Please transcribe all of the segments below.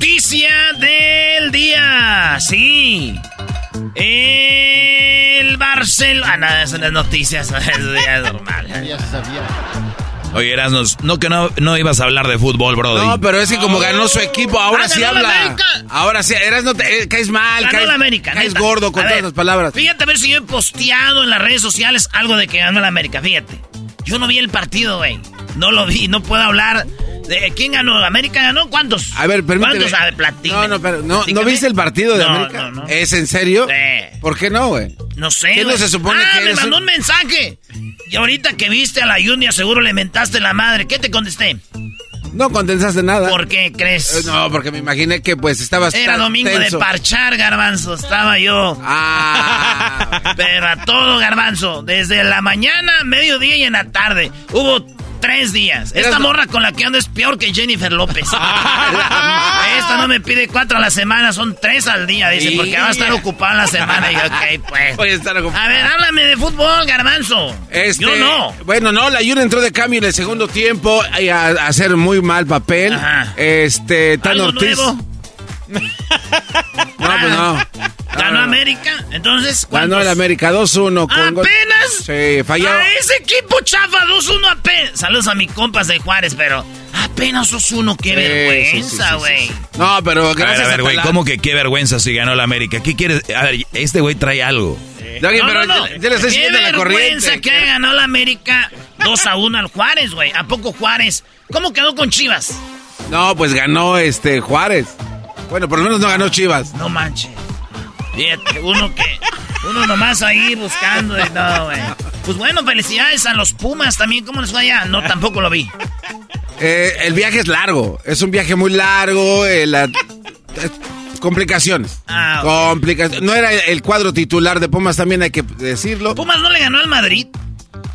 noticia del día. Sí. El Barcelona. Ah, no, eso no es noticias. Eso ya es normal. Oye, Erasmus, no que no, no ibas a hablar de fútbol, Brody. No, pero es que como ganó su equipo, ahora Ah, sí habla. América. Ahora sí, eras no te, eh, caes mal, Ganó caes, la América. caes neta. gordo con A todas ver, las palabras. Fíjate a ver si yo he posteado en las redes sociales algo de que ganó la América. Fíjate. Yo no vi el partido, güey. No lo vi. No puedo hablar de quién ganó. ¿América ganó? ¿Cuántos? A ver, permíteme. ¿Cuántos? A ver. No, no, pero no, ¿no viste el partido de No, América? no. ¿Es en serio? Sí. ¿Por qué no, güey? No sé. ¿Qué no se supone ah, que me mandó un- mensaje. Y ahorita que viste a la Junior, seguro le mentaste la madre. ¿Qué te contesté? No condensaste nada. ¿Por qué crees? Eh, No, porque me imaginé que pues estabas Era domingo tenso. de parchar, garbanzo. Estaba yo. Ah. Pero a todo, garbanzo. Desde la mañana, mediodía y en la tarde. Hubo tres días. Esta morra con la que ando es peor que Jennifer López. Esta no me pide cuatro a la semana, son tres al día, dice, porque va a estar ocupada la semana. Y yo, ok, pues. Voy a estar ocupado. A ver, háblame de fútbol, garbanzo. Este, Yo no. Bueno, no, la Jun entró de cambio en el segundo tiempo eh, a, a hacer muy mal papel. Ajá. Este, Tan ¿Algo Ortiz. nuevo? No, pues no. Ganó no. América, entonces. Ganó ¿cuántos? el América 2-1 con gol- ¿Apenas? Sí, falló. A ese equipo chafa 2-1 apenas. Saludos a mis compas de Juárez, pero apenas 2-1. Qué Sí, vergüenza, sí, sí, sí, güey. sí. No, pero A ver, gracias a ver, güey. ¿cómo que qué vergüenza si ganó la América? ¿Qué quieres? A ver, este güey trae algo. Oye, No, pero no, no. ya- ya le estoy Qué siguiendo la vergüenza corriente. que ganó la América 2-1 al Juárez, güey. ¿A poco Juárez? ¿Cómo quedó con Chivas? No, pues ganó este Juárez. Bueno, por lo menos no ganó Chivas. No manches. Fíjate, uno que. Uno nomás ahí buscando y no, güey. Pues bueno, felicidades a los Pumas también. ¿Cómo les fue allá? No, tampoco lo vi. Eh, el viaje es largo. Es un viaje muy largo. eh, la- eh, complicaciones. Ah, ok. Complicaciones. No era el cuadro titular de Pumas, también hay que decirlo. Pumas no le ganó al Madrid.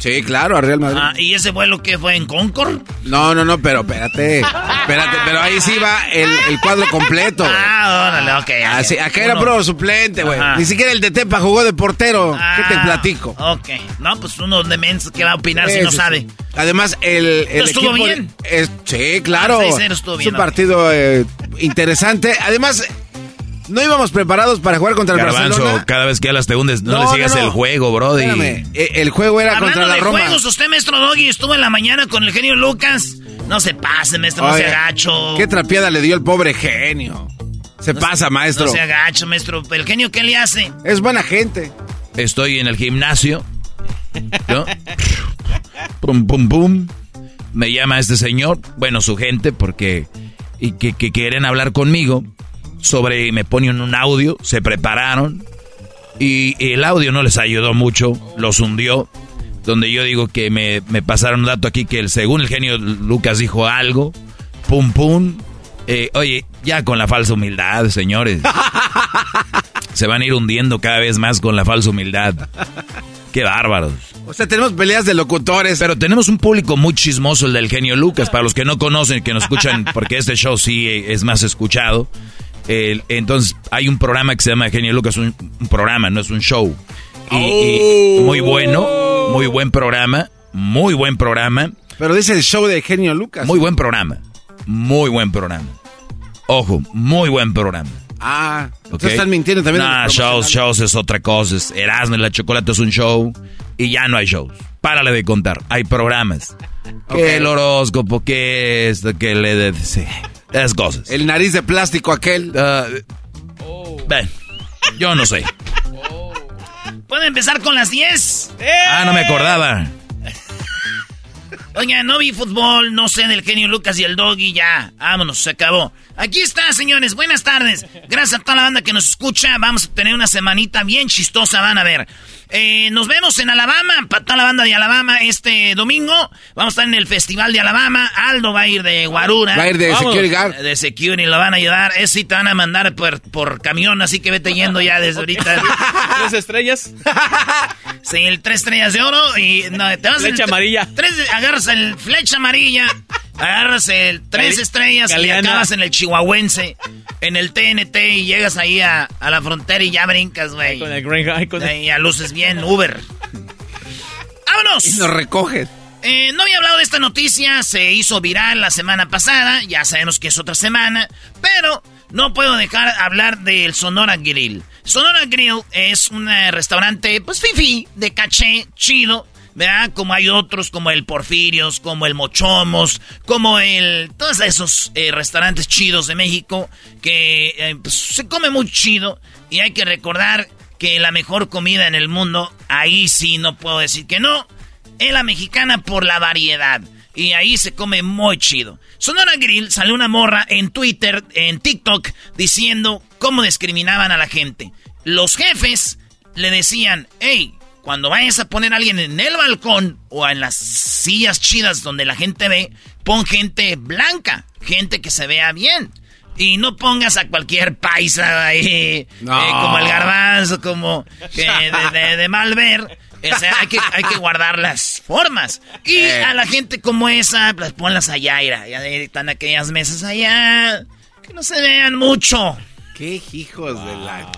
Sí, claro, a Real Madrid. Ah, ¿y ese vuelo que fue en Concord? No, no, no, pero espérate. Espérate, pero ahí sí va el, el cuadro completo. Ah, órale, ok. ya, Así, acá era pro suplente, güey. Ni siquiera el de Tepa jugó de portero. ¿Qué te Ah, platico? Ok. No, pues uno de menso que va a opinar si no sí, sabe. Además, el, el ¿Estuvo equipo... bien? es- sí, claro. Ah, 6-0 estuvo es bien, un ok. partido eh, interesante. Además, no íbamos preparados para jugar contra el Garbanzo, Barcelona. cada vez que hablas te hundes. No, No, le sigas no. el juego, Brody. Espérame, eh, El juego era Hablando contra la de Roma. juegos, usted, maestro Doggy, estuvo en la mañana con el genio Lucas. No se pase, maestro, no se agacho. Qué trapeada le dio el pobre genio. Se pasa, maestro. No se agacho, maestro. ¿El genio qué le hace? Es buena gente. Estoy en el gimnasio. ¿no? Pum, pum, pum. Me llama este señor, bueno, su gente, porque. Y que, que quieren hablar conmigo sobre. Me ponen un audio, se prepararon. Y el audio no les ayudó mucho, los hundió. Donde yo digo que me, me pasaron un dato aquí que el, según el genio Lucas dijo algo. pum pum. Eh, oye, ya con la falsa humildad, señores. Se van a ir hundiendo cada vez más con la falsa humildad. Qué bárbaros. O sea, tenemos peleas de locutores. Pero tenemos un público muy chismoso, el del genio Lucas. Para los que no conocen, que nos escuchan, porque este show sí es más escuchado. Entonces, hay un programa que se llama Genio Lucas, un, programa, no es un show. Y, muy bueno, muy buen programa, muy buen programa. Pero dice el show de Genio Lucas. Muy buen programa, muy buen programa. Ojo, muy buen programa. Ah, okay. están mintiendo también. No, shows, shows es otra cosa. Erasmo y la chocolate es un show y ya no hay shows. Párale de contar. Hay programas. Que el horóscopo, que esto, que le de, sí, esas cosas. El nariz de plástico aquel. Uh, ven, yo no sé. ¿Puedo empezar con las 10? Ah, no me acordaba. Oiga, no vi fútbol, no sé del genio Lucas y el doggy, ya. Vámonos, se acabó. Aquí está, señores, buenas tardes. Gracias a toda la banda que nos escucha. Vamos a tener una semanita bien chistosa, van a ver. Eh, nos vemos en Alabama, para toda la banda de Alabama este domingo. Vamos a estar en el Festival de Alabama. Aldo va a ir de Guarura. Va a ir de Security Guard. De Security, lo van a ayudar. Ese sí te van a mandar por, por camión, así que vete yendo ya desde ahorita. ¿Tres estrellas? Sí, el tres estrellas de oro y no, te vas Flecha amarilla. Tres, agarras el flecha amarilla, agarras el tres estrellas y acabas en el chihuahuense, en el TNT y llegas ahí a, la frontera y ya brincas, güey. Con el Y a luces bien, Uber. ¡Vámonos! Y lo recoges. Eh, no había hablado de esta noticia, se hizo viral la semana pasada, ya sabemos que es otra semana, pero no puedo dejar hablar del Sonora Grill. Sonora Grill es un eh, restaurante, pues fifi, de caché, chido, ¿verdad? Como hay otros, como el Porfirios, como el Mochomos, como el... Todos esos eh, restaurantes chidos de México que eh, pues, se come muy chido y hay que recordar que la mejor comida en el mundo, ahí sí no puedo decir que no, es la mexicana por la variedad. Y ahí se come muy chido. Sonora Grill salió una morra en Twitter, en TikTok, diciendo cómo discriminaban a la gente. Los jefes le decían, hey, cuando vayas a poner a alguien en el balcón o en las sillas chidas donde la gente ve, pon gente blanca, gente que se vea bien. Y no pongas a cualquier paisa ahí, eh, como el garbanzo, como de, mal ver. hay, que, hay que guardar las formas. Y eh. a la gente como esa, pues ponlas allá, Ya están aquellas mesas allá. Que no se vean mucho. Qué hijos de la...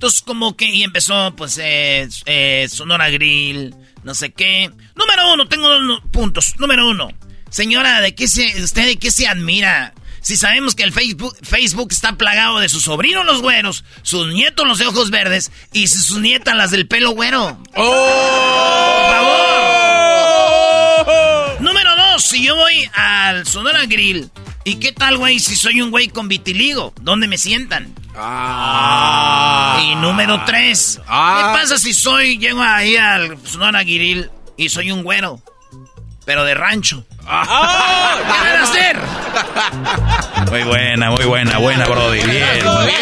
Entonces, como que, y empezó, pues, eh, eh, Sonora Grill, no sé qué. Número uno, tengo dos puntos. Número uno, señora, ¿de qué se, usted de qué se admira? Si sabemos que el Facebook, Facebook está plagado de sus sobrinos los güeros, sus nietos los de ojos verdes y sus nietas las del pelo güero. ¡Oh! ¡Por favor! Número dos, si yo voy al Sonora Grill, ¿y qué tal, güey, si soy un güey con vitiligo? ¿Dónde me sientan? Ah. Y número tres. Ah. ¿Qué pasa si soy, llego ahí al Sonora Giril y soy un güero? Pero de rancho. Ah. ¿Qué van a hacer? Muy buena, muy buena, buena, Brody. Bien,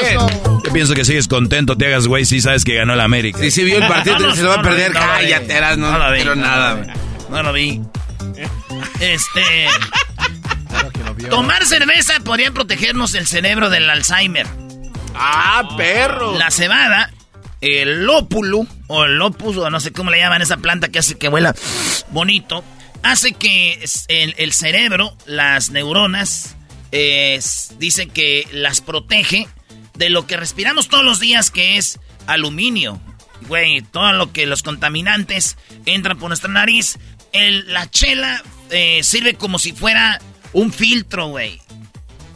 bien. Yo pienso que sigues contento, te hagas güey, si sabes que ganó el América. Sí, sí vio el partido, se lo va a perder. No, Cállate, no, no, lo vi, nada. No lo vi. Este. Tomar cerveza podría protegernos el cerebro del Alzheimer. ¡Ah, perro! La cebada, el lópulo, o el lopus, o no sé cómo le llaman esa planta que hace que huela bonito, hace que el, cerebro, las neuronas, dicen que las protege de lo que respiramos todos los días, que es aluminio. Güey, todo lo que los contaminantes entran por nuestra nariz. la chela eh, sirve como si fuera un filtro, güey.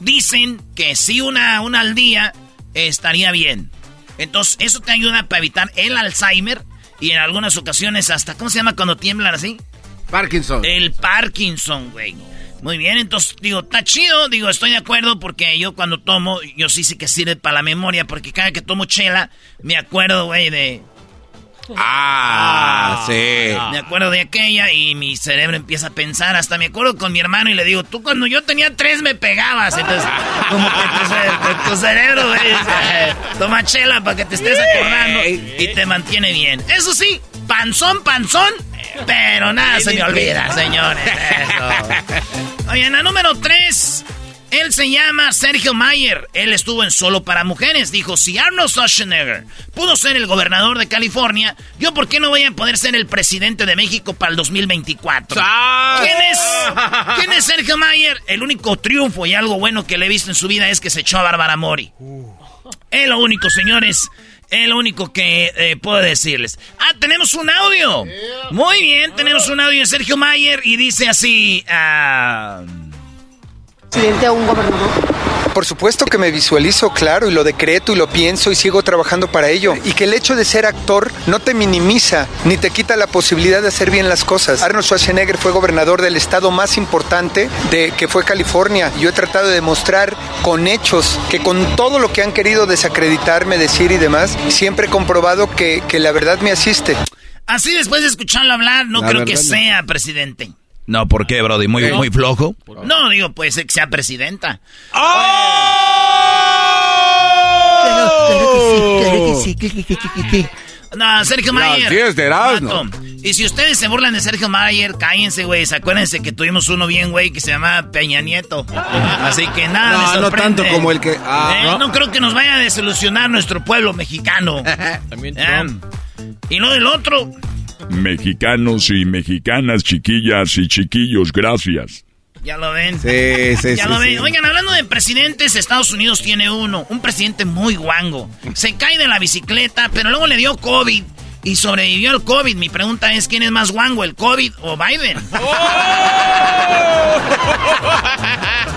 Dicen que si una, una al día estaría bien. Entonces, eso te ayuda para evitar el Alzheimer y en algunas ocasiones hasta, ¿cómo se llama cuando tiemblan así? Parkinson. El Parkinson, güey. Muy bien, entonces digo, está chido, digo, estoy de acuerdo porque yo cuando tomo, yo sí sé que sirve para la memoria, porque cada que tomo chela, me acuerdo, güey, de Ah, sí. Me acuerdo de aquella y mi cerebro empieza a pensar. Hasta me acuerdo con mi hermano y le digo, tú cuando yo tenía tres me pegabas. Entonces, como que tu, cerebro, toma chela para que te estés acordando y te mantiene bien. Eso sí, panzón, panzón, pero nada se me olvida, señores. Eso. Oye, en la número tres, Él se llama Sergio Mayer. Él estuvo en Solo para Mujeres. Dijo, si Arnold Schwarzenegger pudo ser el gobernador de California, ¿yo por qué no voy a poder ser el presidente de México para el 2024? ¿Quién es? ¿Quién es Sergio Mayer? El único triunfo y algo bueno que le he visto en su vida es que se echó a Bárbara Mori. Es lo único, señores. Es lo único que eh, puedo decirles. Ah, tenemos un audio. Muy bien, tenemos un audio de Sergio Mayer y dice así... Uh, presidente a un gobernador? Por supuesto que me visualizo, claro, y lo decreto y lo pienso y sigo trabajando para ello. Y que el hecho de ser actor no te minimiza ni te quita la posibilidad de hacer bien las cosas. Arnold Schwarzenegger fue gobernador del estado más importante de que fue California. Yo he tratado de demostrar con hechos que con todo lo que han querido desacreditarme, decir y demás, siempre he comprobado que, que la verdad me asiste. Así después de escucharlo hablar, no creo que sea presidente. No, ¿por qué, Brody? ¿Muy, muy flojo? No, digo, puede ser que sea presidenta. ¡Oh! No, Sergio Mayer. Sí, es de Erasmo. Y si ustedes se burlan de Sergio Mayer, cállense, güey. Acuérdense que tuvimos uno bien, güey, que se llamaba Peña Nieto. Así que nada, no, no tanto como el que. Ah, eh, ¿no? creo que nos vaya a desilusionar nuestro pueblo mexicano. También. y lo del otro. Mexicanos y mexicanas, chiquillas y chiquillos, gracias. Ya lo ven. Sí, sí, ya lo ven. Oigan, hablando de presidentes, Estados Unidos tiene uno, un presidente muy guango. Se cae de la bicicleta, pero luego le dio COVID y sobrevivió al COVID. Mi pregunta es, ¿quién es más guango, el COVID o Biden?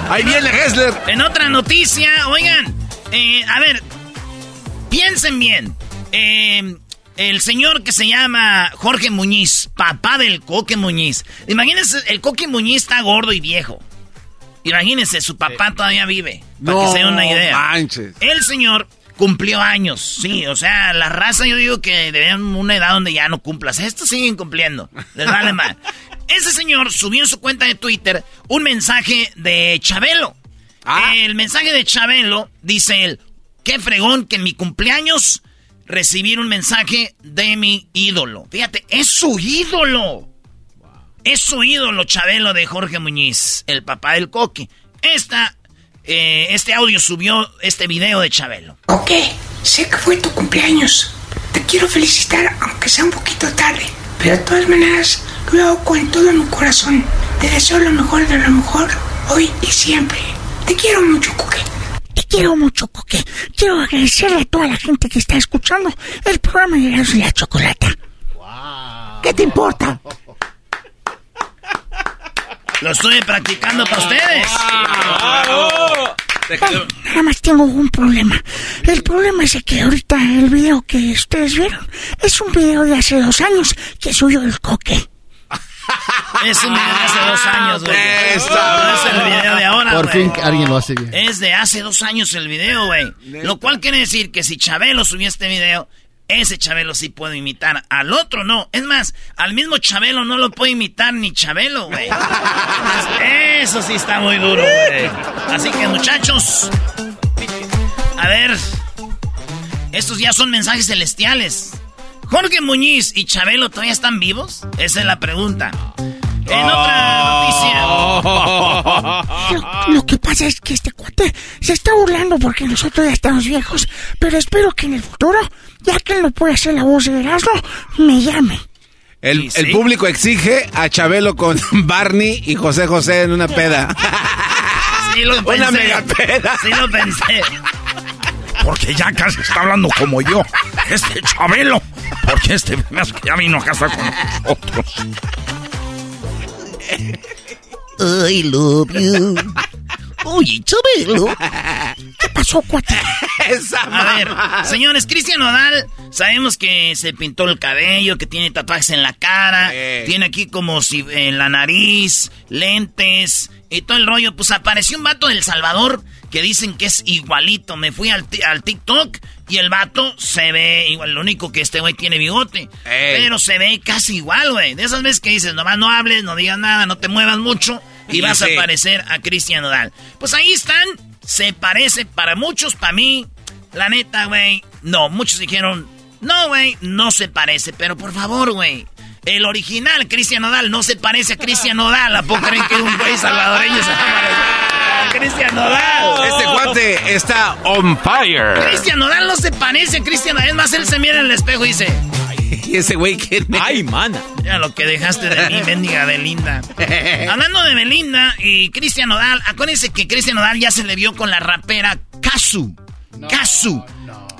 Ahí viene Hessler. En otra noticia, oigan, eh, a ver, piensen bien. Eh, el señor que se llama Jorge Muñiz, papá del Coque Muñiz. Imagínense, el Coque Muñiz está gordo y viejo. Imagínense, su papá todavía vive. Para que se den una idea. Manches. El señor cumplió años, sí. O sea, la raza yo digo que deben una edad donde ya no cumplas. Estos siguen cumpliendo. Les vale mal. Ese señor subió en su cuenta de Twitter un mensaje de Chabelo. Ah. El mensaje de Chabelo dice él, qué fregón que en mi cumpleaños recibir un mensaje de mi ídolo. Fíjate, es su ídolo. Es su ídolo, Chabelo de Jorge Muñiz, el papá del coque. Esta, eh, este audio subió este video de Chabelo. Ok, sé que fue tu cumpleaños. Te quiero felicitar, aunque sea un poquito tarde. Pero de todas maneras, lo hago con todo mi corazón. Te deseo lo mejor de lo mejor, hoy y siempre. Te quiero mucho, Coque. Quiero mucho, Coque. Quiero agradecerle a toda la gente que está escuchando el programa de la Chocolata. ¿Qué te importa? Lo estoy practicando para ustedes. nada más tengo un problema. El problema es que ahorita el video que ustedes vieron es un video de hace dos años que subió el coque. Es un video de hace dos años, güey. No es el video de ahora, Por fin alguien lo hace bien. Es de hace dos años el video, güey. Lo cual quiere decir que si Chabelo subió este video, ese Chabelo sí puede imitar. Al otro no. Es más, al mismo Chabelo no lo puede imitar ni Chabelo, güey. Eso sí está muy duro, güey. Así que, muchachos. A ver. Estos ya son mensajes celestiales. ¿Jorge Muñiz y Chabelo todavía están vivos? Esa es la pregunta. En otra noticia. Lo, que pasa es que este cuate se está burlando porque nosotros ya estamos viejos. Pero espero que en el futuro, ya que él no puede hacer la voz de Erasmo, me llame. El, el, público exige a Chabelo con Barney y José José en una peda. Sí lo pensé. Una mega peda. Sí lo pensé. Porque ya casi está hablando como yo. Este Chabelo. Porque este ya vino a casa con nosotros. I love you. Oye, Chabelo. ¿Qué pasó, cuate? A ver, señores, Cristian Nodal, sabemos que se pintó el cabello, que tiene tatuajes en la cara, tiene aquí como si en la nariz, lentes y todo el rollo. Pues apareció un vato del Salvador que dicen que es igualito. Me fui al, al TikTok y el vato se ve igual. Lo único que este güey tiene bigote. Pero se ve casi igual, güey. De esas veces que dices, nomás no hables, no digas nada, no te muevas mucho. Y vas a parecer a Cristian Nodal. Pues ahí están. Se parece para muchos, para mí. La neta, güey. No, muchos dijeron, no, güey, no se parece. Pero por favor, güey. El original Cristian Nodal no se parece a Cristian Nodal. ¿A poco creen que un güey salvadoreño se va a Cristian Nodal. Este cuate está on fire. Cristian Nodal no se parece a Cristian. Es más, él se mira en el espejo y dice... ¿Y ese güey que Ay, mana. Ya lo que dejaste de mí, mendiga Belinda. Hablando de Belinda y Cristian Nodal, acuérdense que Cristian Nodal ya se le vio con la rapera Kazu. Kazu.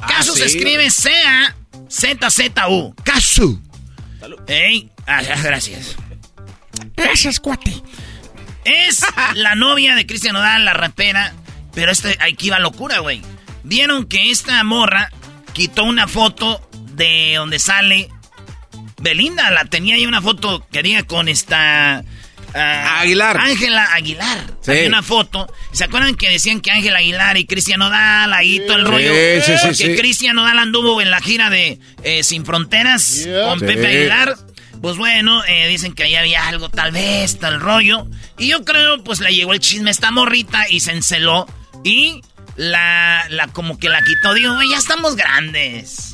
Kazu Ah, se sí. escribe C-A-Z-Z-U. Kazu. Ey, ah, gracias. Gracias, cuate. Es la novia de Cristian Nodal, la rapera. Pero este, aquí va locura, güey. Vieron que esta morra quitó una foto de donde sale Belinda. La tenía ahí una foto que diga con esta. ah, Aguilar. Ángela Aguilar. Sí. Una foto. ¿Se acuerdan que decían que Ángela Aguilar y Cristian Nodal, ahí todo el Sí, rollo? sí, sí, que sí. Cristian Nodal anduvo en la gira de eh, Sin Fronteras con Sí. Pepe Aguilar. Pues bueno, eh, dicen que ahí había algo, tal vez, tal rollo. Y yo creo, pues le llegó el chisme a esta morrita y se enceló. Y la, la como que la quitó. Digo, ya estamos grandes.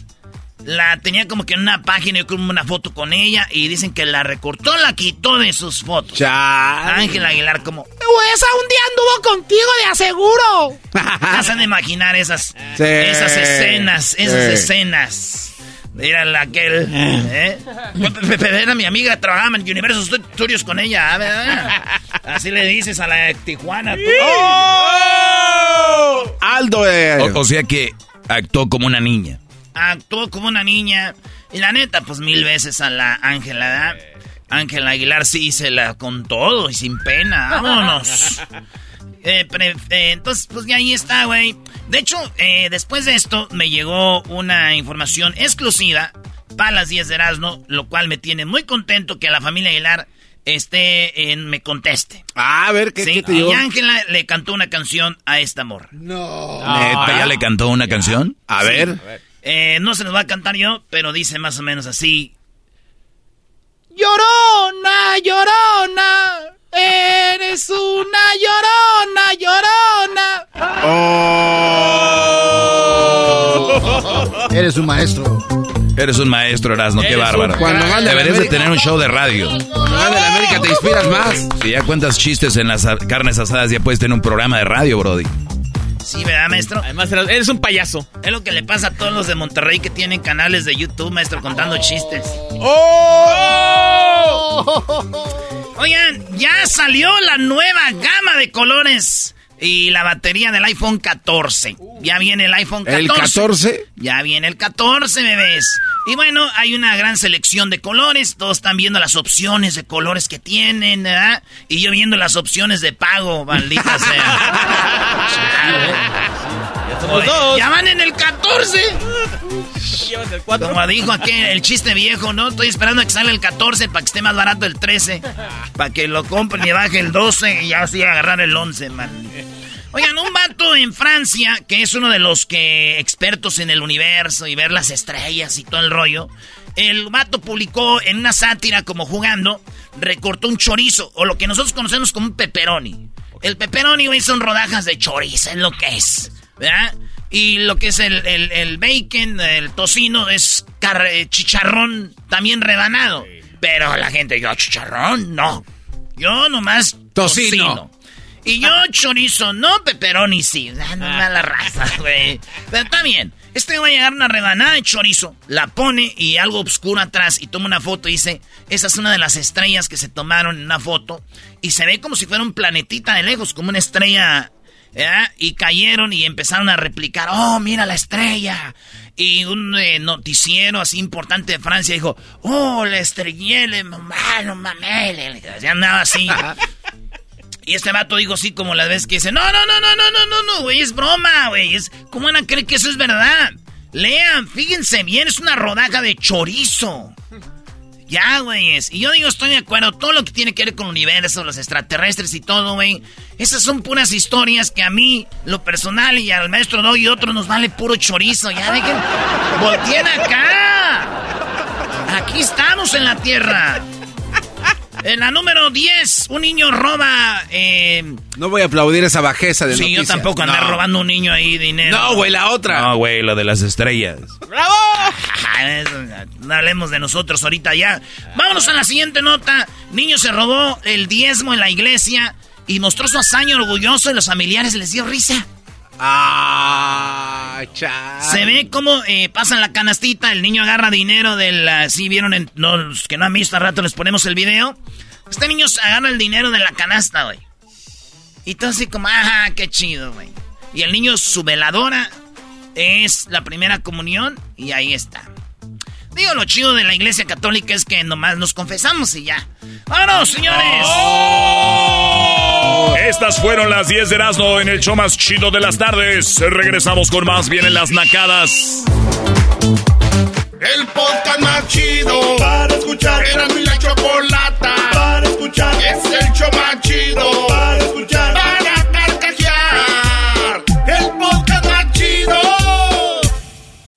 La tenía como que en una página, yo como una foto con ella. Y dicen que la recortó, la quitó de sus fotos. Ángela Aguilar como... Pues un día anduvo contigo de aseguro. Hacen de imaginar esas, Sí. esas escenas, esas Sí. escenas. Mira la aquel. ¿eh? Pepe, Pepe era mi amiga, trabajaba en Universal Studios con ella. ¿verdad? Así le dices a la de Tijuana. tú. ¡Oh! Aldo. eh. O, o sea que actuó como una niña. Actuó como una niña. Y la neta, pues mil veces a la Ángela, ¿verdad? Ángela Aguilar sí se la con todo y sin pena. Vámonos. Eh, pre- eh, entonces, pues ya ahí está, güey. De hecho, eh, después de esto me llegó una información exclusiva para las 10 de Erasmo, lo cual me tiene muy contento que la familia Aguilar esté en me conteste. Ah, a ver, ¿qué, Sí, qué te y? Ángela le cantó una canción a esta morra. ¿Neta ya le cantó una canción? A ver. Eh, no se nos va a cantar yo, pero dice más o menos así. Llorona, llorona, eres una llorona, llorona. Oh. Eres un maestro. Eres un maestro, Erasmo, qué bárbaro. Cuando Deberías de América- tener un show de radio. Cuando de la América te inspiras más. Si ya cuentas chistes en las carnes asadas, ya puedes tener un programa de radio, Brody. Sí, ¿verdad, maestro? Además, eres un payaso. Es lo que le pasa a todos los de Monterrey que tienen canales de YouTube, maestro, contando chistes. Oigan, ya salió la nueva gama de colores y la batería del iPhone 14. Ya viene el iPhone 14. ¿El 14? Ya viene el 14, bebés. Y bueno, hay una gran selección de colores. Todos están viendo las opciones de colores que tienen, ¿verdad? Y yo viendo las opciones de pago, maldita sea. dos. Ya van en el 14. Llevas el 4. Como dijo aquí el chiste viejo, ¿no? Estoy esperando a que salga el 14 para que esté más barato el 13. Para que lo compren y baje el 12 y ya así agarrar el 11, man. Oigan, un vato en Francia, que es uno de los que expertos en el universo y ver las estrellas y todo el rollo, el vato publicó en una sátira como jugando, recortó un chorizo, o lo que nosotros conocemos como un pepperoni. El pepperoni, güey, son rodajas de chorizo, es lo que es, ¿verdad? Y lo que es el, el- el bacon, el tocino, es eh, chicharrón también rebanado. Pero la gente, yo chicharrón, no. Yo nomás Tocino. tocino. Y yo chorizo, no pepperoni, sí. Ah, no da la raza, güey. Pero está bien. Este va a llegar una rebanada de chorizo, la pone y algo oscuro atrás y toma una foto y dice, esa es una de las estrellas que se tomaron en una foto y se ve como si fuera un planetita de lejos, como una estrella, ¿verdad? Y cayeron y empezaron a replicar, oh, mira la estrella. Y un eh, noticiero así importante de Francia dijo, oh, la estrella, mamá, no mames, ya andaba así. Y este vato dijo así como las veces que dice, no, no, no, no, no, no, no, no, güey, es broma, güey. Es, ¿Cómo van a creer que eso es verdad? Lean, fíjense bien, es una rodaja de chorizo. Ya, güeyes. Y yo digo, estoy de acuerdo, todo lo que tiene que ver con el universo, los extraterrestres y todo, güey. Esas son puras historias que a mí, lo personal y al maestro Dog y otros nos vale puro chorizo. Ya dejen, volteen acá. Aquí estamos en la Tierra. En la número 10, un niño roba. Eh, No voy a aplaudir esa bajeza de sí, yo noticias. tampoco andar No. robando un niño ahí dinero. No, güey, la otra. No, güey, lo de las estrellas. ¡Bravo! No hablemos de nosotros ahorita ya. Vámonos a la siguiente nota. Niño se robó el diezmo en la iglesia y mostró su hazaña orgulloso y los familiares les dio risa. Ah, Se ve cómo eh, pasan la canastita, el niño agarra dinero del... Si vieron, en, los que no han visto, a rato les ponemos el video. Este niño agarra el dinero de la canasta, güey. Y todo así como, ajá, qué chido, güey. Y el niño, su veladora, es la primera comunión y ahí está. Digo, lo chido de la iglesia católica es que nomás nos confesamos y ya. ¡Vámonos, señores! Oh. Estas fueron las 10 de Erasmo en el show más chido de las tardes. Regresamos con más bien en las nacadas. El podcast más chido para escuchar. Era mi la chocolata para escuchar. Es el show más chido para escuchar. Para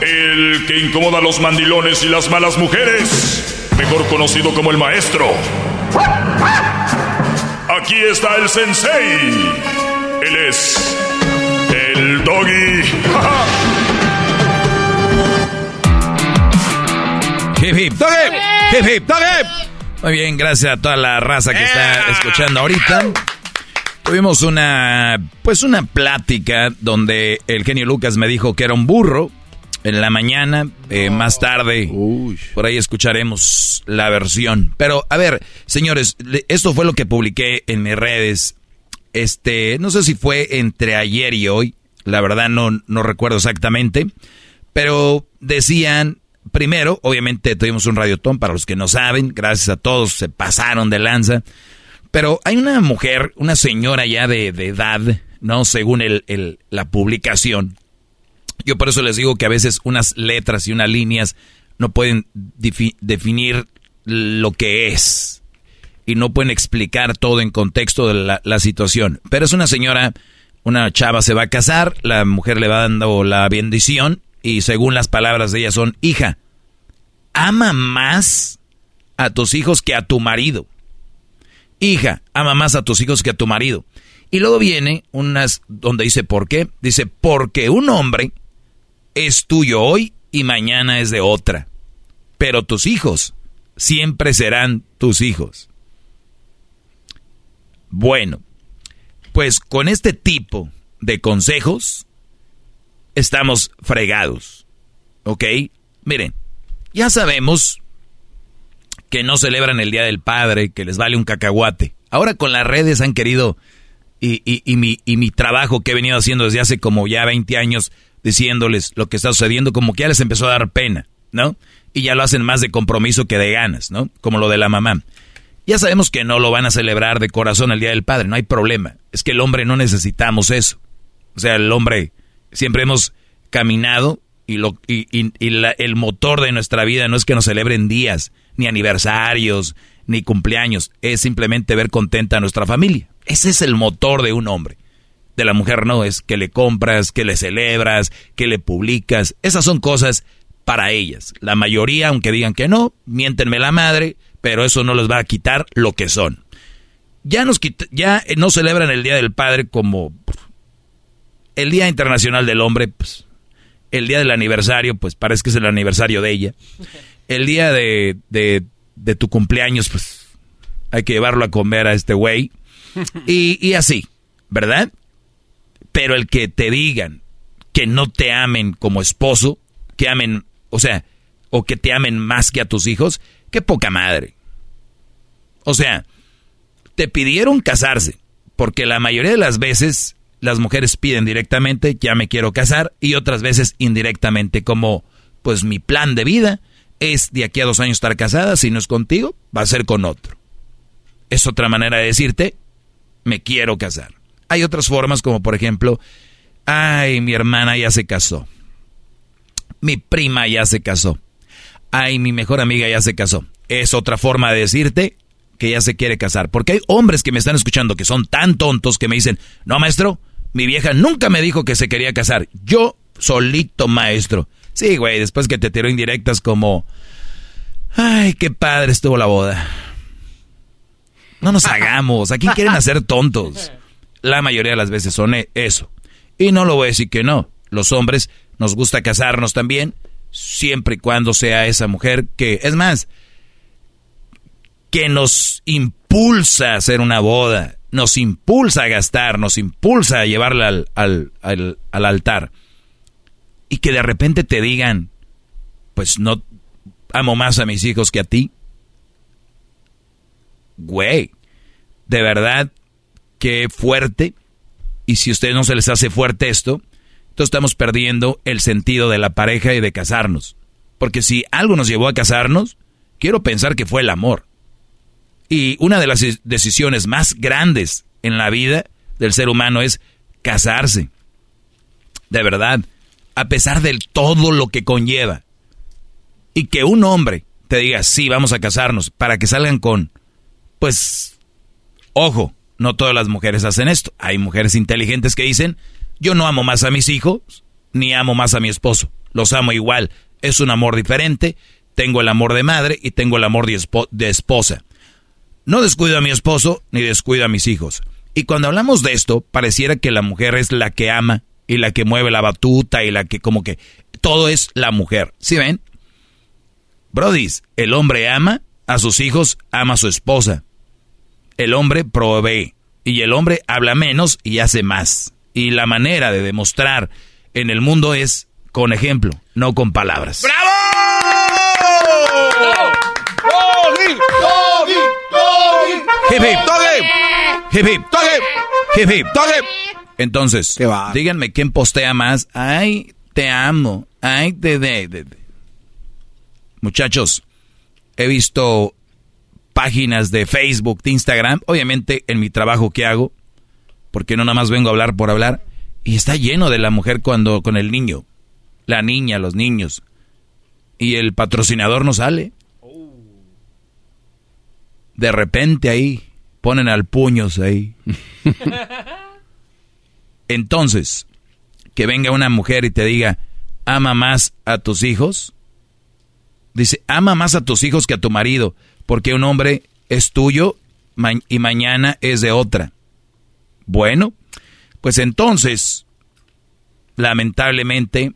El que incomoda a los mandilones y las malas mujeres, mejor conocido como el maestro. Aquí está el sensei. Él es el doggy. Hip hip, doggy. Hip hip, doggy. Muy bien, gracias a toda la raza que está escuchando ahorita. Tuvimos una, pues una plática donde el genio Lucas me dijo que era un burro en la mañana, eh, más tarde, por ahí escucharemos la versión. Pero, a ver, señores, esto fue lo que publiqué en mis redes. Este, no sé si fue entre ayer y hoy, la verdad no, no recuerdo exactamente, pero decían, primero, obviamente tuvimos un radiotón para los que no saben, gracias a todos, se pasaron de lanza. Pero hay una mujer, una señora ya de, edad, ¿no? Según el, la publicación. Yo por eso les digo que a veces unas letras y unas líneas no pueden definir lo que es. Y no pueden explicar todo en contexto de la, la situación. Pero es una señora, una chava se va a casar, la mujer le va dando la bendición y según las palabras de ella son, hija, ama más a tus hijos que a tu marido hija, ama más a tus hijos que a tu marido. Y luego viene unas donde dice, ¿por qué? Dice, porque un hombre es tuyo hoy y mañana es de otra. Pero tus hijos siempre serán tus hijos. Bueno, pues con este tipo de consejos estamos fregados. ¿Ok? Miren, ya sabemos que no celebran el Día del Padre, que les vale un cacahuate. Ahora con las redes han querido, y, y, mi, y mi trabajo que he venido haciendo desde hace como ya 20 años, diciéndoles lo que está sucediendo, como que ya les empezó a dar pena, ¿no? Y ya lo hacen más de compromiso que de ganas, ¿no? Como lo de la mamá. Ya sabemos que no lo van a celebrar de corazón el Día del Padre, no hay problema. Es que el hombre no necesitamos eso. O sea, el hombre siempre hemos caminado y, lo, y, el motor de nuestra vida no es que nos celebren días, ni aniversarios, ni cumpleaños. Es simplemente ver contenta a nuestra familia. Ese es el motor de un hombre. De la mujer no, es que le compras, que le celebras, que le publicas. Esas son cosas para ellas. La mayoría, aunque digan que no, miéntenme la madre, pero eso no les va a quitar lo que son. Ya, nos quita- ya no celebran el Día del Padre como el Día Internacional del Hombre, pues, el día del aniversario, pues parece que es el aniversario de ella. El día de, de, tu cumpleaños, pues hay que llevarlo a comer a este güey. Y, y así, ¿verdad? Pero el que te digan que no te amen como esposo, que amen, o sea, o que te amen más que a tus hijos, qué poca madre. O sea, te pidieron casarse, porque la mayoría de las veces las mujeres piden directamente, ya me quiero casar, y otras veces indirectamente, como, pues mi plan de vida es de aquí a dos años estar casada, si no es contigo, va a ser con otro. Es otra manera de decirte, me quiero casar. Hay otras formas, como por ejemplo, ay, mi hermana ya se casó. Mi prima ya se casó. Ay, mi mejor amiga ya se casó. Es otra forma de decirte que ya se quiere casar. Porque hay hombres que me están escuchando que son tan tontos que me dicen, no, maestro, mi vieja nunca me dijo que se quería casar. Yo solito, maestro. Sí, güey, después que te tiró indirectas como, ay, qué padre estuvo la boda. No nos hagamos. ¿A quién quieren hacer tontos? La mayoría de las veces son e- eso. Y no lo voy a decir que no. Los hombres nos gusta casarnos también, siempre y cuando sea esa mujer que, es más, que nos impulsa a hacer una boda, nos impulsa a gastar, nos impulsa a llevarla al, al, al, al altar. Y que de repente te digan, pues no amo más a mis hijos que a ti. Güey, de verdad, qué fuerte. Y si a ustedes no se les hace fuerte esto, entonces estamos perdiendo el sentido de la pareja y de casarnos. Porque si algo nos llevó a casarnos, quiero pensar que fue el amor. Y una de las de- decisiones más grandes en la vida del ser humano es casarse. De verdad, a pesar de todo lo que conlleva. Y que un hombre te diga, sí, vamos a casarnos, para que salgan con, pues, ojo, no todas las mujeres hacen esto. Hay mujeres inteligentes que dicen, yo no amo más a mis hijos, ni amo más a mi esposo. Los amo igual. Es un amor diferente. Tengo el amor de madre y tengo el amor de, de esposa. No descuido a mi esposo ni descuido a mis hijos. Y cuando hablamos de esto, pareciera que la mujer es la que ama y la que mueve la batuta y la que como que todo es la mujer. ¿Sí ven? Brodis, el hombre ama a sus hijos, ama a su esposa. El hombre provee y el hombre habla menos y hace más. Y la manera de demostrar en el mundo es con ejemplo, no con palabras. Hip hip, hip hip, hip hip, Entonces, díganme quién postea más. Ay, te amo. Ay, te de, de- de. Muchachos, he visto páginas de Facebook, de Instagram, obviamente en mi trabajo que hago, porque no nada más vengo a hablar por hablar, y está lleno de la mujer cuando con el niño, la niña, los niños, y el patrocinador no sale. De repente ahí ponen al puños ahí. Entonces, que venga una mujer y te diga, ama más a tus hijos. Dice, ama más a tus hijos que a tu marido, porque un hombre es tuyo y mañana es de otra. Bueno, pues entonces, lamentablemente,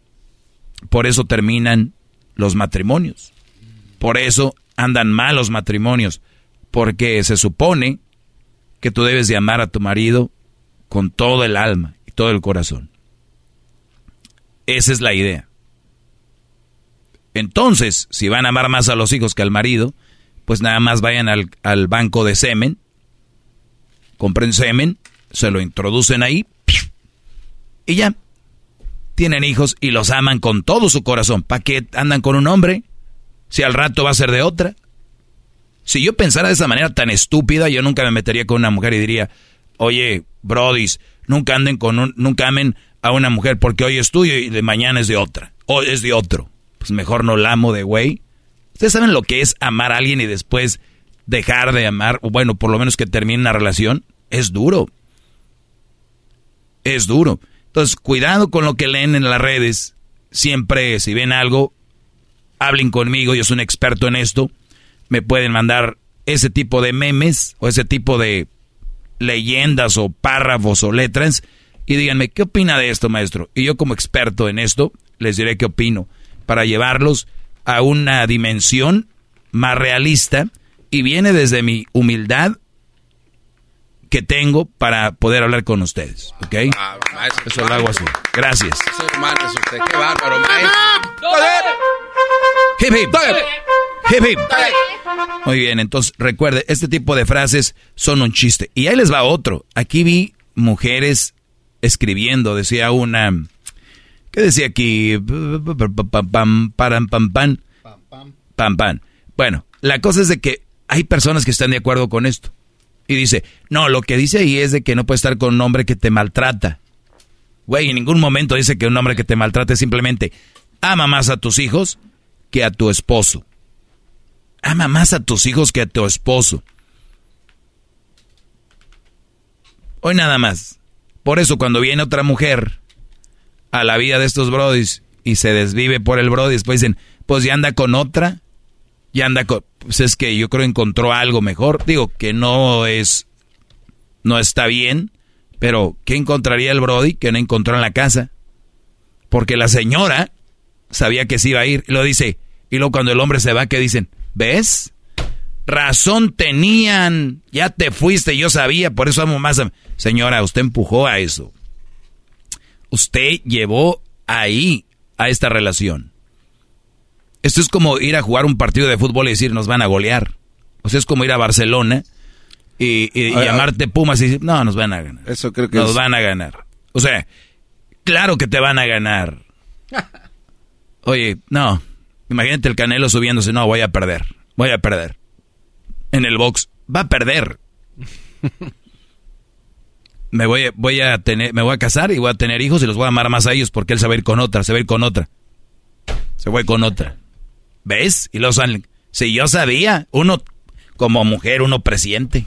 por eso terminan los matrimonios. Por eso andan mal los matrimonios, porque se supone que tú debes de amar a tu marido con todo el alma todo el corazón. Esa es la idea. Entonces, si van a amar más a los hijos que al marido, pues nada más vayan al, al banco de semen, compren semen, se lo introducen ahí y ya. Tienen hijos y los aman con todo su corazón. ¿Para qué andan con un hombre? Si al rato va a ser de otra. Si yo pensara de esa manera tan estúpida, yo nunca me metería con una mujer y diría, oye, brodis, nunca anden con un, nunca amen a una mujer porque hoy es tuyo y de mañana es de otra. O es de otro. Pues mejor no la amo de güey. Ustedes saben lo que es amar a alguien y después dejar de amar, o bueno, por lo menos que termine una relación. Es duro. Es duro. Entonces, cuidado con lo que leen en las redes. Siempre, si ven algo, hablen conmigo, yo soy un experto en esto. me pueden mandar ese tipo de memes o ese tipo de leyendas o párrafos o letras y díganme, ¿qué opina de esto, maestro? Y yo como experto en esto, les diré qué opino para llevarlos a una dimensión más realista y viene desde mi humildad que tengo para poder hablar con ustedes, ¿ok? Ah, Eso lo hago así. Gracias. Qué bárbaro, maestro. Hip, hip. Muy bien, entonces recuerde, este tipo de frases son un chiste. Y ahí les va otro. Aquí vi mujeres escribiendo, decía una... ¿Qué decía aquí? Pam, pam, pam, pam, pam. Pam, pam. Bueno, la cosa es de que hay personas que están de acuerdo con esto. Y dice, no, lo que dice ahí es de que no puedes estar con un hombre que te maltrata. Güey, en ningún momento dice que un hombre que te maltrate simplemente ama más a tus hijos que a tu esposo. Ama más a tus hijos que a tu esposo. Hoy nada más. Por eso cuando viene otra mujer a la vida de estos brodis y se desvive por el brody, después dicen, pues ya anda con otra, ya anda con... Pues es que yo creo encontró algo mejor. Digo que no es... No está bien, pero ¿qué encontraría el brody que no encontró en la casa? Porque la señora sabía que se iba a ir y lo dice. Y luego cuando el hombre se va, ¿qué dicen? ¿Ves? Razón tenían. Ya te fuiste, yo sabía, por eso amo más a... Señora, usted empujó a eso. Usted llevó ahí a esta relación. Esto es como ir a jugar un partido de fútbol y decir nos van a golear. O sea, es como ir a Barcelona y, llamarte Pumas y decir, no, nos van a ganar. Eso creo que Nos es- van a ganar. O sea, claro que te van a ganar. Oye, no. Imagínate el Canelo subiéndose, no, voy a perder. Voy a perder. En el box, va a perder. Me voy, a- voy a tener, me voy a casar y voy a tener hijos y los voy a amar más a ellos porque él se va a ir con otra, se va a ir con otra. Se va a ir con otra. ¿Ves? Y los salen. Si yo sabía, uno como mujer, uno presiente.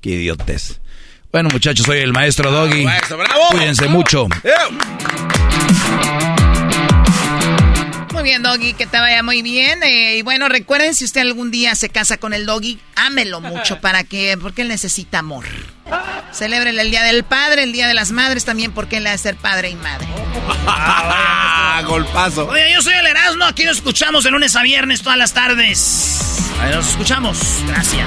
Qué idiotes. Bueno, muchachos, soy el maestro Doggy. maestro, bravo. Cuídense mucho. Muy bien, Doggy, que te vaya muy bien. Eh, y bueno, recuerden, si usted algún día se casa con el Doggy, ámelo mucho para que, porque él necesita amor. Celebre el Día del Padre, el Día de las Madres también, porque él ha de ser padre y madre. Ah, golpazo. Oye, yo soy el Erasmo, aquí nos escuchamos de lunes a viernes todas las tardes. Ahí nos escuchamos. Gracias.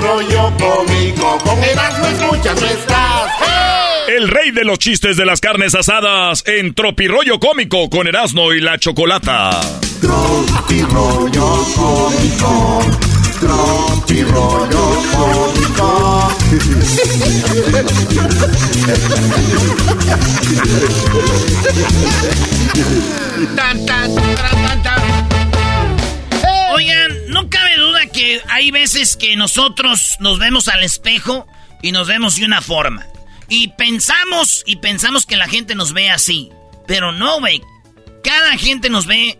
Rollo cómico, con Erasmo escuchas no estás. El rey de los chistes de las carnes asadas en Tropirollo Cómico con Erasmo y la Chocolata. Tropi rollo cómico, tropi rollo cómico. Tan, tan, tan, tan, tan. Oigan, no cabe duda que hay veces que nosotros nos vemos al espejo y nos vemos de una forma. Y pensamos y pensamos que la gente nos ve así. Pero no, güey. Cada gente nos ve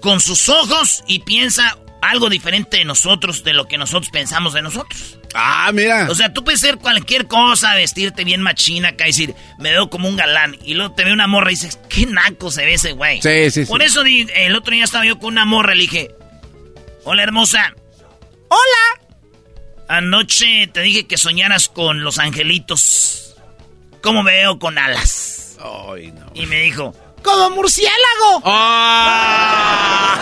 con sus ojos y piensa algo diferente de nosotros, de lo que nosotros pensamos de nosotros. Ah, mira. O sea, tú puedes ser cualquier cosa, vestirte bien machina acá y decir, me veo como un galán. Y luego te ve una morra y dices, qué naco se ve ese güey. Sí, sí, sí. Por eso el otro día estaba yo con una morra y le dije, hola hermosa. Hola. Anoche te dije que soñaras con los angelitos. ¿Cómo me veo con alas? Ay, no. Y me dijo, ¡Como murciélago! Ah.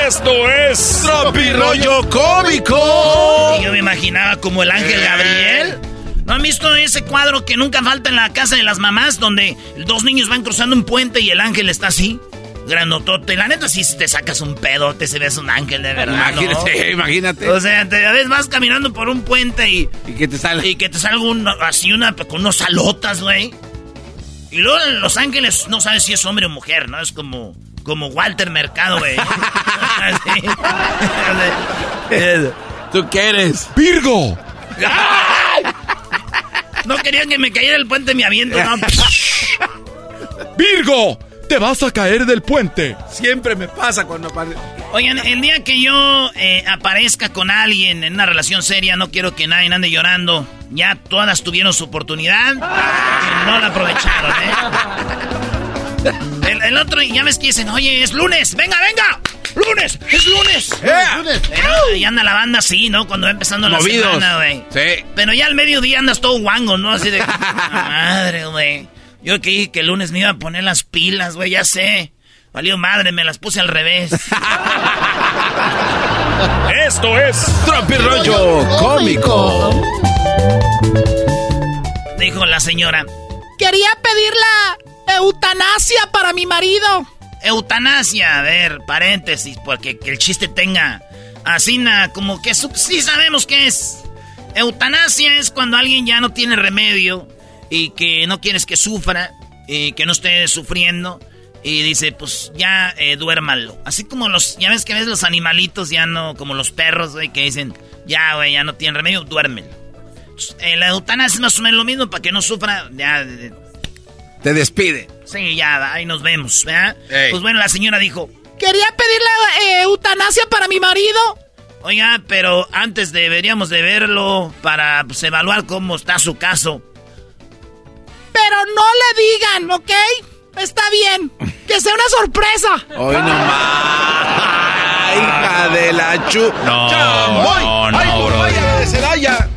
Esto es Tropirollo cómico. Y yo me imaginaba como el ángel Gabriel. ¿No han visto ese cuadro que nunca falta en la casa de las mamás donde dos niños van cruzando un puente y el ángel está así? Grandotote. La neta, si te sacas un pedote, se ves un ángel de verdad. ¿no? Imagínate, imagínate. O sea, te a veces vas caminando por un puente y. Y que te sale. Y que te salga un, así una con unos salotas, güey. Y luego en Los Ángeles no sabes si es hombre o mujer, ¿no? Es como. Como Walter Mercado, güey. Así. ¿Tú qué eres? ¡Virgo! No querían que me cayera el puente mi aviento, ¿no? ¡Virgo! ¡Te vas a caer del puente! Siempre me pasa cuando aparece. Oigan, el día que yo eh, aparezca con alguien en una relación seria, no quiero que nadie ande llorando. Ya todas tuvieron su oportunidad y no la aprovecharon, ¿eh? El, el otro, ya ves que dicen, oye, es lunes, venga, venga. ¡Lunes! ¡Es lunes! Pero, y anda la banda así, ¿no? Cuando va empezando la Movidos. semana, güey. Sí. Pero ya al mediodía andas todo guango, ¿no? Así de... madre, güey. Yo que dije que el lunes me iba a poner las pilas, güey, ya sé. Valió madre, me las puse al revés. Esto es Tropirollo cómico. Dijo la señora. Quería pedir la eutanasia para mi marido. Eutanasia, a ver, paréntesis, porque que el chiste tenga así na, como que sí sabemos qué es. Eutanasia es cuando alguien ya no tiene remedio y que no quieres que sufra y que no esté sufriendo y dice, pues ya eh, duérmalo. Así como los, ya ves que ves los animalitos ya no, como los perros, güey, que dicen, ya, güey, ya no tienen remedio, duérmelo. Entonces, eh, la eutanasia es más o menos lo mismo para que no sufra, ya, eh, Te despide. Sí, ya, ahí nos vemos, ¿verdad? Ey. Pues bueno, la señora dijo, Quería pedir la eh, eutanasia para mi marido. oiga, pero antes deberíamos de verlo para pues, evaluar cómo está su caso. Pero no le digan, ¿ok? Está bien. Que sea una sorpresa. Hoy nomás. Hija de la chu. No, ¡Chamoy! no, no, ¡Ay, bro. vaya de Celaya!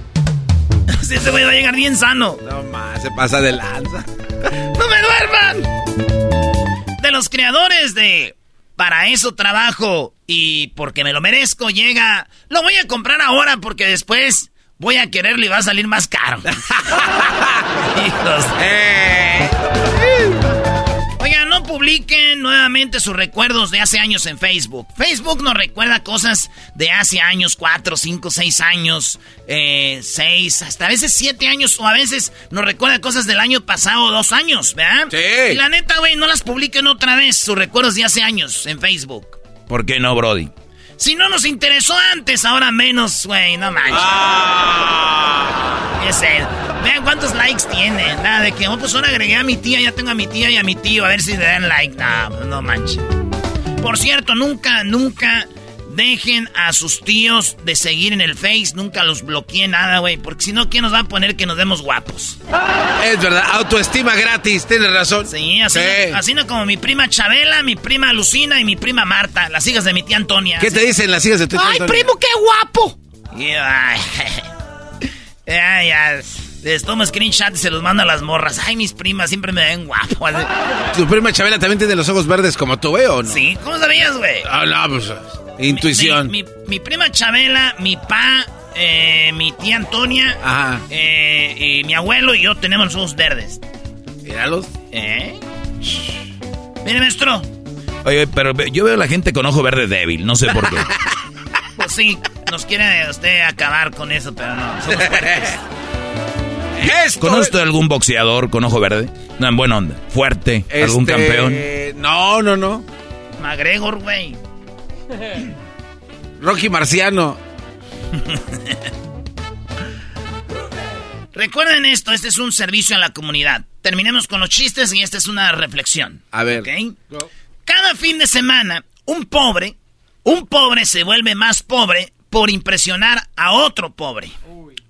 Si ese güey va a llegar bien sano. No más, se pasa de lanza. ¡No me duerman! De los creadores de Para eso trabajo y porque me lo merezco, llega. Lo voy a comprar ahora porque después voy a quererlo y va a salir más caro. Hijos. Eh. Oigan, no publiquen nuevamente sus recuerdos de hace años en Facebook. Facebook nos recuerda cosas de hace años, cuatro, cinco, seis años, eh, seis, hasta a veces siete años, o a veces nos recuerda cosas del año pasado, dos años, ¿verdad? Sí. Y la neta, güey, no las publiquen otra vez, sus recuerdos de hace años en Facebook. ¿Por qué no, Brody? Si no nos interesó antes, ahora menos, güey, no manches. Ah. Es él. Vean cuántos likes tiene. Nada de que, oh, pues ahora agregué a mi tía, ya tengo a mi tía y a mi tío, a ver si le dan like. No, no manches. Por cierto, nunca, nunca dejen a sus tíos de seguir en el Face. Nunca los bloqueen nada, güey. Porque si no, ¿quién nos va a poner que nos vemos guapos? Es verdad, autoestima gratis, tienes razón. Sí, así, Sí. No, así no como mi prima Chabela, mi prima Lucina y mi prima Marta, las hijas de mi tía Antonia. ¿Qué te dicen las hijas de tu ¡Ay, Antonio? primo, qué guapo! Y, ay, ya, ya. Les tomo screenshot y se los mando a las morras. Ay, mis primas siempre me ven guapo. ¿Tu prima Chabela también tiene los ojos verdes como tú, ¿eh, o no? Sí, ¿cómo sabías, güey? Ah, no, pues, intuición. Mi, mi- mi prima Chabela, mi pa, eh, mi tía Antonia, Ajá. eh, y mi abuelo y yo tenemos los ojos verdes. Míralos. ¿Eh? Mire, maestro. Oye, pero yo veo a la gente con ojo verde débil, no sé por qué. Pues sí, nos quiere usted acabar con eso, pero no. Somos fuertes. Esto ¿Conoce es- usted algún boxeador con ojo verde? No, en buena onda. Fuerte, algún Este, campeón. No, no, no. McGregor, güey. Rocky Marciano. Recuerden esto, este es un servicio a la comunidad. Terminemos con los chistes y esta es una reflexión. A ver. ¿ok? Cada fin de semana, un pobre, un pobre se vuelve más pobre por impresionar a otro pobre.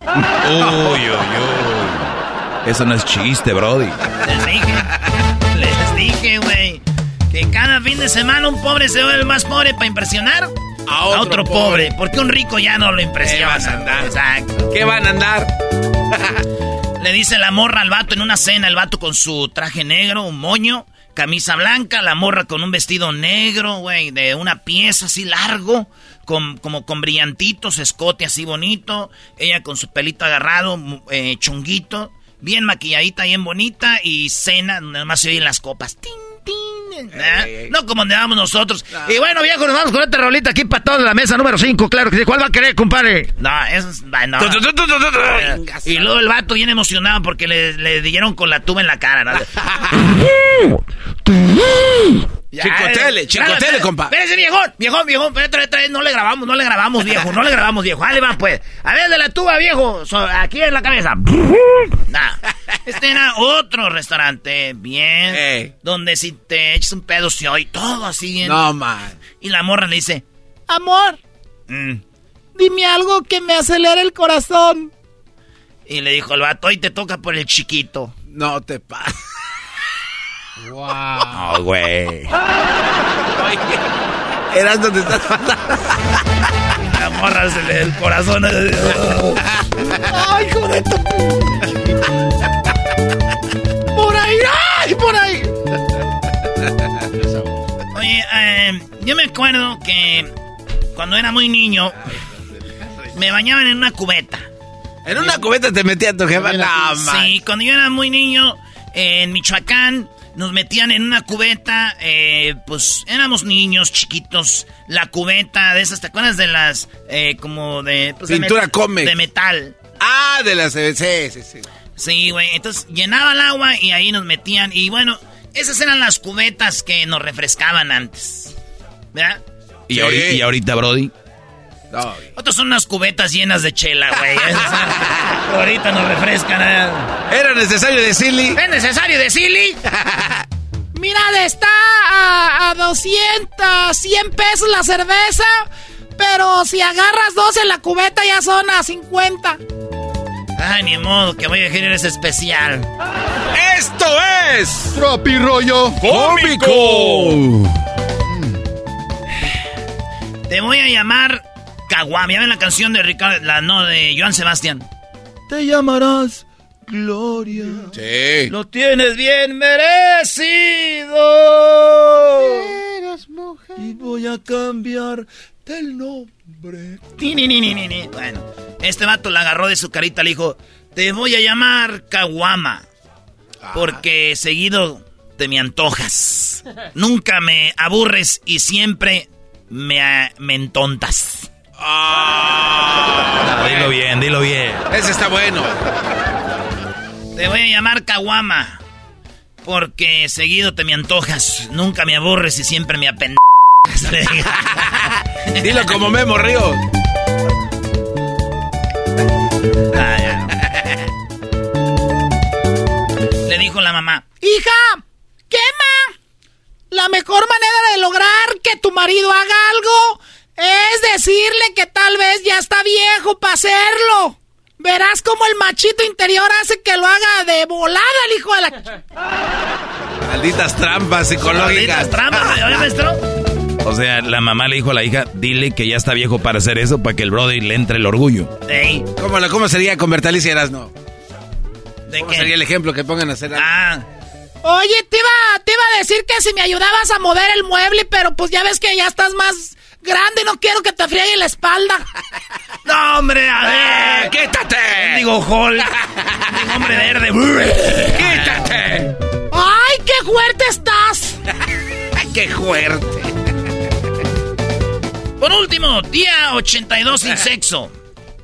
Uy, uy, uy. Eso no es chiste, Brody. Les dije, les dije, güey, que cada fin de semana un pobre se vuelve más pobre para impresionar a otro, pobre. Porque un rico ya no lo impresiona. ¿Qué vas a andar? Exacto. ¿Qué van a andar? Le dice la morra al vato en una cena, el vato con su traje negro, un moño, camisa blanca, la morra con un vestido negro, güey, de una pieza así largo, con, como con brillantitos, escote así bonito, ella con su pelito agarrado, eh, chunguito, bien maquilladita, bien bonita, y cena, nada más se oyen las copas. ¡Ting! ¿Eh? No como donde vamos nosotros. Y bueno, viejo, nos vamos con esta rolita aquí para toda la mesa número 5, claro que sí. ¿Cuál va a querer, compadre? No, eso es... No. y luego el vato bien emocionado porque le, le dieron con la tuba en la cara, ¿no? chicotele, chicotele, compa. Espérese, viejón, viejón, viejón, no le grabamos, no le grabamos, viejo, no le grabamos, viejo. Dale, va, pues. A ver, de la tuba, viejo, aquí en la cabeza. nah. Este era otro restaurante, bien, donde si te echas un pedo se oye todo así bien. No, man. Y la morra le dice, amor, mm. dime algo que me acelere el corazón. Y le dijo el vato, hoy te toca por el chiquito. No te pases. Wow. No, güey. Eras donde estás La morra se le el corazón. Ay, joder. Por ahí, ay, por ahí. Oye, eh, yo me acuerdo que cuando era muy niño me bañaban en una cubeta. ¿En una cubeta te metía tu jefa? No, sí, cuando yo era muy niño en Michoacán nos metían en una cubeta, eh, pues éramos niños chiquitos, la cubeta de esas, ¿te acuerdas de las, eh, como de... Pues, Pintura de come. De metal. Ah, de las, sí, sí, sí. Sí, güey, entonces llenaba el agua y ahí nos metían, y bueno, esas eran las cubetas que nos refrescaban antes, ¿verdad? ¿Y, ahorita, ¿y ahorita, Brody? No. Otras son unas cubetas llenas de chela, güey. ahorita nos refrescan. ¿eh? ¿Era necesario decirle? ¿Es necesario decirle? Mira, está a, a 200, 100 pesos la cerveza. Pero si agarras dos en la cubeta ya son a 50. Ay, ni modo, que voy a generar ese especial. ¡Esto es... Tropi Rollo Cómico. Te voy a llamar Caguam. Ya ven la canción de Ricardo, la no, de Joan Sebastián. Te llamarás Gloria. Sí. Lo tienes bien merecido. Eres mujer. Y voy a cambiar el nombre. Ni, ni, ni, ni, ni. Bueno, este vato la agarró de su carita, le dijo, te voy a llamar Caguama. Porque seguido te me antojas. Nunca me aburres y siempre me, me entontas. Ah, dilo bien, dilo bien. Ese está bueno. Te voy a llamar Caguama. Porque seguido te me antojas. Nunca me aburres y siempre me apendejas. Dilo como Memo Río. Ah, Le dijo la mamá. Hija, quema. La mejor manera de lograr que tu marido haga algo es decirle que tal vez ya está viejo para hacerlo. Verás cómo el machito interior hace que lo haga de volada el hijo de la... Malditas trampas psicológicas. Malditas trampas, ¿oye, maestro? O sea, la mamá le dijo a la hija, dile que ya está viejo para hacer eso, para que el brother le entre el orgullo. Ey. ¿Cómo, la- cómo sería con Bertalicia Erasno? ¿De ¿Cómo qué? sería el ejemplo que pongan a hacer algo? Ah, Oye, te iba, te iba a decir que si me ayudabas a mover el mueble, pero pues ya ves que ya estás más grande, no quiero que te friegue la espalda. no, hombre, a ver. ¡Quítate! Digo, Hall. Digo, hombre verde. ¡Quítate! ¡Ay, qué fuerte estás! ¡Ay, qué fuerte! Por último, día 82 sin sexo.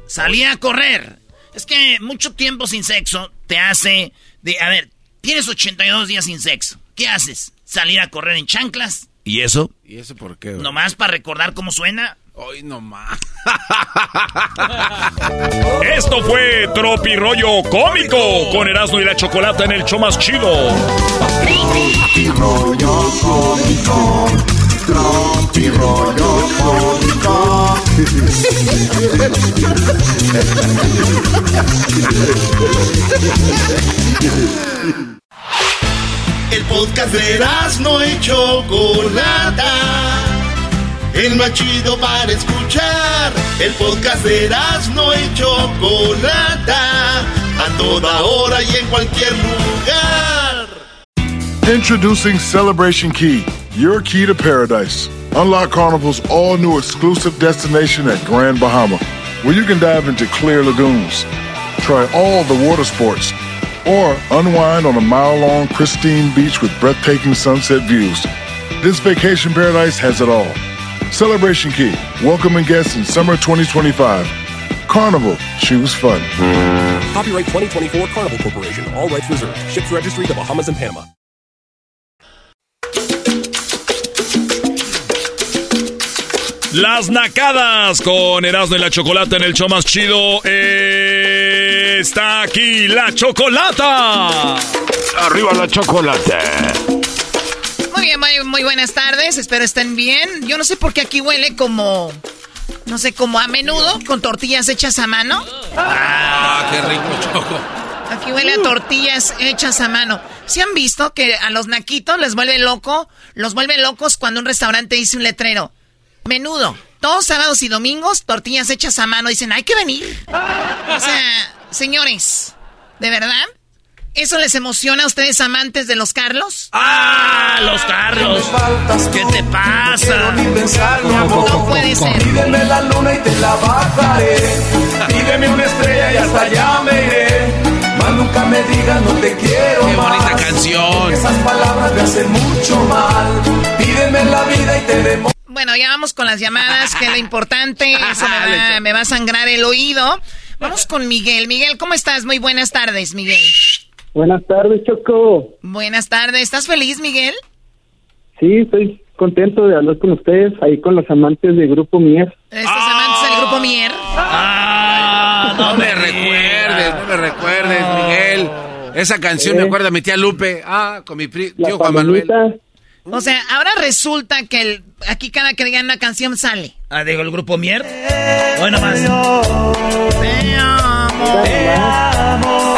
Salí a correr. Es que mucho tiempo sin sexo te hace... De, a ver, tienes 82 días sin sexo. ¿Qué haces? ¿Salir a correr en chanclas? ¿Y eso? ¿Y eso por qué? güey? ¿Nomás para recordar cómo suena? Hoy nomás. Esto fue Tropi Rollo Cómico con Erasmo y la Chocolata en el show más chido. Tropi rollo cómico. Tropi rollo cómico. El podcast de no y Chocolata. el más chido para escuchar. El podcast de Erasmo y Chocolata, a toda hora y en cualquier lugar. Introducing Celebration Key, your key to paradise. Unlock Carnival's all new exclusive destination at Grand Bahama, where you can dive into clear lagoons, try all the water sports, or unwind on a mile long, pristine beach with breathtaking sunset views. This vacation paradise has it all. Celebration Key, welcoming guests in summer 2025. Carnival, choose fun. Copyright 2024 Carnival Corporation, all rights reserved. Ships registry the Bahamas and Panama. Las nacadas con Erasmo y la Chocolata en el show más chido. Eh, Está aquí la Chocolata. Arriba la Chocolata. Muy bien, muy, muy buenas tardes. Espero estén bien. Yo no sé por qué aquí huele como. No sé, como a menudo, con tortillas hechas a mano. Ah, qué rico, Choco. Aquí huele a tortillas hechas a mano. ¿Se han visto que a los naquitos les vuelve loco? Los vuelve locos cuando un restaurante dice un letrero. Menudo. Todos sábados y domingos, tortillas hechas a mano. Dicen, hay que venir. O sea, señores, ¿de verdad? ¿Eso les emociona a ustedes amantes de los Carlos? ¡Ah, los Carlos! ¿Qué te pasa? No puede ser. Pídeme la luna y te la bajaré. Pídeme una estrella y hasta allá me iré. Más nunca me digas no te quiero Qué más. bonita canción. Esas palabras me hacen mucho mal. Pídeme la vida y te demo. Bueno, ya vamos con las llamadas, que es lo importante. Eso me va, me va a sangrar el oído. Vamos con Miguel. Miguel, ¿cómo estás? Muy buenas tardes, Miguel. Buenas tardes, Choco. Buenas tardes. ¿Estás feliz, Miguel? Sí, estoy contento de hablar con ustedes, ahí con los amantes del Grupo Mier. ¿Estos amantes del grupo Mier? Ah, No me recuerdes, no me recuerdes, Miguel. Esa canción me acuerda a mi tía Lupe. Ah, con mi tío Juan Manuel. O sea, ahora resulta que el- aquí cada que digan una canción sale. Ah, digo, el grupo Mier. Hoy nomás. Te amo. Te amo.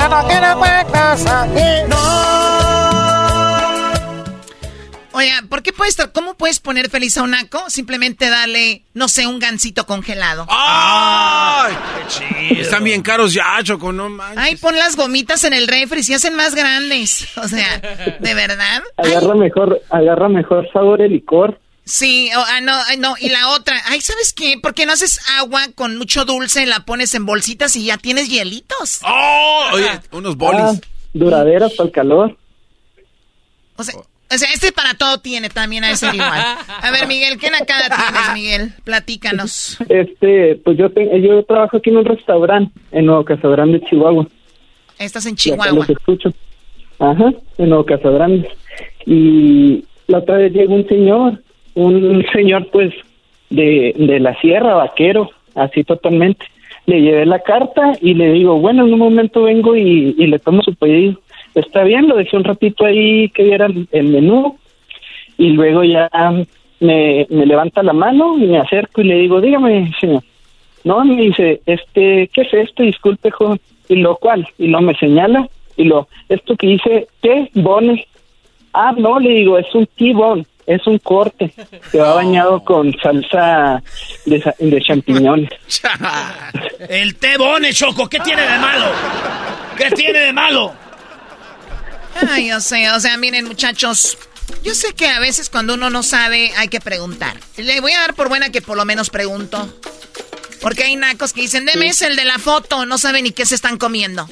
Oiga, ¿por qué puedes, cómo puedes poner feliz a un naco? Simplemente darle, no sé, un gansito congelado. ¡Ay! Chido. Están bien caros ya, Choco, no manches. Ay, pon las gomitas en el refri y se hacen más grandes. O sea, ¿de verdad? agarra mejor, agarra mejor sabor el licor. Sí, o- ah, no, ay, no, y la otra, ay, ¿sabes qué? ¿Por qué no haces agua con mucho dulce, la pones en bolsitas y ya tienes hielitos? ¡Oh! Oye, unos bolis. Ah, duraderas para el calor. O sea, o sea, este para todo tiene también a ese igual. A ver, Miguel, ¿qué nacada tienes, Miguel? Platícanos. Este, pues yo te- yo trabajo aquí en un restaurante en Nuevo Casagrande, Chihuahua. Estás en Chihuahua. los escucho. Ajá, en Nuevo Casagrande. Y la otra vez llegó un señor, un señor pues de, de la sierra, vaquero, así totalmente. Le llevé la carta y le digo, bueno, en un momento vengo y, y le tomo su pedido. Está bien, lo dejé un ratito ahí que viera el, menú y luego ya me, me levanta la mano y me acerco y le digo, dígame, señor. No, me dice, este, ¿qué es esto? Disculpe, joven. Y lo cual, y lo me señala, y lo, esto que dice, ¿qué? Bone. Ah, no, le digo, es un T-bone, es un corte que va bañado con salsa de, de champiñones. El té bone, Choco, ¿qué tiene de malo? ¿Qué tiene de malo? Ay, yo sé, o sea, miren, muchachos, yo sé que a veces cuando uno no sabe hay que preguntar. Le voy a dar por buena que por lo menos pregunto. Porque hay nacos que dicen, deme ese, el de la foto, no saben ni qué se están comiendo.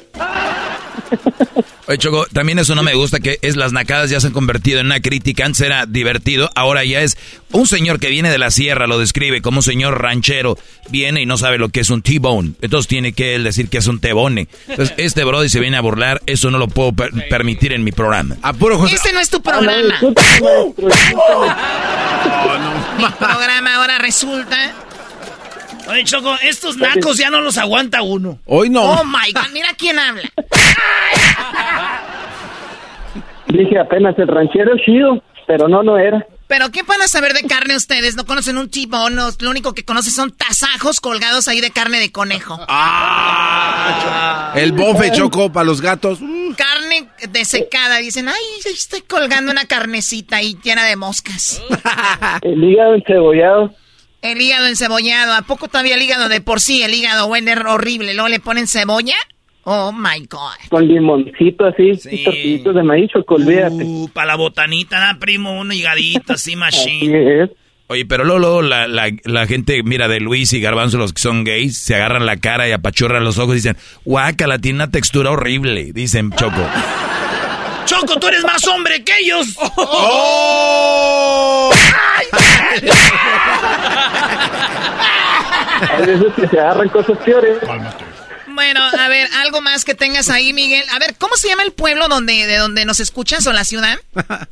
Oye, Choco, también eso no me gusta, que es las nacadas ya se han convertido en una crítica. Antes era divertido, ahora ya es un señor que viene de la sierra, lo describe como un señor ranchero, viene y no sabe lo que es un T-bone. Entonces tiene que él decir que es un T-bone. Entonces, este brody se viene a burlar, eso no lo puedo per- permitir en mi programa. A puro José. Este no es tu programa. Mi programa ahora resulta. Oye, Choco, estos nacos ya no los aguanta uno. Hoy no. Oh my god, mira quién habla. Dije apenas el ranchero es chido, pero no, no era. Pero ¿qué van a saber de carne ustedes? No conocen un T-bone, no, lo único que conocen son tasajos colgados ahí de carne de conejo. Ah, El bofe, Choco, para los gatos. Carne desecada, dicen, ay, estoy colgando una carnecita ahí llena de moscas. El hígado encebollado. El hígado encebollado. ¿A poco todavía el hígado de por sí? El hígado huele horrible. Luego le ponen cebolla. Oh my God. Con limoncito así, y tortillitos de maíz, olvídate. Uh, para la botanita, ¿no, primo? Un higadito así, machine. Así es. Oye, pero luego, luego la, la, la gente, mira, de Luis y Garbanzo, los que son gays, se agarran la cara y apachurran los ojos y dicen, guácala, tiene una textura horrible, dicen Choco. Choco, tú eres más hombre que ellos. ¡Oh! Hay veces que se agarran cosas peores. Bueno, a ver, algo más que tengas ahí, Miguel. A ver, ¿cómo se llama el pueblo donde, de donde nos escuchas o la ciudad?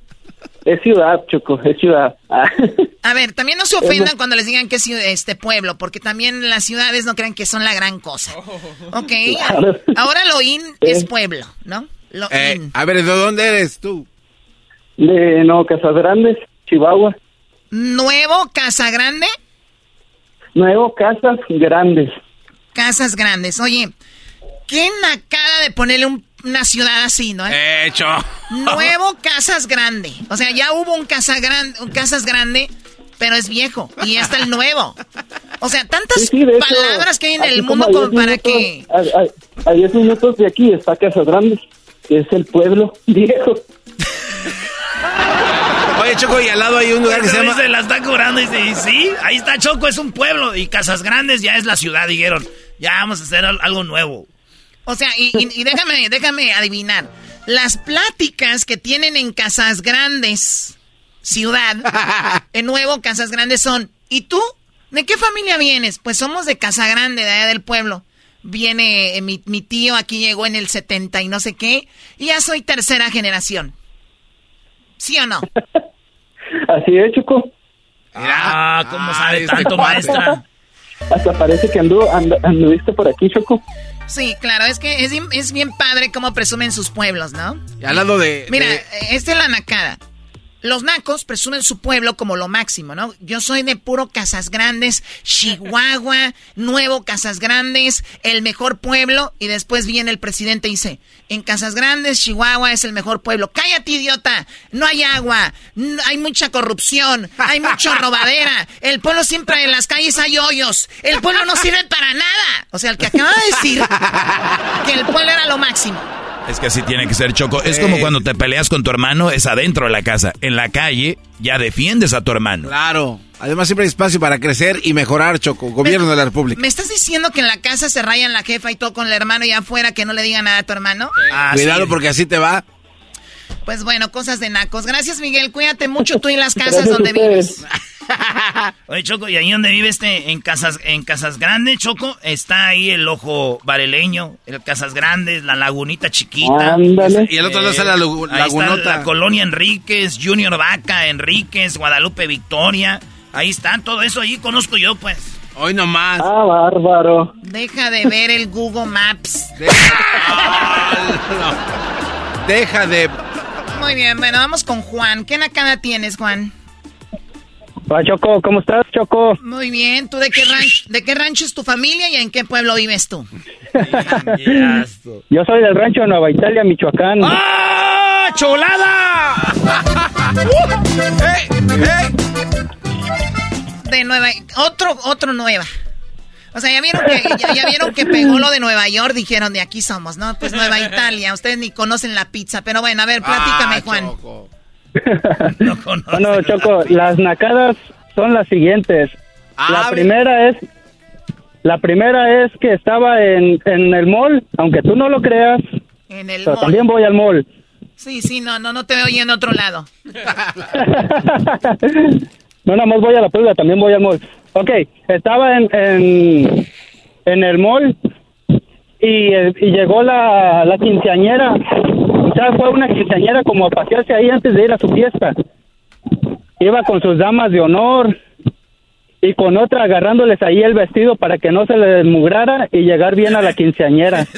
Es ciudad, Choco, es ciudad. A ver, también no se ofendan cuando les digan que es este pueblo, porque también las ciudades no crean que son la gran cosa. Ok, Claro. ahora lo in es pueblo, ¿no? Lo Eh, in. a ver, ¿de dónde eres tú? De no, Casas Grandes, Chihuahua. Nuevo, Casa Grande, Nuevo, Casas Grandes. Casas Grandes. Oye, qué nacada de ponerle un- una ciudad así, ¿no? Hecho. Nuevo Casas Grande. O sea, ya hubo un, casa gran, un Casas Grande, pero es viejo. Y está el nuevo. O sea, tantas Sí, sí, de hecho, palabras que hay en el mundo a como 10 para minutos- que... A 10 minutos de aquí está Casas Grandes, que es el pueblo viejo. Oye, Choco, y al lado hay un lugar que se Pero llama... dice, la está cobrando y dice, y sí, ahí está Choco, es un pueblo. Y Casas Grandes ya es la ciudad, dijeron. Ya vamos a hacer al- algo nuevo. O sea, y, y- y déjame, déjame adivinar. Las pláticas que tienen en Casas Grandes, ciudad, en nuevo Casas Grandes son, ¿y tú? ¿De qué familia vienes? Pues somos de Casa Grande, de allá del pueblo. Viene eh, mi, mi tío, aquí llegó en el 70 y no sé qué, y ya soy tercera generación. ¿Sí o no? Así es, Choco. Ah, ¿cómo sabe tanto, maestra? Hasta parece que anduvo, and- anduviste por aquí, Choco. Sí, claro, es que es, bien- es bien padre cómo presumen sus pueblos, ¿no? Y al lado de... Mira, de- eh, esta es la nacada. Los nacos presumen su pueblo como lo máximo, ¿no? Yo soy de puro Casas Grandes, Chihuahua, Nuevo Casas Grandes, el mejor pueblo. Y después viene el presidente y dice, en Casas Grandes, Chihuahua es el mejor pueblo. Cállate, idiota. No hay agua, hay mucha corrupción, hay mucha robadera. El pueblo siempre en las calles hay hoyos. El pueblo no sirve para nada. O sea, el que acaba de decir que el pueblo era lo máximo. Es que así tiene que ser, Choco. Es como cuando te peleas con tu hermano, es adentro de la casa. En la calle, ya defiendes a tu hermano. Claro. Además, siempre hay espacio para crecer y mejorar, Choco. Gobierno de la República. ¿Me estás diciendo que en la casa se rayan la jefa y todo con el hermano y afuera que no le diga nada a tu hermano? Ah, Cuidado sí. porque así te va. Pues bueno, cosas de nacos. Gracias, Miguel. Cuídate mucho tú y las casas Gracias donde vives. Oye, Choco, y ahí donde vive este, en Casas, en Casas Grandes, Choco, está ahí el ojo vareleño, el Casas Grandes, la lagunita chiquita. Ándale. Y el otro lado está la Ahí está lagunota. la colonia Enríquez, Junior Vaca, Enríquez, Guadalupe Victoria. Ahí están, todo eso ahí conozco yo, pues. Hoy nomás. Ah, bárbaro. Deja de ver el Google Maps. Deja de... Muy bien, bueno, vamos con Juan. ¿Qué nacada tienes, Juan? Va, Choco, ¿cómo estás, Choco? Muy bien. ¿Tú de qué, rancho, de qué rancho es tu familia y en qué pueblo vives tú? Yo soy del rancho de Nueva Italia, Michoacán. ¡Ah! ¡Cholada! De Nueva... Otro, otro Nueva. O sea, ya vieron que, ya, ya vieron que pegó lo de Nueva York, dijeron de aquí somos, ¿no? Pues Nueva Italia, ustedes ni conocen la pizza, pero bueno, a ver, platícame, Ah, Juan. Choco. Bueno, Choco, las nacadas son las siguientes. La Abre. primera es la primera es que estaba en, en el mall, aunque tú no lo creas, En el pero mall. también voy al mall. Sí, sí, no, no, no te veo en otro lado. no, nada más voy a la pulga, también voy al mall. Ok, estaba en, en, en el mall y, y llegó la, la quinceañera. Sea, fue una quinceañera como a pasearse ahí antes de ir a su fiesta. Iba con sus damas de honor y con otra agarrándoles ahí el vestido para que no se le desmugrara y llegar bien a la quinceañera.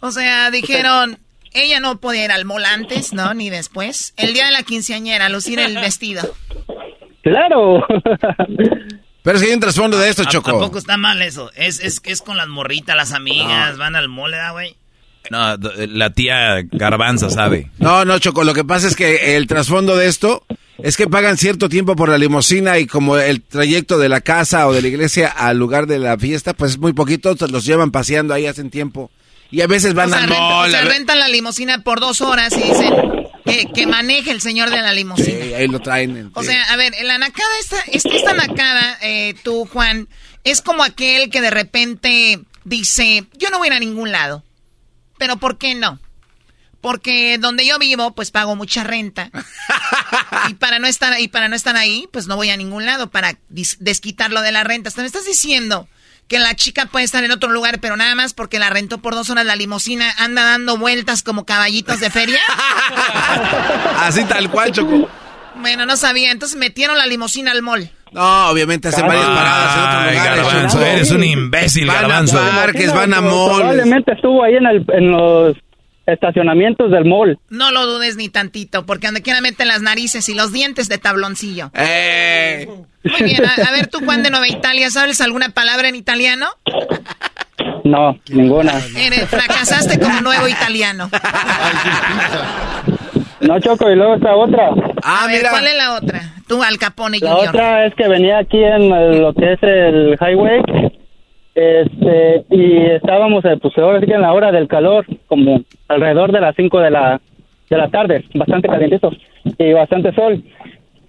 O sea, dijeron, ella no podía ir al mall antes, ¿no? Ni después. El día de la quinceañera, lucir el vestido. ¡Claro! Pero es que hay un trasfondo de esto, ¿A- Choco. Tampoco está mal eso. Es, es que es con las morritas, las amigas, van al mole, ¿da, güey? No, d- la tía Garbanza sabe. No, no, Choco, lo que pasa es que el trasfondo de esto Es que pagan cierto tiempo por la limusina y como el trayecto de la casa o de la iglesia al lugar de la fiesta, pues es muy poquito, se los llevan paseando ahí, hacen tiempo. Y a veces van o sea, al renta- mall, o sea, a ver- rentan la limusina por dos horas y dicen que, que maneje el señor de la limusina. Sí, ahí lo traen. en- O sea, a ver, la nacada, esta, esta, esta nacada, eh, tú, Juan, es como aquel que de repente dice, yo no voy a ir a ningún lado. Pero ¿por qué no? Porque donde yo vivo, pues pago mucha renta. y para no estar y para no estar ahí, pues no voy a ningún lado para desquitarlo de la renta. Hasta me estás diciendo que la chica puede estar en otro lugar, pero nada más porque la rentó por dos horas la limusina, anda dando vueltas como caballitos de feria. Así tal cual, Choco. bueno, no sabía. Entonces metieron la limusina al mall. No, obviamente hacen varias paradas en. Garbanzo, Choco. eres un imbécil, Van a Garbanzo. parques, van a mall. Probablemente estuvo ahí en, el, en los estacionamientos del mall. No lo dudes ni tantito, porque donde quiera meten las narices y los dientes de tabloncillo. Eh. Muy bien, a, a ver tú, Juan de Nueva Italia, ¿sabes alguna palabra en italiano? No, ninguna. Eres- fracasaste como nuevo italiano. No, Choco, y luego está otra. Ah, a ver, ¿cuál es la otra? Tú, Al Capone La Junior. otra es que venía aquí en el- lo que es el highway este y estábamos eh, pues ahora sí que en la hora del calor como alrededor de las 5 de la de la tarde bastante calientito y bastante sol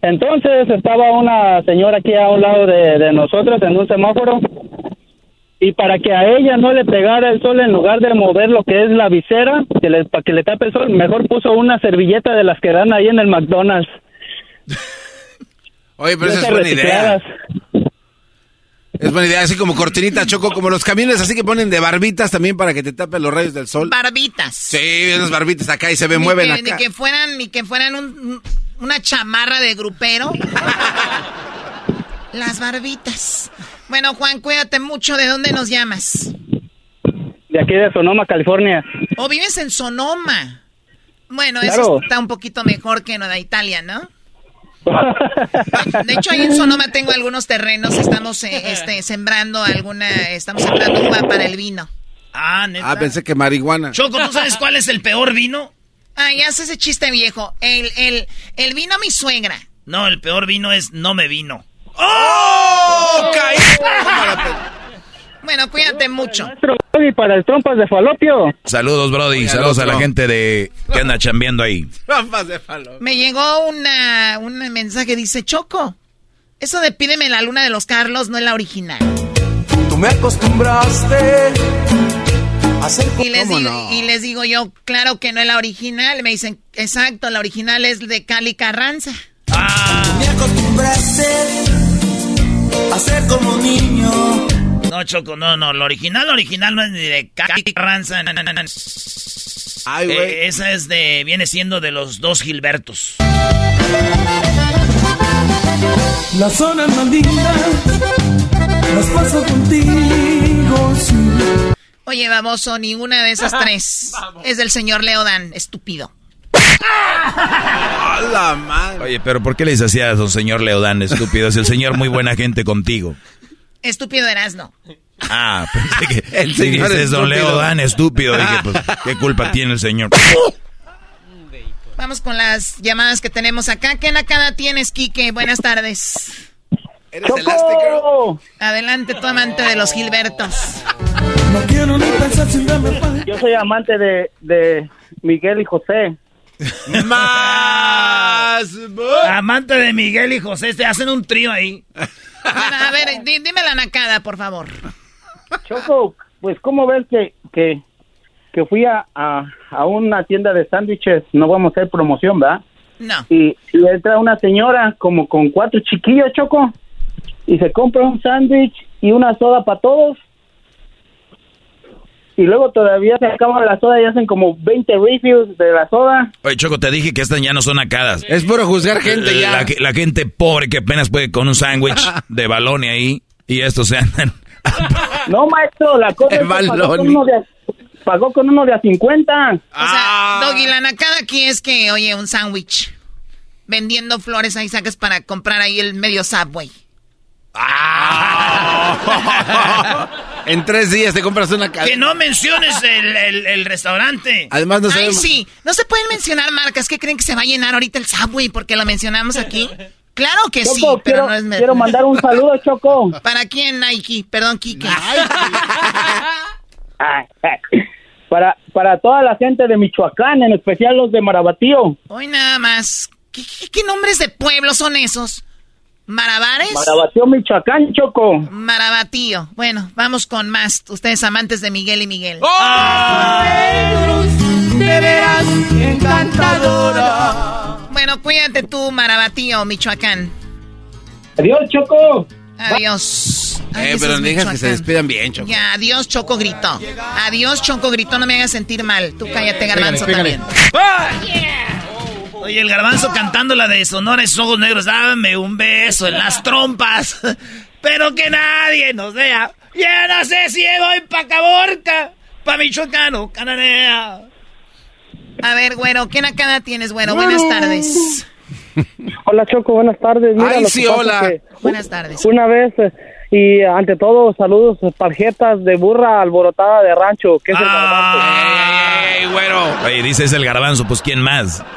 entonces estaba una señora aquí a un lado de, de nosotros en un semáforo y para que a ella no le pegara el sol en lugar de mover lo que es la visera que le, para que le tape el sol mejor puso una servilleta de las que dan ahí en el McDonald's Oye, pero esa es buena idea. Es buena idea, así como cortinita, Choco, como los camiones así que ponen de barbitas también para que te tapen los rayos del sol. Barbitas. Sí, esas barbitas acá y se me Ni mueven que, ni acá. que fueran, ni que fueran un- una chamarra de grupero. Las barbitas. Bueno, Juan, cuídate mucho. ¿De dónde nos llamas? de aquí de Sonoma, California. ¿O vives en Sonoma? Bueno, Claro. eso está un poquito mejor que Nueva Italia, ¿no? De hecho, ahí en Sonoma tengo algunos terrenos. Estamos eh, este, sembrando alguna... Estamos sembrando uva para el vino. Ah, neta. Ah, pensé que marihuana. Choco, ¿tú sabes cuál es el peor vino? Ah, ya hace ese chiste viejo. El, el, el vino mi suegra. No, el peor vino es no me vino. ¡Oh! Bueno, cuídate mucho. Y para el trompas de falopio. Saludos, Brody. Saludos a la gente de que anda chambeando ahí. Trampas de falo. Me llegó una, un mensaje, dice, Choco, eso de pídeme la luna de los Carlos no es la original. Tú me acostumbraste Y les, ¿Cómo digo, no? y les digo yo, claro que no es la original. Me dicen, exacto, la original es de Cali Carranza. Me acostumbraste a ser como niño. No, Choco, no, no. Lo original, lo original no es ni de Cali Ranza. no, no, no, no. Ay, güey. Eh, esa es de. Viene siendo de los dos Gilbertos. Las zonas más lindas las paso contigo. sí. Oye, baboso, ninguna de esas tres es del señor Leodan, estúpido. A la madre. Oye, pero ¿por qué le dices así a don señor Leodán, estúpido? Es el señor muy buena gente contigo. Estúpido Erasno. Ah, pensé que El señor dijiste don estúpido. Leodán, estúpido. Dije, pues, ¿qué culpa tiene el señor? Vamos con las llamadas que tenemos acá. ¿Qué nacada tienes, Quique? Buenas tardes. ¿Eres elástico? Adelante, tu amante de los Gilbertos. No quiero ni pensar sin darme paz. Yo soy amante de, de Miguel y José. Más. Amante de Miguel y José, te hacen un trío ahí. Bueno, a ver, di- dime la nacada, por favor. Choco, pues ¿cómo ves que, que, que fui a, a, a una tienda de sándwiches? No vamos a hacer promoción, ¿verdad? No. Y, y entra una señora como con cuatro chiquillos, Choco, y se compra un sándwich y una soda para todos. Y luego todavía se acaban la soda y hacen como 20 reviews de la soda. Oye, Choco, te dije que estas ya no son nacadas. Es puro juzgar gente ya. La, la gente pobre que apenas puede con un sándwich de balón y ahí. Y estos se andan. No, maestro, la cosa es que pagó con, uno de, a- pagó con uno de a 50. O Ah. sea, Doggy, la nacada aquí es que, oye, un sándwich. Vendiendo flores ahí sacas para comprar ahí el medio Subway. En tres días te compras una cadena. Que no menciones el, el- el restaurante. Además, no Ay, sabemos. sí. No se pueden mencionar marcas. ¿Qué creen que se va a llenar ahorita el Subway porque lo mencionamos aquí? Claro que sí, Choco, pero quiero, no es... quiero mandar un saludo, Choco. ¿Para quién, Nike? Perdón, Kike. Para, para toda la gente de Michoacán, en especial los de Marabatío. Hoy nada más. ¿Qué, qué- qué nombres de pueblos son esos? ¿Marabares? Marabatío, Michoacán, Choco. Marabatío. Bueno, vamos con más. Ustedes amantes de Miguel y Miguel. De veras encantadora. Bueno, cuídate tú, Marabatío, Michoacán. Adiós, Choco. Adiós. Ay, Eh, pero dejas que se despidan bien, Choco. Ya, adiós, Choco gritó. Adiós, Choco gritó, no me hagas sentir mal. Tú cállate, Garbanzo, pégale. también. Oye, el garbanzo cantando la de Sonora y sus ojos negros, dame un beso en las trompas, pero que nadie nos vea. Ya no sé si voy pa' Caborca, pa' Michoacán o Cananea. A ver, güero, ¿qué nakada tienes, güero? Buenas tardes. Hola, Choco, buenas tardes. Mira, Ay, sí, hola. Buenas tardes. Una vez, eh, y ante todo, saludos, tarjetas de burra alborotada de rancho, que es el ¡Ey, güero! Oye, dice es el garbanzo, pues ¿quién más?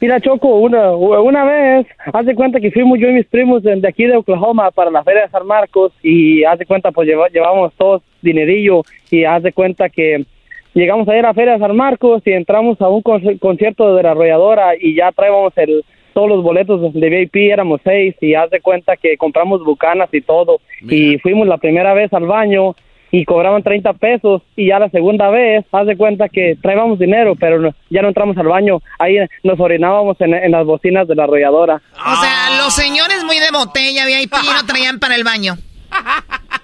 Mira, Choco, una, una vez, haz de cuenta que fuimos yo y mis primos de, de aquí de Oklahoma para la Feria de San Marcos y haz de cuenta, pues lleva- llevamos todos dinerillo y haz de cuenta que llegamos a ir a la Feria de San Marcos y entramos a un conci- concierto de la arrolladora y ya traíamos el, todos los boletos de VIP, éramos seis y haz de cuenta que compramos bucanas y todo y fuimos la primera vez al baño y cobraban 30 pesos y ya la segunda vez, haz de cuenta que traíamos dinero, pero no- ya no entramos al baño, ahí nos orinábamos en, en las bocinas de la arrolladora. O sea, los señores muy de botella, VIP, no traían para el baño.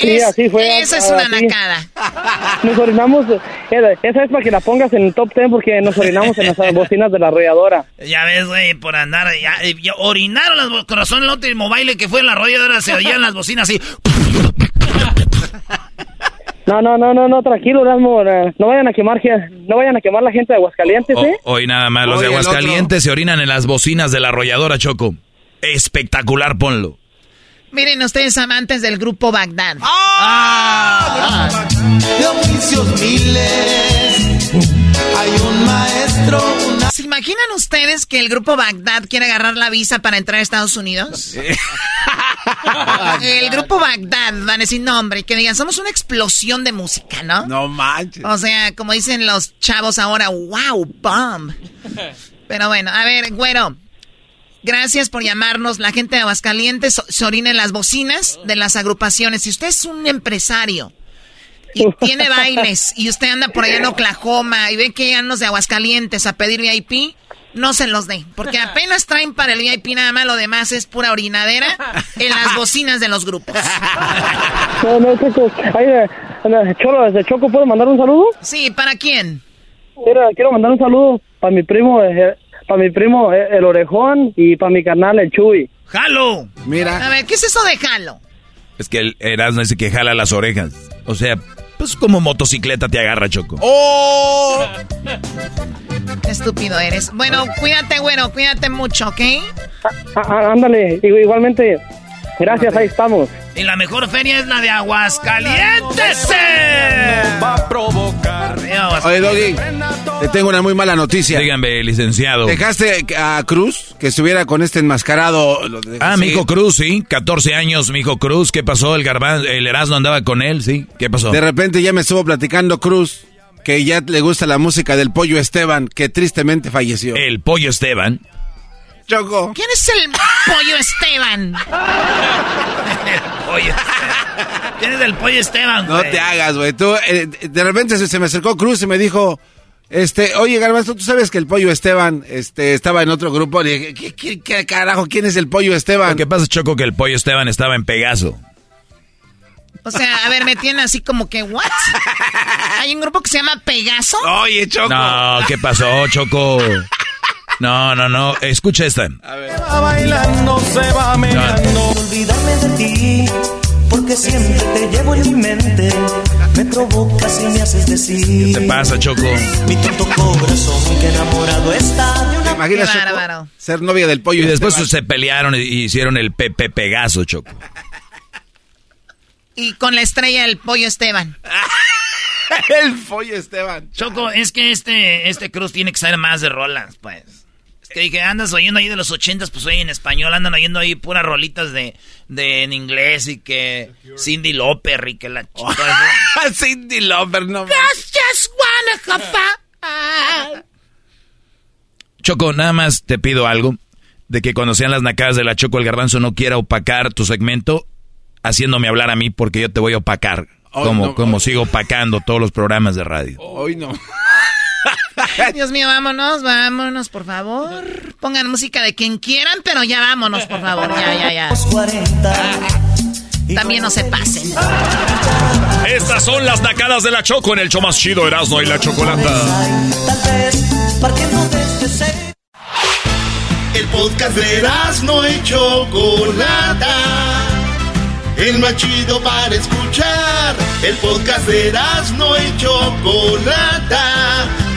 Sí, Es- así fue. Esa es una así. nacada. Nos orinamos, eh, esa es para que la pongas en el top 10 porque nos orinamos en las bocinas de la arrolladora. Ya ves, güey, por andar, ya, eh, ya orinaron las bo- con razón el último baile que fue en la arrolladora, se oían las bocinas así. No, no, no, no, no, tranquilo, Erasmo, eh, no vayan a quemar, no vayan a quemar la gente de Aguascalientes, ¿eh? Hoy nada más, los Oye, de Aguascalientes se orinan en las bocinas de la arrolladora, Choco. Espectacular, ponlo. Miren ustedes amantes del grupo Bagdad. De oficios miles. Hay un maestro, una. ¿Se imaginan ustedes que el grupo Bagdad quiere agarrar la visa para entrar a Estados Unidos? el grupo Bagdad van a decir nombre, que digan, somos una explosión de música, ¿no? No manches. O sea, como dicen los chavos ahora, wow, bomb. Pero bueno, a ver, güero. Gracias por llamarnos. La gente de Aguascalientes se orina en las bocinas de las agrupaciones. Si usted es un empresario y tiene bailes y usted anda por allá en Oklahoma y ve que llegan los de Aguascalientes a pedir VIP, no se los dé. Porque apenas traen para el VIP nada más, lo demás es pura orinadera en las bocinas de los grupos. No, no, Choco, ahí, Cholo, desde Choco, ¿puedo mandar un saludo? Sí, ¿para quién? Mira, quiero mandar un saludo para mi primo, eh, para mi primo eh, el Orejón y para mi carnal el Chuy. ¡Jalo! Mira. A ver, ¿qué es eso de jalo? Es que el Erasmo dice que jala las orejas. O sea, pues como motocicleta te agarra, Choco. ¡Oh! Estúpido eres. Bueno, cuídate, güero, cuídate mucho, ¿ok? Ah, ah, ándale, igu- igualmente, gracias, ahí estamos. Y la mejor feria es la de Aguascalientes. Va a provocar. Oye, Doggy, te tengo una muy mala noticia. Díganme, licenciado. ¿Dejaste a Cruz que estuviera con este enmascarado? Ah, mi hijo? Cruz, sí. 14 años, mi hijo Cruz. ¿Qué pasó? El garbanzo, el Erasmo andaba con él, sí. ¿Qué pasó? De repente ya me estuvo platicando Cruz que ya le gusta la música del Pollo Esteban, que tristemente falleció. El pollo Esteban. Choco. ¿Quién es el pollo Esteban? Pollo Tienes el pollo Esteban, No güey. te hagas, güey. Tú, eh, de repente se, se me acercó Cruz y me dijo, este, oye, Garbanzo, ¿tú sabes que el Pollo Esteban este, estaba en otro grupo? Le dije, ¿qué, qué- qué carajo? ¿Quién es el Pollo Esteban? Lo que pasa, Choco, que el pollo Esteban estaba en Pegaso. O sea, a ver, me tienen así como que, ¿what? ¿Hay un grupo que se llama Pegaso? Oye, Choco. No, ¿qué pasó, Choco? No, no, no. Escucha esta. Va bailando, se va mirando. Olvidarme de ti, porque siempre te llevo en mi mente. Me provocas y me haces decir. ¿Qué te pasa, Choco? Mi tonto corazón que enamorado está de una. ¿Te imaginas, Qué Choco, bárbaro. ser novia del Pollo Y después Esteban? se pelearon y hicieron el Pepe Pegaso, Choco. Y con la estrella del pollo Esteban. el pollo Esteban. Choco, es que este, este Cruz tiene que saber más de rolas, pues. Que dije, andas oyendo ahí de los ochentas, pues oye en español, andan oyendo ahí puras rolitas de, de en inglés y que Cindy Lauper y que la chica. Cindy Lauper, no. just wanna have Choco, nada más te pido algo. De que cuando sean las nacadas de la Choco, el garbanzo no quiera opacar tu segmento haciéndome hablar a mí porque yo te voy a opacar. como como sigo opacando todos los programas de radio. Hoy no. Dios mío, vámonos, vámonos, por favor. Pongan música de quien quieran, pero ya vámonos, por favor. Ya, ya, ya. También no se pasen. Estas son las nacadas de la Choco en el show más chido Erasmo y la Chocolata. El podcast de Erasmo y Chocolata. El más chido para escuchar. El podcast de Erasmo y Chocolata.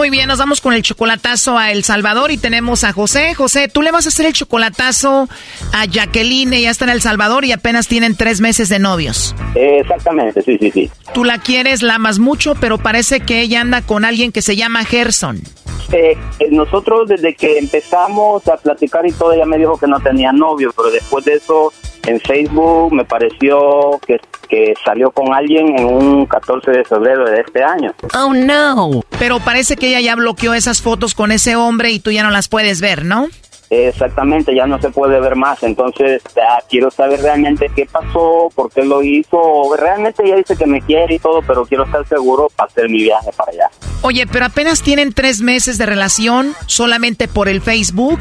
Muy bien, nos vamos con el chocolatazo a El Salvador y tenemos a José. José, tú le vas a hacer el chocolatazo a Jacqueline, ella está en El Salvador y apenas tienen tres meses de novios. Exactamente, sí, sí, sí. Tú la quieres, la amas mucho, pero parece que ella anda con alguien que se llama Gerson. Eh, eh, nosotros desde que empezamos a platicar y todo, ella me dijo que no tenía novio, pero después de eso en Facebook me pareció que, que salió con alguien en un 14 de febrero de este año. Oh no. Pero parece que ella ya bloqueó esas fotos con ese hombre y tú ya no las puedes ver, ¿no? Exactamente, ya no se puede ver más, entonces ya quiero saber realmente qué pasó, por qué lo hizo, realmente ella dice que me quiere y todo, pero quiero estar seguro para hacer mi viaje para allá. Oye, pero apenas tienen tres meses de relación solamente por el Facebook.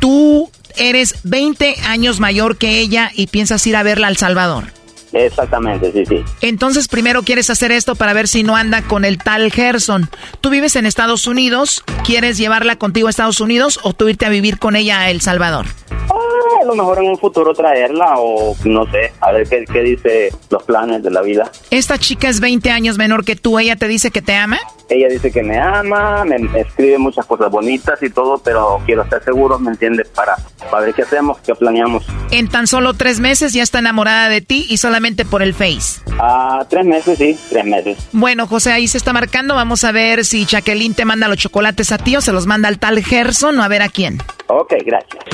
Tú eres 20 años mayor que ella y piensas ir a verla al Salvador. Exactamente, sí, sí. Entonces primero quieres hacer esto para ver si no anda con el tal Gerson. ¿Tú vives en Estados Unidos? ¿Quieres llevarla contigo a Estados Unidos o tú irte a vivir con ella a El Salvador? Ah, a lo mejor en un futuro traerla o no sé, a ver qué, qué dice los planes de la vida. Esta chica es 20 años menor que tú. ¿Ella te dice que te ama? Ella dice que me ama, me me escribe muchas cosas bonitas y todo, pero quiero estar seguro, ¿me entiendes? Para, para ver qué hacemos, qué planeamos. En tan solo tres meses ya está enamorada de ti y solamente por el Face. Ah, tres meses, sí, tres meses. Bueno, José, ahí se está marcando. Vamos a ver si Jacqueline te manda los chocolates a ti o se los manda al tal Gerson o a ver a quién. Ok, gracias.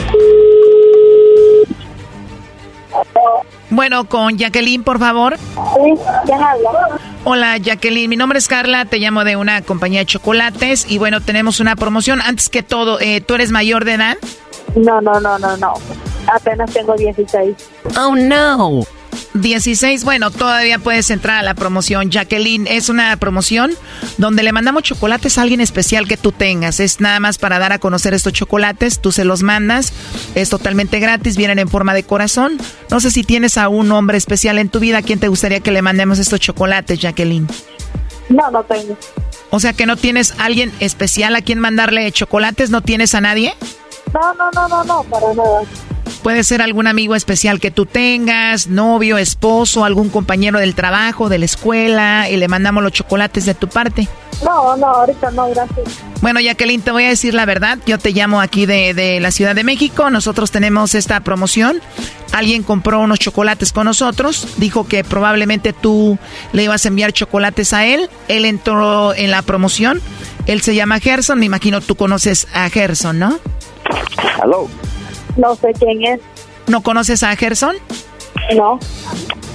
Bueno, con Jacqueline, por favor. Sí, ¿quién habla? Hola, Jacqueline. Mi nombre es Carla. Te llamo de una compañía de chocolates. Y bueno, tenemos una promoción. Antes que todo, eh, ¿tú eres mayor de edad? No, no, no, no, no. Apenas tengo 16. Oh, no. 16, bueno, todavía puedes entrar a la promoción. Jacqueline, es una promoción donde le mandamos chocolates a alguien especial que tú tengas. Es nada más para dar a conocer estos chocolates. Tú se los mandas. Es totalmente gratis. Vienen en forma de corazón. No sé si tienes a un hombre especial en tu vida. ¿A quién te gustaría que le mandemos estos chocolates, Jacqueline? No, no tengo. O sea que no tienes a alguien especial a quien mandarle chocolates. ¿No tienes a nadie? No, no, no, no, no, para nada. Puede ser algún amigo especial que tú tengas, novio, esposo, algún compañero del trabajo, de la escuela, y le mandamos los chocolates de tu parte. No, no, ahorita no, gracias. Bueno, Jacqueline, te voy a decir la verdad. Yo te llamo aquí de, de la Ciudad de México. Nosotros tenemos esta promoción. Alguien compró unos chocolates con nosotros. Dijo que probablemente tú le ibas a enviar chocolates a él. Él entró en la promoción. Él se llama Gerson. Me imagino tú conoces a Gerson, ¿no? Hello. No sé quién es. ¿No conoces a Gerson? No.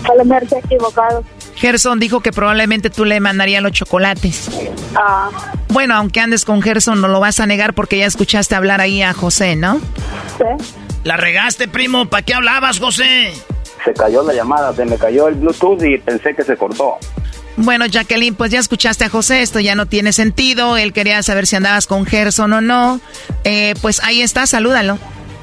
A lo mejor se ha equivocado. Gerson dijo que probablemente tú le mandarías los chocolates. Ah, Bueno, aunque andes con Gerson, no lo vas a negar porque ya escuchaste hablar ahí a José, ¿no? sí. La regaste, primo. ¿Para qué hablabas, José? Se cayó la llamada, se me cayó el Bluetooth y pensé que se cortó. Bueno, Jacqueline, pues ya escuchaste a José, esto ya no tiene sentido. Él quería saber si andabas con Gerson o no. Eh, pues ahí está, salúdalo.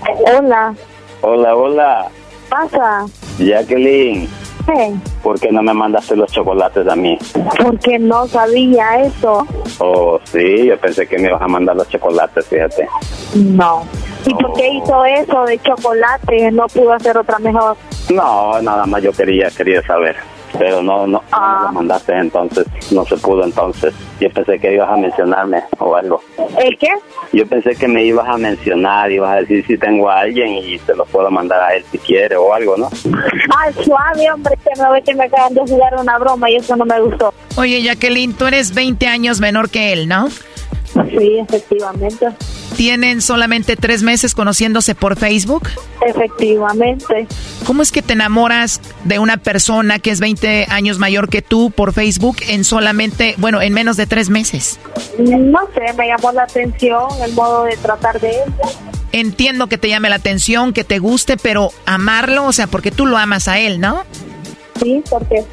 Hola. Hola, hola. pasa? Jacqueline, ¿Qué? ¿por qué no me mandaste los chocolates a mí? Porque no sabía eso. Oh, sí, yo pensé que me ibas a mandar los chocolates, fíjate. No. ¿Y por qué hizo eso de chocolate? No pudo hacer otra mejor. No, nada más yo quería, quería saber. Pero no, no, no me lo mandaste entonces, no se pudo entonces. Yo pensé que ibas a mencionarme o algo. ¿El qué? Yo pensé que me ibas a mencionar, ibas a decir si tengo a alguien y te lo puedo mandar a él si quiere o algo, ¿no? Ay, suave, hombre, que me ve que me acaban de jugar una broma y eso no me gustó. Oye, Jacqueline, tú eres 20 años menor que él, ¿no? Sí, efectivamente. ¿Tienen solamente tres meses conociéndose por Facebook? Efectivamente. ¿Cómo es que te enamoras de una persona que es 20 años mayor que tú por Facebook en solamente, bueno, en menos de tres meses? No sé, me llamó la atención el modo de tratar de él. Entiendo que te llame la atención, que te guste, pero amarlo, o sea, porque tú lo amas a él, ¿no? Sí, porque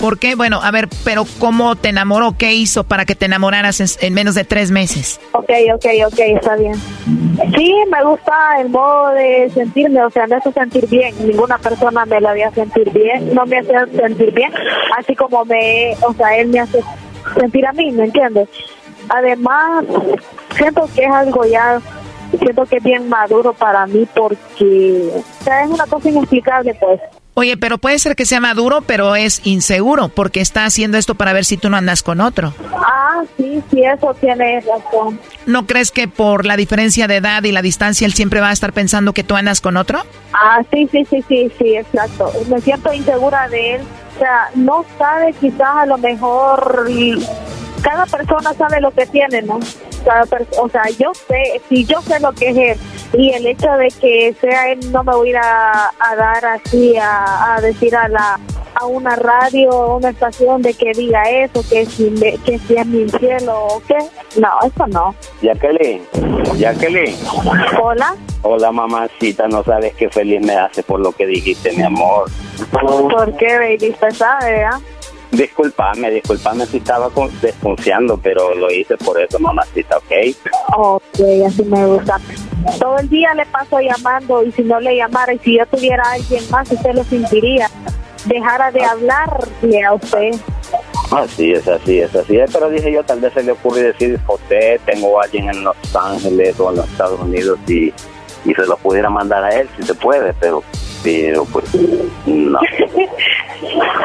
¿Por qué? Bueno, a ver, pero ¿cómo te enamoró? ¿Qué hizo para que te enamoraras en, en menos de tres meses? Ok, ok, ok, está bien. Sí, me gusta el modo de sentirme, o sea, me hace sentir bien. Ninguna persona me lo había sentir bien, no me hace sentir bien, así como me, o sea, él me hace sentir a mí, ¿me entiendes? Además, siento que es algo ya, siento que es bien maduro para mí porque, o sea, es una cosa inexplicable, pues. Oye, pero puede ser que sea maduro, pero es inseguro, porque está haciendo esto para ver si tú no andas con otro. Ah, sí, sí, eso tiene razón. ¿No crees que por la diferencia de edad y la distancia él siempre va a estar pensando que tú andas con otro? Ah, sí, sí, sí, sí, sí, exacto. Me siento insegura de él. O sea, no sabe quizás a lo mejor... Cada persona sabe lo que tiene, ¿no? Cada o sea, yo sé, si yo sé lo que es él y el hecho de que sea él no me voy a ir a, a dar así a, a decir a la a una radio o una estación de que diga eso, que si, me- que si es mi cielo o qué. No, eso no. Jacqueline, Jacqueline. Hola. Hola, mamacita, no sabes qué feliz me hace por lo que dijiste, mi amor. ¿Por qué, baby? Usted sabe, ¿ah? Disculpame, disculpame si estaba con- desconfiando, pero lo hice por eso, mamacita, ¿ok? Ok, así me gusta. Todo el día le paso llamando y si no le llamara y si yo tuviera a alguien más, usted lo sentiría. Dejara de hablarle a usted. Así es, así es, así es. Pero dije yo, tal vez se le ocurre decir, José, tengo a alguien en Los Ángeles o en los Estados Unidos y, y se lo pudiera mandar a él, si se puede, pero, pero pues, no.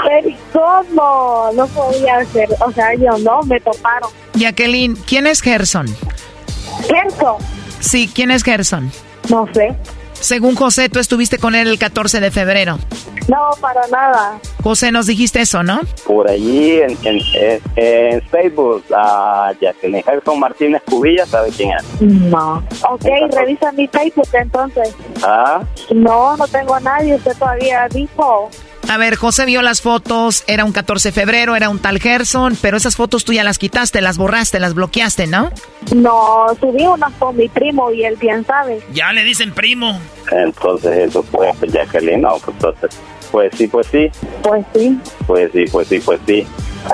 Pero ¿cómo? No podía hacer. O sea, yo no, me toparon. Jacqueline, ¿quién es Gerson? ¿Gerson? Sí, ¿quién es Gerson? No sé. Según José, tú estuviste con él el 14 de febrero. No, para nada. José, nos dijiste eso, ¿no? Por allí en, en, en- en Facebook, a Jacqueline Gerson Martínez Cubilla, ¿sabe quién es? No. Ok, revisa mi Facebook entonces. Ah, No, no tengo a nadie. Usted todavía dijo. A ver, José vio las fotos, era un 14 de febrero, era un tal Gerson, pero esas fotos tú ya las quitaste, las borraste, las bloqueaste, ¿no? No, subí unas con mi primo y él bien sabe. Ya le dicen primo. entonces eso fue pues, Jacqueline, no, pues entonces, pues sí, pues sí, Pues sí, pues sí, pues sí, pues sí.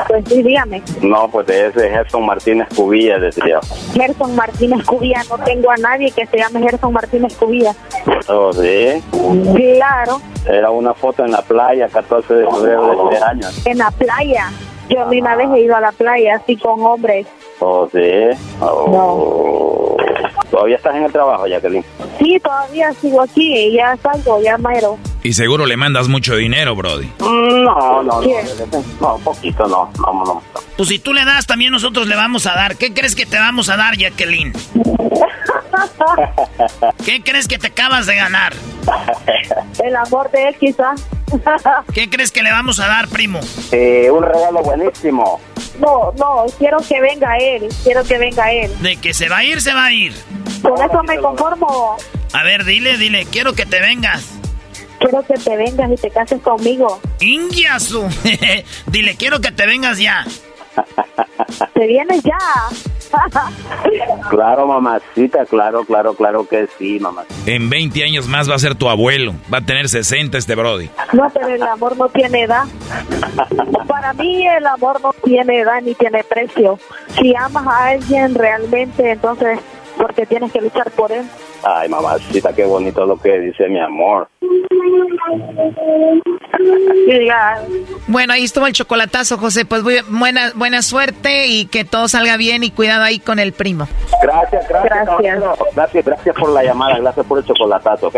Pues sí, dígame. No, pues de ese Gerson Martínez Cubilla, decía. Gerson Martínez Cubilla, no tengo a nadie que se llame Gerson Martínez Cubilla. Oh, sí. Claro, Era una foto en la playa, 14 de febrero de este año. en la playa. Yo ni una vez he ido a la playa así con hombres. Oh, sí. Oh. ¿Todavía estás en el trabajo, Jacqueline? Sí, todavía sigo aquí ya salgo, ya mero. Y seguro le mandas mucho dinero, Brody. No, no, no. No, poquito no. No, no. Pues si tú le das, también nosotros le vamos a dar. ¿Qué crees que te vamos a dar, Jacqueline? ¿Qué crees que te acabas de ganar? El amor de él quizás. ¿Qué crees que le vamos a dar, primo? Eh, un regalo buenísimo. No, no, quiero que venga él, quiero que venga él. De que se va a ir, se va a ir. Con eso me conformo. A ver, dile, dile, quiero que te vengas. Quiero que te vengas y te cases conmigo. ¡Ingiasu! dile, quiero que te vengas ya. Te vienes ya. Claro, mamacita, claro, claro, claro que sí, mamá. En 20 años más va a ser tu abuelo. Va a tener 60 este Brody. No, pero el amor no tiene edad. Para mí el amor no tiene edad ni tiene precio. Si amas a alguien realmente, entonces, porque tienes que luchar por él. Ay, mamacita, qué bonito lo que dice mi amor. Bueno, ahí estuvo el chocolatazo, José. Pues muy- buena, buena suerte y que todo salga bien y cuidado ahí con el primo. Gracias, gracias. caballero. Gracias, gracias por la llamada, gracias por el chocolatazo, ¿ok?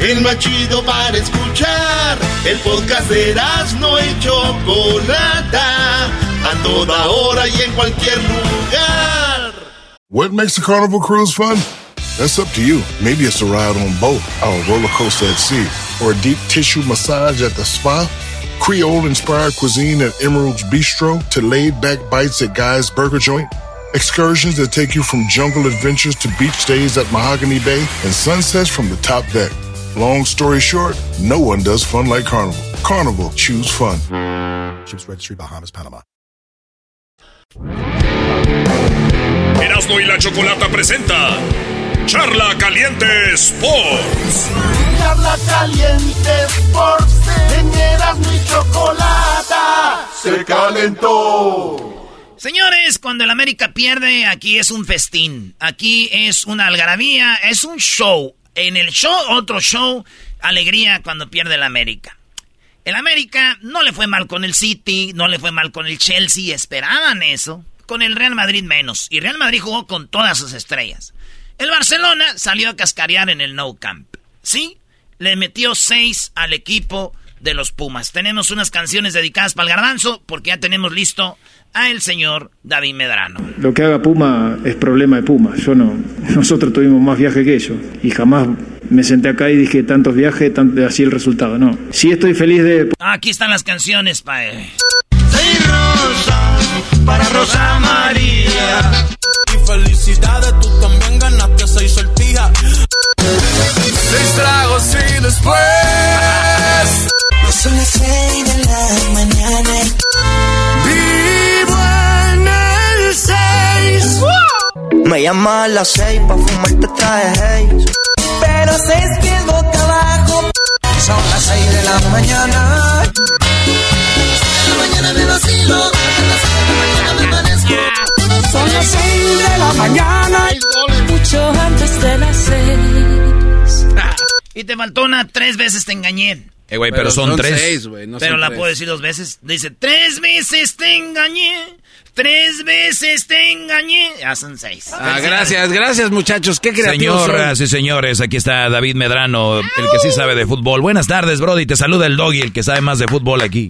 El más chido para escuchar. El podcast de no y Chocolata. A toda hora y en cualquier lugar. What makes a carnival cruise fun? That's up to you. Maybe it's a ride on boat, our roller coaster at sea, or a deep tissue massage at the spa. Creole inspired cuisine at Emerald's Bistro to laid back bites at Guy's Burger Joint. Excursions that take you from jungle adventures to beach days at Mahogany Bay and sunsets from the top deck. Long story short, no one does fun like Carnival. Carnival, choose fun. Ships Registry, Bahamas, Panama. Erasno y la chocolata presenta Charla Caliente Sports. Charla caliente Sports. En Erasmo y Chocolata. Se calentó. Señores, cuando el América pierde, aquí es un festín. Aquí es una algarabía, es un show. En el show, otro show, alegría cuando pierde el América. El América no le fue mal con el City, no le fue mal con el Chelsea, esperaban eso. Con el Real Madrid menos. Y Real Madrid jugó con todas sus estrellas. El Barcelona salió a cascarear en el No Camp. ¿Sí? Le metió seis al equipo de los Pumas. Tenemos unas canciones dedicadas para el garbanzo porque ya tenemos listo a el señor David Medrano. Lo que haga Puma es problema de Puma. Yo no. Nosotros tuvimos más viajes que ellos. Y jamás me senté acá y dije tantos viajes, así el resultado. No. Sí estoy feliz de. Aquí están las canciones, pae. Seis rosas para Rosa María. Y felicidades, tú también ganaste seis sortijas. Seis tragos y después. Son las seis de la mañana. Vivo en el seis. Me llama a las seis pa' fumarte traje. Pero seis pies boca abajo. Son las seis de la mañana. De la mañana me vacilo. Son las seis de la mañana. Mucho antes de las seis. Y te faltó una, tres veces te engañé. Eh, güey, pero, son, tres. seis, güey, no Pero son la tres. puedo decir dos veces. Dice, tres veces te engañé. Tres veces te engañé. Ya son seis. Ah, gracias, gracias muchachos. Qué creativos son. Señoras y señores, aquí está David Medrano, el que sí sabe de fútbol. Buenas tardes, Brody. Te saluda el doggy, el que sabe más de fútbol aquí.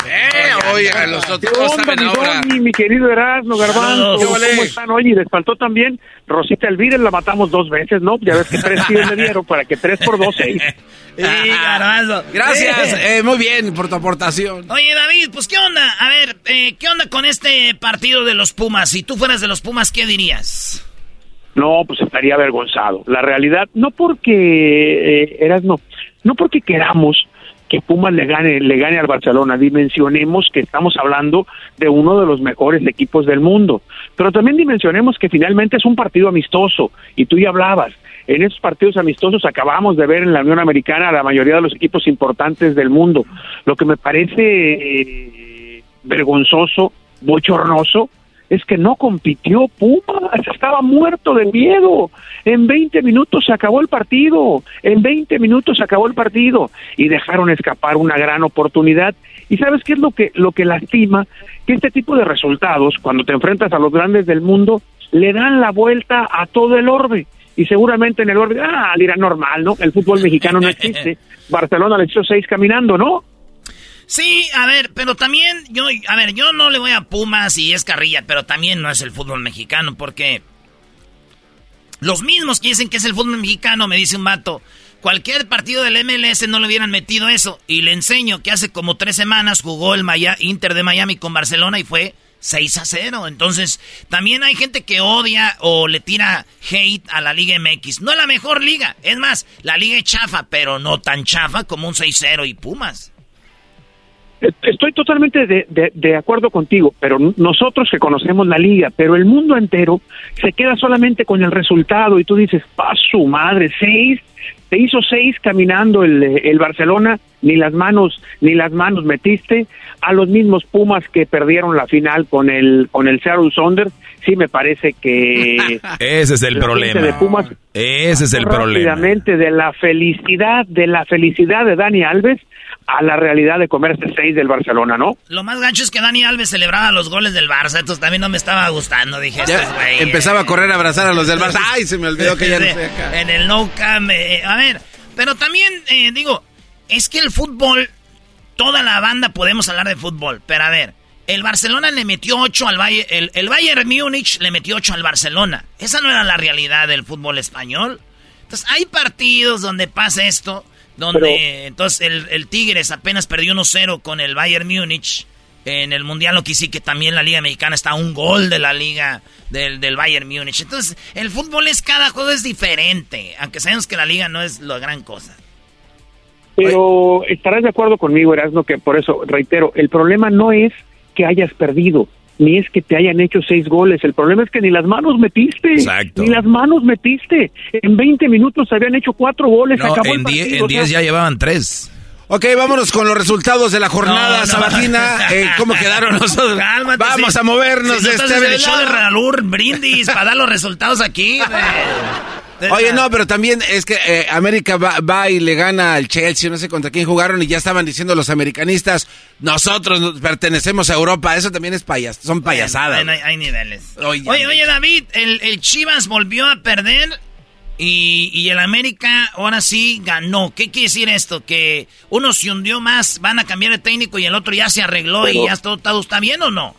Oiga, los otros ¿Qué onda, saben mi ahora. Doggy, mi querido Erasmo Garbanzo? ¿Cómo están? Oye, y les faltó también Rosita Elvira, la matamos dos veces, ¿no? Ya ves que tres tiros le dieron para que tres por dos, seis. Gracias, eh, muy bien por tu aportación. Oye, David, pues ¿qué onda? A ver, eh, ¿qué onda con este partido de los Pumas? Si tú fueras de los Pumas, ¿qué dirías? No, pues estaría avergonzado. La realidad, no porque, eh, Erasmo, no porque queramos que Pumas le gane, le gane al Barcelona, dimensionemos que estamos hablando de uno de los mejores equipos del mundo, pero también dimensionemos que finalmente es un partido amistoso, y tú ya hablabas, en esos partidos amistosos acabamos de ver en la Unión Americana a la mayoría de los equipos importantes del mundo, lo que me parece eh, vergonzoso, bochornoso, es que no compitió Pumas, estaba muerto de miedo. En 20 minutos se acabó el partido, en 20 minutos se acabó el partido y dejaron escapar una gran oportunidad. ¿Y sabes qué es lo que lo que lastima? Que este tipo de resultados, cuando te enfrentas a los grandes del mundo, le dan la vuelta a todo el orbe. Y seguramente en el orbe, ah, dirá normal, ¿no? El fútbol mexicano no existe. Barcelona le echó seis caminando, ¿no? Sí, a ver, pero también yo, a ver, yo no le voy a Pumas y es carrilla, pero también no es el fútbol mexicano, porque los mismos que dicen que es el fútbol mexicano, me dice un vato, cualquier partido del MLS no le hubieran metido eso. Y le enseño que hace como tres semanas jugó el Inter de Miami con Barcelona y fue 6 a 0. Entonces, también hay gente que odia o le tira hate a la Liga MX. No es la mejor liga. Es más, la liga es chafa, pero no tan chafa como un 6-0 y Pumas. Estoy totalmente de, de, acuerdo contigo, pero nosotros que conocemos la liga, pero el mundo entero se queda solamente con el resultado y tú dices, pa su madre, seis, te hizo seis caminando el, el Barcelona, ni las manos, ni las manos metiste, a los mismos Pumas que perdieron la final con el, con el Seattle Saunders, sí me parece que... Ese es el problema. De Pumas, Ese es el problema. de la felicidad, de la felicidad de Dani Alves, a la realidad de comerse seis del Barcelona, ¿no? Lo más gancho es que Dani Alves celebraba los goles del Barça, entonces también no me estaba gustando, dije. empezaba a correr a abrazar a los del Barça. Ay, se me olvidó que ya no estoy acá. En el no cam, eh, a ver, pero también eh, digo, es que el fútbol, toda la banda podemos hablar de fútbol, pero a ver, el Barcelona le metió ocho al Bayern, el, el Bayern Múnich le metió ocho al Barcelona. Esa no era la realidad del fútbol español. Entonces, hay partidos donde pasa esto donde entonces el, el, Tigres apenas perdió 1-0 con el Bayern Múnich en el Mundial, lo que sí que también la Liga Mexicana está a un gol de la Liga del, del Bayern Múnich. Entonces, el fútbol es cada juego es diferente, aunque sabemos que la Liga no es la gran cosa. Pero estarás de acuerdo conmigo, Erasmo, que por eso, reitero, el problema no es que hayas perdido ni es que te hayan hecho seis goles. El problema es que ni las manos metiste. Exacto. Ni las manos metiste. En 20 minutos se habían hecho cuatro goles. en 10 ya llevaban tres. Ok, vámonos con los resultados de la jornada sabatina. Eh, ¿Cómo quedaron nosotros? Vamos a movernos de este el show de Ralur, brindis, para dar los resultados aquí. Oye, no, pero también es que eh, América va, y le gana al Chelsea, no sé contra quién jugaron y ya estaban diciendo los americanistas, nosotros pertenecemos a Europa, eso también es payas, son payasadas. hay, niveles. Oye, oye, David, el, Chivas volvió a perder y, y, el América ahora sí ganó. ¿Qué quiere decir esto? Que uno se hundió más, van a cambiar de técnico y el otro ya se arregló y ya todo, todo está bien o no?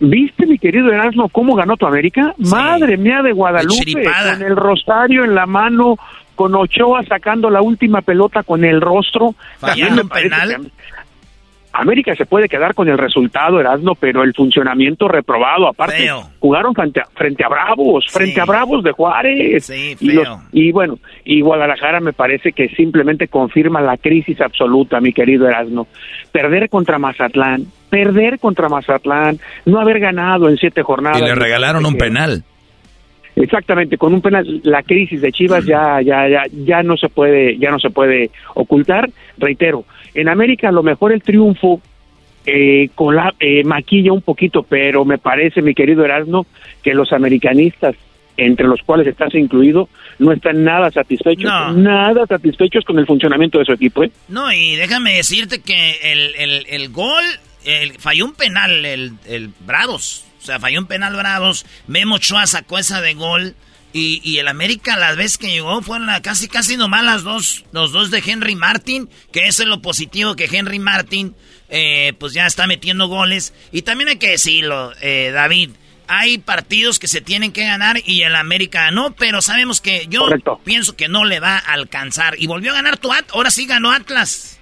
¿Viste, mi querido Erasmo, cómo ganó tu América? Madre mía de Guadalupe, con el rosario en la mano, con Ochoa sacando la última pelota con el rostro. Fallando penal. América se puede quedar con el resultado, Erasmo, pero el funcionamiento reprobado. Aparte, jugaron frente a, frente a Bravos, frente a Bravos de Juárez. Sí, y, y, bueno, y Guadalajara me parece que simplemente confirma la crisis absoluta, mi querido Erasmo. Perder contra Mazatlán, perder contra Mazatlán, no haber ganado en siete jornadas. Y le regalaron un penal. Exactamente, con un penal la crisis de Chivas ya ya ya ya no se puede ya no se puede ocultar. Reitero, en América a lo mejor el triunfo eh, con la, eh, maquilla un poquito, pero me parece, mi querido Erasmo, que los americanistas, entre los cuales estás incluido, no están nada satisfechos, nada satisfechos con el funcionamiento de su equipo. ¿eh? No, y déjame decirte que el, el, el gol, el, falló un penal, el, el Bravos, o sea, falló un penal Bravos, Memo Chua sacó esa de gol. Y, y, el América, la vez que llegó, fueron casi, casi nomás las dos, los dos de Henry Martin, que eso es lo positivo, que Henry Martin, eh, pues ya está metiendo goles. Y también hay que decirlo, eh, David, hay partidos que se tienen que ganar y el América no, pero sabemos que yo pienso que no le va a alcanzar. Y volvió a ganar tu Atlas, ahora sí ganó Atlas.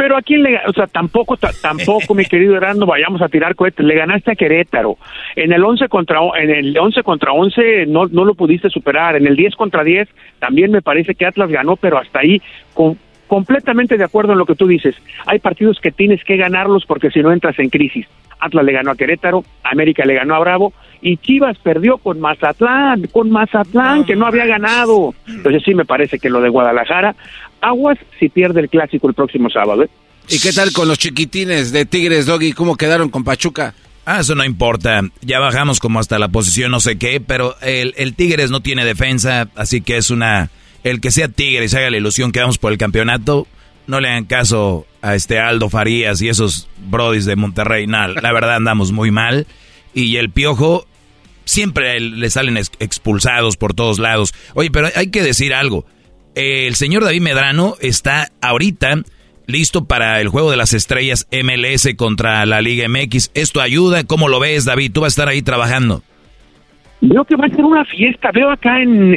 Pero a quién le, o sea, tampoco, tampoco, mi querido Herando, vayamos a tirar cohetes. Le ganaste a Querétaro. En el 11 contra, en el 11 contra 11 no, no lo pudiste superar. En el 10 contra 10 también me parece que Atlas ganó, pero hasta ahí, con, completamente de acuerdo en lo que tú dices. Hay partidos que tienes que ganarlos porque si no entras en crisis. Atlas le ganó a Querétaro, América le ganó a Bravo y Chivas perdió con Mazatlán, con Mazatlán que no había ganado. Entonces sí me parece que lo de Guadalajara, aguas si pierde el clásico el próximo sábado. ¿eh? ¿Y qué tal con los chiquitines de Tigres, Doggy? ¿Cómo quedaron con Pachuca? Ah, eso no importa. Ya bajamos como hasta la posición no sé qué, pero el, el Tigres no tiene defensa, así que es una el que sea tigre y se haga la ilusión que vamos por el campeonato, no le hagan caso a este Aldo Farías y esos brodis de Monterrey. la verdad andamos muy mal. Y el piojo siempre le salen expulsados por todos lados. Oye, pero hay que decir algo. El señor David Medrano está ahorita listo para el juego de las estrellas MLS contra la Liga MX. ¿Esto ayuda? ¿Cómo lo ves, David? Tú vas a estar ahí trabajando. Veo que va a ser una fiesta. Veo acá en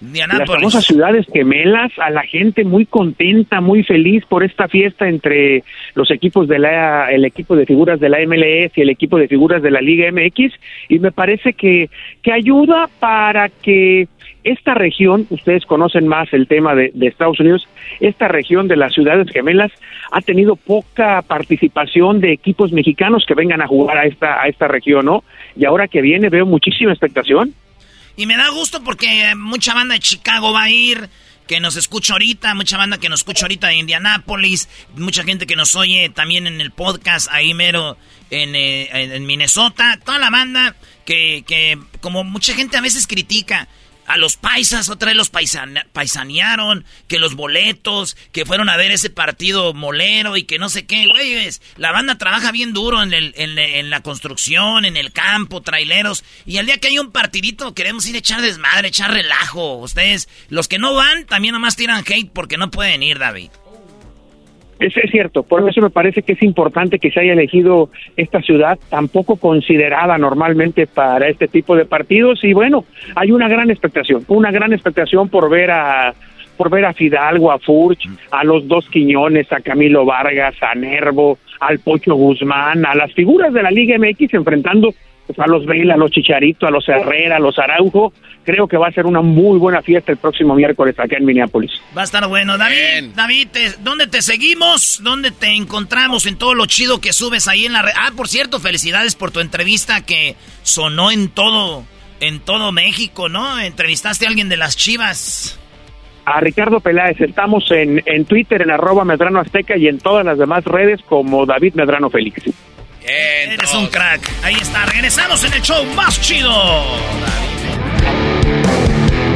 las famosas ciudades gemelas, a la gente muy contenta, muy feliz por esta fiesta entre los equipos de la, el equipo de figuras de la MLS y el equipo de figuras de la Liga MX, y me parece que, que ayuda para que esta región, ustedes conocen más el tema de, Estados Unidos, esta región de las ciudades gemelas ha tenido poca participación de equipos mexicanos que vengan a jugar a esta, a esta región, ¿no? Y ahora que viene veo muchísima expectación. Y me da gusto porque mucha banda de Chicago va a ir, que nos escucha ahorita, mucha banda que nos escucha ahorita de Indianápolis, mucha gente que nos oye también en el podcast ahí mero en, eh, en Minnesota, toda la banda que, que como mucha gente a veces critica, a los paisas, otra vez los paisanearon, que los boletos, que fueron a ver ese partido molero y que no sé qué, güeyes. La banda trabaja bien duro en, el, en, la construcción, en el campo, traileros. Y al día que hay un partidito queremos ir a echar desmadre, echar relajo. Ustedes, los que no van, también nomás tiran hate porque no pueden ir, David. Eso es cierto, por eso me parece que es importante que se haya elegido esta ciudad tan poco considerada normalmente para este tipo de partidos y bueno, hay una gran expectación, una gran expectación por ver a por ver a Fidalgo, a Furch, a los dos Quiñones, a Camilo Vargas, a Nervo, al Pocho Guzmán, a las figuras de la Liga MX enfrentando pues, a los Vela, a los Chicharito, a los Herrera, a los Araujo. Creo que va a ser una muy buena fiesta el próximo miércoles acá en Minneapolis. Va a estar bueno. David, David, ¿dónde te seguimos? ¿Dónde te encontramos en todo lo chido que subes ahí en la red? Ah, por cierto, felicidades por tu entrevista que sonó en todo, en todo México, ¿no? Entrevistaste a alguien de las Chivas. A Ricardo Peláez, estamos en, en Twitter, en arroba Medrano Azteca y en todas las demás redes como David Medrano Félix. Eres un crack. Ahí está. Regresamos en el show más chido.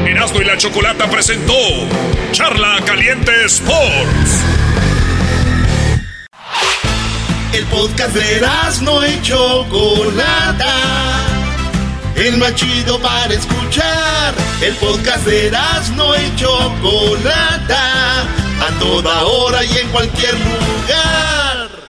Erasmo y la Chocolata presentó Charla Caliente Sports. El podcast de Erasmo y Chocolata. El más chido para escuchar. El podcast de Erasmo y Chocolata. A toda hora y en cualquier lugar.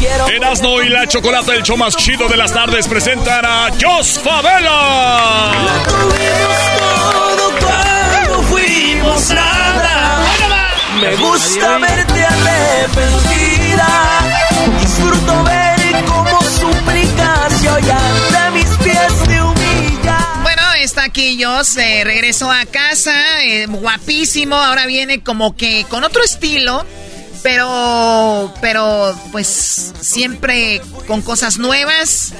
Erasno y la Chocolata, el show más chido de las tardes, presentan a Jos Favela. todo fuimos nada. Me gusta verte arrepentida. Disfruto ver cómo suplicas y ante mis pies te humilla. Bueno, está aquí Jos, eh, regresó a casa, eh, guapísimo. Ahora viene como que con otro estilo pero, pero, pues siempre con cosas nuevas.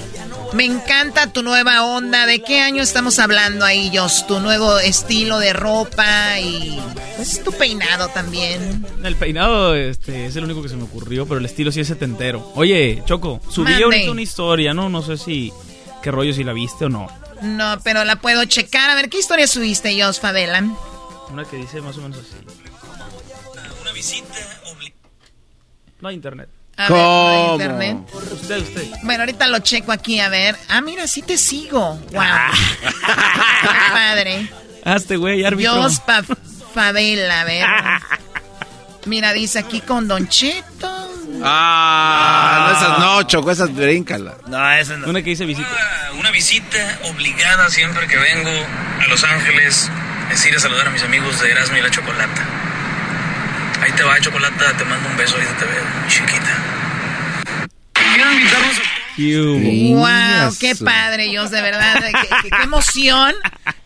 Me encanta tu nueva onda. ¿De qué año estamos hablando ahí, Jos? Tu nuevo estilo de ropa y pues tu peinado también. El peinado este, es el único que se me ocurrió, pero el estilo sí es setentero. Oye, Choco, subí ahorita una historia, ¿no? No sé si qué rollo si la viste o no. No, pero la puedo checar. A ver, ¿qué historia subiste, Jos Favela? Una que dice más o menos así. Una visita no hay internet. ¿Cómo? internet. Usted, usted. Bueno, ahorita lo checo aquí, a ver. Ah, mira, sí te sigo. Wow. Ah. Qué padre. Hazte, güey, árbitro. Dios pa Favela, a ver. Mira, dice aquí con Don Cheto. Ah, no, esas no, Choco, esas bríncala. No, esas no. Una que dice visita. Una, visita obligada siempre que vengo a Los Ángeles es ir a saludar a mis amigos de Erasmo y la Chocolata. Ahí te va, Chocolata, te mando un beso, ahí te veo, chiquita. Quiero invitarnos ¡Wow! ¡Qué padre, Dios, de verdad! Qué, emoción!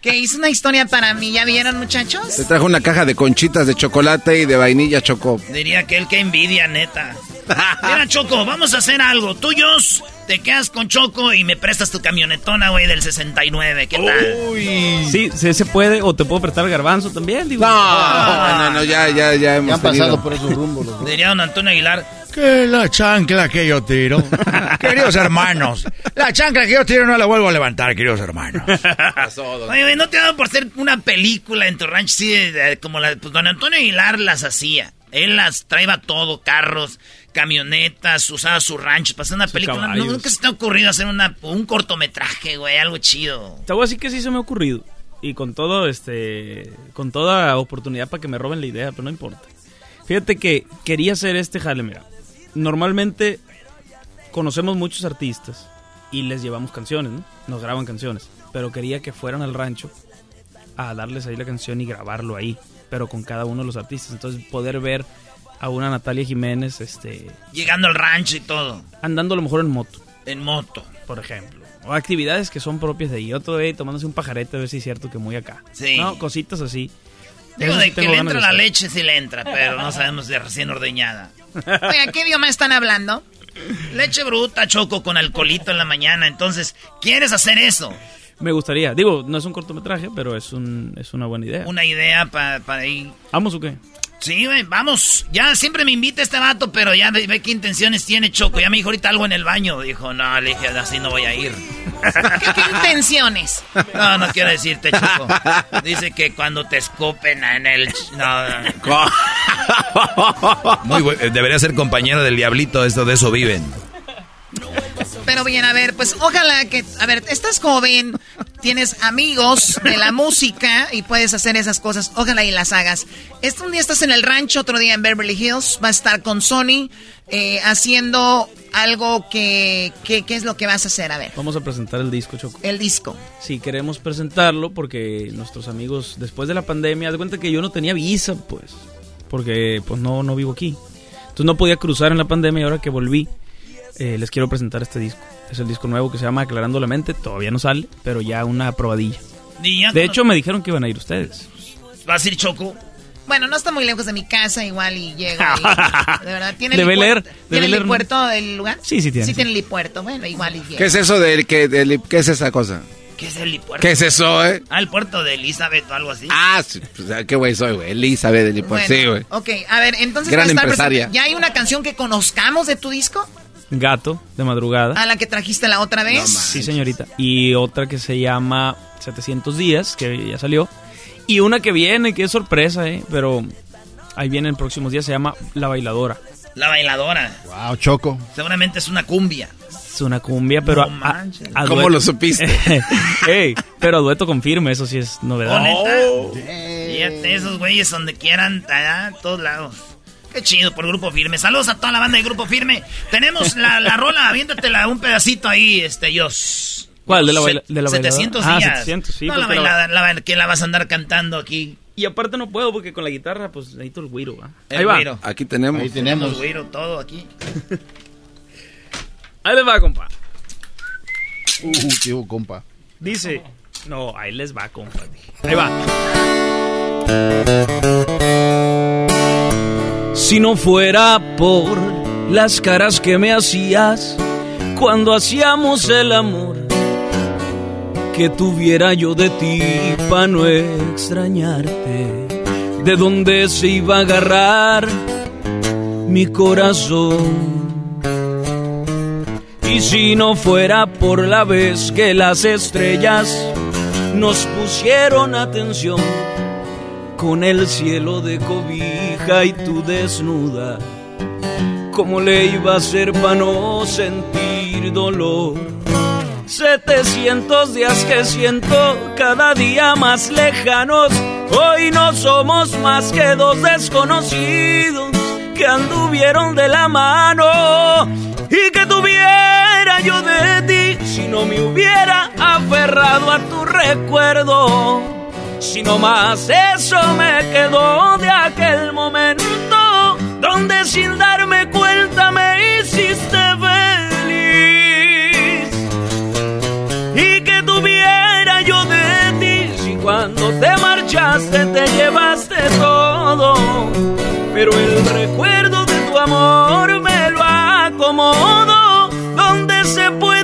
Que hizo una historia para mí. ¿Ya vieron, muchachos? Te trajo una caja de conchitas de chocolate y de vainilla, Choco. Diría que él que envidia, neta. Mira, Choco, vamos a hacer algo. Tuyos, te quedas con Choco y me prestas tu camionetona, güey, del 69. ¿Qué tal? Uy. Sí, se puede. O te puedo prestar el garbanzo también, digo. No, no, no, ya, ya, ya hemos ya han pasado por esos rumbos. Diría don Antonio Aguilar, Que la chancla que yo tiro. queridos hermanos, la chancla que yo tiro no la vuelvo a levantar, queridos hermanos. Oye, ¿no te ha dado por hacer una película en tu rancho así como la pues, don Antonio Aguilar las hacía? Él las traía todo, carros, camionetas, usaba su rancho hacer una película. No, nunca se te ha ocurrido hacer una, un cortometraje, güey, algo chido. Te voy a decir que sí se me ha ocurrido. Y con todo, este, con toda oportunidad para que me roben la idea, pero no importa. Fíjate que quería hacer este jale, mira normalmente conocemos muchos artistas y les llevamos canciones, ¿no? Nos graban canciones. Pero quería que fueran al rancho a darles ahí la canción y grabarlo ahí, pero con cada uno de los artistas. Entonces poder ver a una Natalia Jiménez, este... Llegando al rancho y todo. Andando a lo mejor en moto. En moto. Por ejemplo. O actividades que son propias de ahí. Otro día tomándose un pajarete a ver si es cierto que muy acá. Sí. No, cositas así. Digo, de que le entra la leche, sí le entra, pero no sabemos de recién ordeñada. Oye, ¿qué idioma están hablando? Leche bruta, choco con alcoholito en la mañana. Entonces, ¿quieres hacer eso? Me gustaría. Digo, no es un cortometraje, pero es, un, es una buena idea. Una idea para ir. ¿Vamos o qué? Sí, güey, vamos. Ya siempre me invita este vato, pero ya ve, qué intenciones tiene Choco. Ya me dijo ahorita algo en el baño. Dijo, no, le dije, así no voy a ir. ¿Qué, intenciones? No, no quiero decirte, Choco. Dice que cuando te escupen en el... No, Muy Debería ser compañero del diablito, esto de eso viven. Pero bien, a ver, pues ojalá que, a ver, estás joven, tienes amigos de la música y puedes hacer esas cosas, ojalá y las hagas. Este un día estás en el rancho, otro día en Beverly Hills, va a estar con Sony eh, haciendo algo que, ¿qué es lo que vas a hacer? A ver. Vamos a presentar el disco, Choco. El disco. Sí, queremos presentarlo porque nuestros amigos, después de la pandemia, de cuenta que yo no tenía visa, pues, porque pues no, no vivo aquí. Entonces no podía cruzar en la pandemia y ahora que volví, eh, les quiero presentar este disco. Es el disco nuevo que se llama Aclarando la Mente. Todavía no sale, pero ya una probadilla. De hecho, me dijeron que iban a ir ustedes. ¿Vas a ir Choco? Bueno, no está muy lejos de mi casa, igual y llega. de verdad, ¿tiene el puerto ¿Tiene el puerto del lugar? Sí, sí tiene. Sí, tiene el puerto, bueno, igual y llega. ¿Qué es eso de que qué es esa cosa? ¿Qué es el puerto? ¿Qué es eso, eh? Ah, el puerto de Elizabeth o algo así. Ah, sí, pues, qué güey soy, güey. Elizabeth de Elipuerto. sí, güey. Ok, a ver, entonces. Gran empresaria. ¿Ya hay una canción que conozcamos de tu disco? Gato, de madrugada. ¿A la que trajiste la otra vez? sí, señorita. Y otra que se llama 700 días, que ya salió. Y una que viene, que es sorpresa, ¿eh? Pero ahí viene en próximos días, se llama La Bailadora. La Bailadora. Wow, Choco. Seguramente es una cumbia. Es una cumbia, pero... ¿Cómo lo supiste? Ey, pero a dueto confirme, eso sí es novedad. Oh, Fíjate, esos güeyes donde quieran, allá, todos lados. Qué chido por Grupo Firme. Saludos a toda la banda de Grupo Firme. Tenemos la, la rola, aviéntatela un pedacito ahí, este, yo. ¿Cuál? ¿De la, baila, de la 700 ah, días. 700, sí. No, la bailada, la, que la vas a andar cantando aquí. Y aparte no puedo porque con la guitarra, pues necesito el güiro, ¿va? Ahí va. Aquí tenemos. Ahí tenemos. Güiro, todo aquí. ahí les va, compa. Uh, tío, compa. Dice. No, ahí les va, compa. Ahí va. Si no fuera por las caras que me hacías cuando hacíamos el amor, que tuviera yo de ti para no extrañarte, de dónde se iba a agarrar mi corazón. Y si no fuera por la vez que las estrellas nos pusieron atención, con el cielo de y tú desnuda. ¿Cómo le iba a ser para no sentir dolor? 700 días que siento cada día más lejanos. Hoy no somos más que dos desconocidos que anduvieron de la mano. Y que tuviera yo de ti si no me hubiera aferrado a tu recuerdo si no más eso me quedó de aquel momento donde sin darme cuenta me hiciste feliz. Y que tuviera yo de ti si cuando te marchaste te llevaste todo. Pero el recuerdo de tu amor me lo acomodo donde se pueda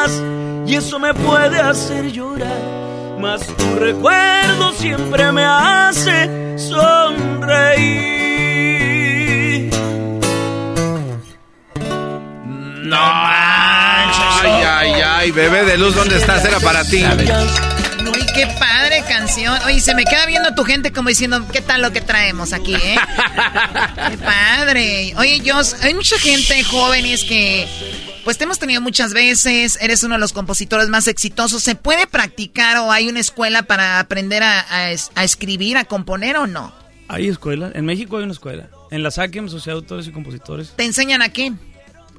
más y eso me puede hacer llorar. mas tu recuerdo siempre me hace sonreír. No Ay, ay, ay, bebé de luz, ¿dónde estás? Era para ti. Uy, qué padre canción. Oye, se me queda viendo tu gente como diciendo, ¿qué tal lo que traemos aquí, eh? qué padre. Oye, Jos, hay mucha gente, jóvenes, que pues te hemos tenido muchas veces. Eres uno de los compositores más exitosos. ¿Se puede practicar o hay una escuela para aprender a, escribir, a componer o no? Hay escuela. En México hay una escuela. En la SACEM, Sociedad de Autores y Compositores. ¿Te enseñan a qué?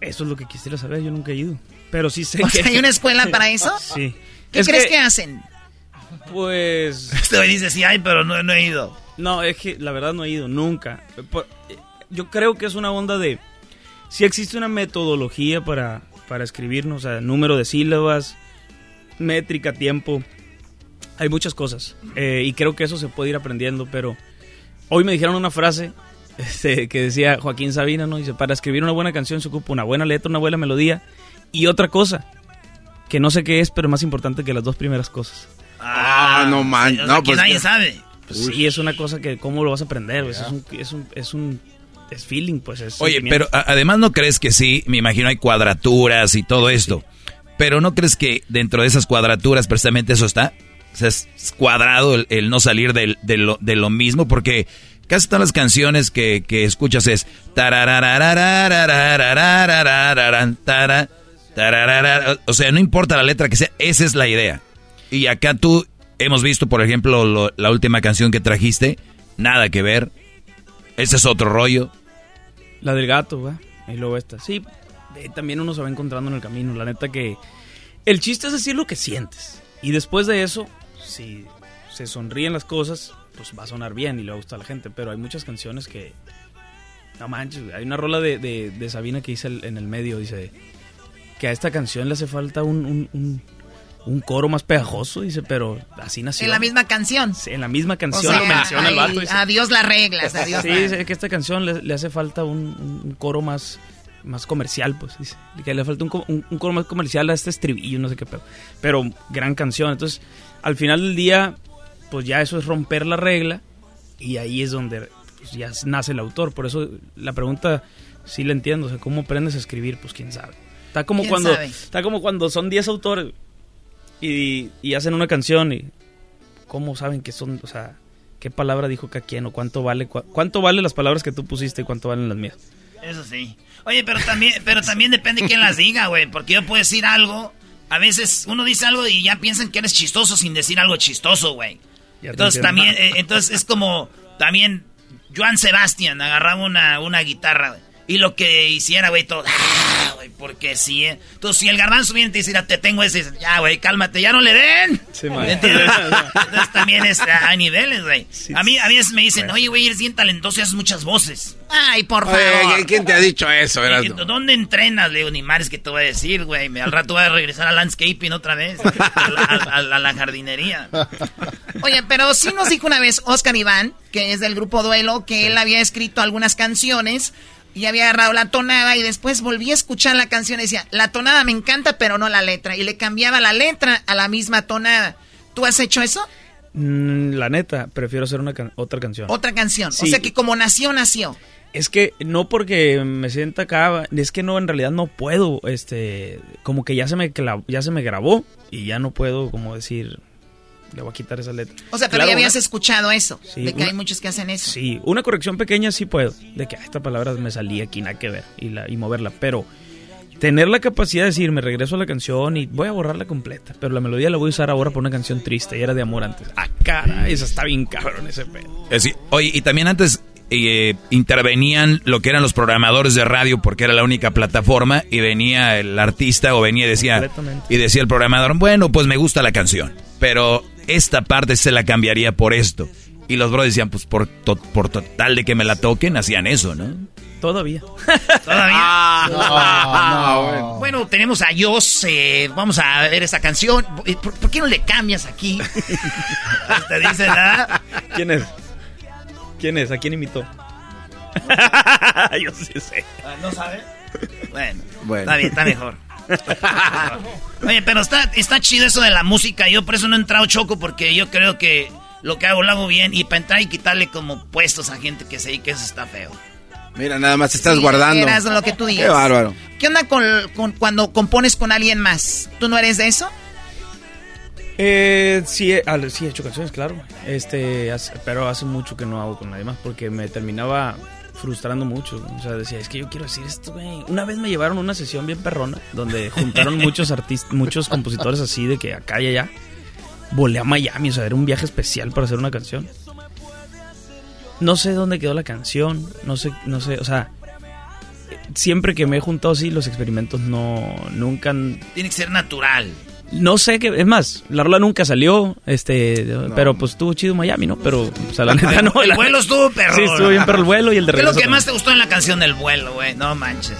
Eso es lo que quisiera saber. Yo nunca he ido. Pero sí sé que... ¿Hay una escuela para eso? sí. ¿Qué crees que... hacen? Pues... Este dice sí hay, pero no, no he ido. No, es que la verdad no he ido, nunca. Yo creo que es una onda de si existe una metodología para, para escribirnos, o sea, número de sílabas, métrica, tiempo. Hay muchas cosas. Eh, y creo que eso se puede ir aprendiendo, pero hoy me dijeron una frase este, que decía Joaquín Sabina, ¿no? Dice, para escribir una buena canción se ocupa una buena letra, una buena melodía y otra cosa, que no sé qué es, pero más importante que las dos primeras cosas. Ah, no man, no, pues nadie sabe. Pues sí, es una cosa que cómo lo vas a aprender, es un, es un, es un es feeling, pues es. Oye, pero además no crees que sí, me imagino hay cuadraturas y todo esto. Pero no crees que dentro de esas cuadraturas precisamente eso está? O sea, es cuadrado el, no salir de, lo, de, lo, mismo, porque casi todas las canciones que, que escuchas es o sea, no importa la letra que sea, esa es la idea. Y acá tú hemos visto, por ejemplo, la última canción que trajiste, nada que ver. Ese es otro rollo. La del gato, ¿va? Y luego esta. Sí, también uno se va encontrando en el camino. La neta que... El chiste es decir lo que sientes. Y después de eso, si se sonríen las cosas, pues va a sonar bien y le va a gustar a la gente. Pero hay muchas canciones que... No manches, hay una rola de, de, Sabina que dice en el medio, dice que a esta canción le hace falta un, un, coro más pegajoso, dice, pero así nació. En la misma canción. Sí, en la misma canción lo menciona el vato. adiós las reglas, adiós. Sí, dice que esta canción le, hace falta un, coro más, más comercial, pues, dice. Que le falta un, coro más comercial a este estribillo, no sé qué, pero, pero gran canción. Entonces, al final del día, pues ya eso es romper la regla y ahí es donde pues, ya nace el autor. Por eso la pregunta sí la entiendo, o sea, ¿cómo aprendes a escribir? Pues quién sabe. Está como cuando está como cuando son 10 autores y, y, hacen una canción y cómo saben que son, o sea, qué palabra dijo cada quien o cuánto vale cuánto vale las palabras que tú pusiste y cuánto valen las mías. Eso sí. Oye, pero también pero también depende quién las diga, güey, porque yo puedo decir algo, a veces uno dice algo y ya piensan que eres chistoso sin decir algo chistoso, güey. Entonces también eh, entonces es como también Joan Sebastián agarraba una, una guitarra, güey. Y lo que hiciera, güey, todo. Ah, güey, porque sí, ¿eh? Entonces, si el garbanzo viene y te dice, te tengo ese, ya, güey, cálmate, ya no le den. Sí, entonces, entonces, también es, hay niveles, güey. a mí a veces me dicen, oye, güey, eres bien talentoso y haces muchas voces. Ay, por favor. ¿Quién te ha dicho eso, verdad? ¿Dónde entrenas, Leo? Ni mares que te voy a decir, güey. Al rato voy a regresar a landscaping otra vez. a, la, jardinería. Oye, pero sí nos dijo una vez Oscar Iván, que es del grupo Duelo, que él había escrito algunas canciones y había agarrado la tonada y después volví a escuchar la canción y decía, la tonada me encanta, pero no la letra. Y le cambiaba la letra a la misma tonada. ¿Tú has hecho eso? Mm, la neta, prefiero hacer una otra canción. Otra canción. O sea que como nació, nació. Es que no porque me sienta acá, es que no, en realidad no puedo, este, como que ya se me, ya se me grabó y ya no puedo como decir, le voy a quitar esa letra. O sea, pero ya habías escuchado eso, de que hay muchos que hacen eso. Sí, una corrección pequeña sí puedo, de que esta palabra me salía aquí, nada que ver, y, la, y moverla, pero tener la capacidad de decir, me regreso a la canción y voy a borrarla completa, pero la melodía la voy a usar ahora por una canción triste, y era de amor antes. Ah, cara, esa está bien cabrón ese pedo. Eh, oye, y también antes eh, intervenían lo que eran los programadores de radio porque era la única plataforma y venía el artista o venía y decía y decía el programador, bueno, pues me gusta la canción, pero esta parte se la cambiaría por esto. Y los bros decían, pues por, por total de que me la toquen, hacían eso, ¿no? Todavía. ¿Todavía? Ah, bueno. tenemos a Jos. Eh, vamos a ver esta canción. ¿Por, qué no le cambias aquí? ¿Te dice nada? ¿Quién es? ¿Quién es? ¿A quién imitó? Yo sí sé. Ah, ¿No sabe? Bueno, bueno. está bien, está mejor. Oye, pero está, está chido eso de la música. Yo por eso no he entrado choco porque yo creo que lo que hago lo hago bien. Y para entrar y quitarle como puestos a gente que sé que eso está feo. Mira, nada más te estás guardando. lo que tú digas. Qué bárbaro. ¿Qué onda con, cuando compones con alguien más? ¿Tú no eres de eso? Eh, sí, sí, he hecho canciones, claro. Este, pero hace mucho que no hago con nadie más porque me terminaba frustrando mucho. O sea, decía, es que yo quiero decir esto, güey. Una vez me llevaron una sesión bien perrona donde juntaron muchos artistas, muchos compositores así de que acá y allá. Volé a Miami, o sea, era un viaje especial para hacer una canción. No sé dónde quedó la canción, no sé, no sé, o sea, siempre que me he juntado así, los experimentos no, nunca han... Tiene que ser natural. No sé qué, es más, la rola nunca salió, este, pero pues estuvo chido Miami, ¿no? Pero, o sea, la neta no. El vuelo estuvo perro. Sí, estuvo bien perro el vuelo y el de ¿Qué es lo que más te gustó en la canción del vuelo, güey? No manches.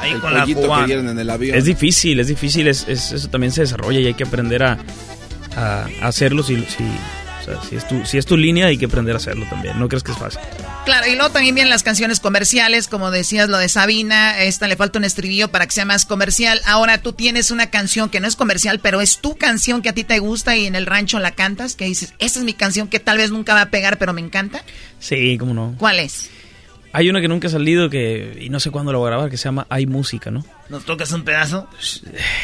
Ahí el con la que dieron en el avión. Es difícil, es difícil, es, eso también se desarrolla y hay que aprender a, a, hacerlo si, si, o sea, si es, tu, si es tu línea hay que aprender a hacerlo también, no crees que es fácil. Claro, y luego también vienen las canciones comerciales, como decías lo de Sabina, esta le falta un estribillo para que sea más comercial. Ahora tú tienes una canción que no es comercial, pero es tu canción que a ti te gusta y en el rancho la cantas, que dices, esta es mi canción que tal vez nunca va a pegar, pero me encanta. Sí, cómo no. ¿Cuál es? Hay una que nunca ha salido que, y no sé cuándo lo voy a grabar, que se llama Hay Música, ¿no? ¿Nos tocas un pedazo?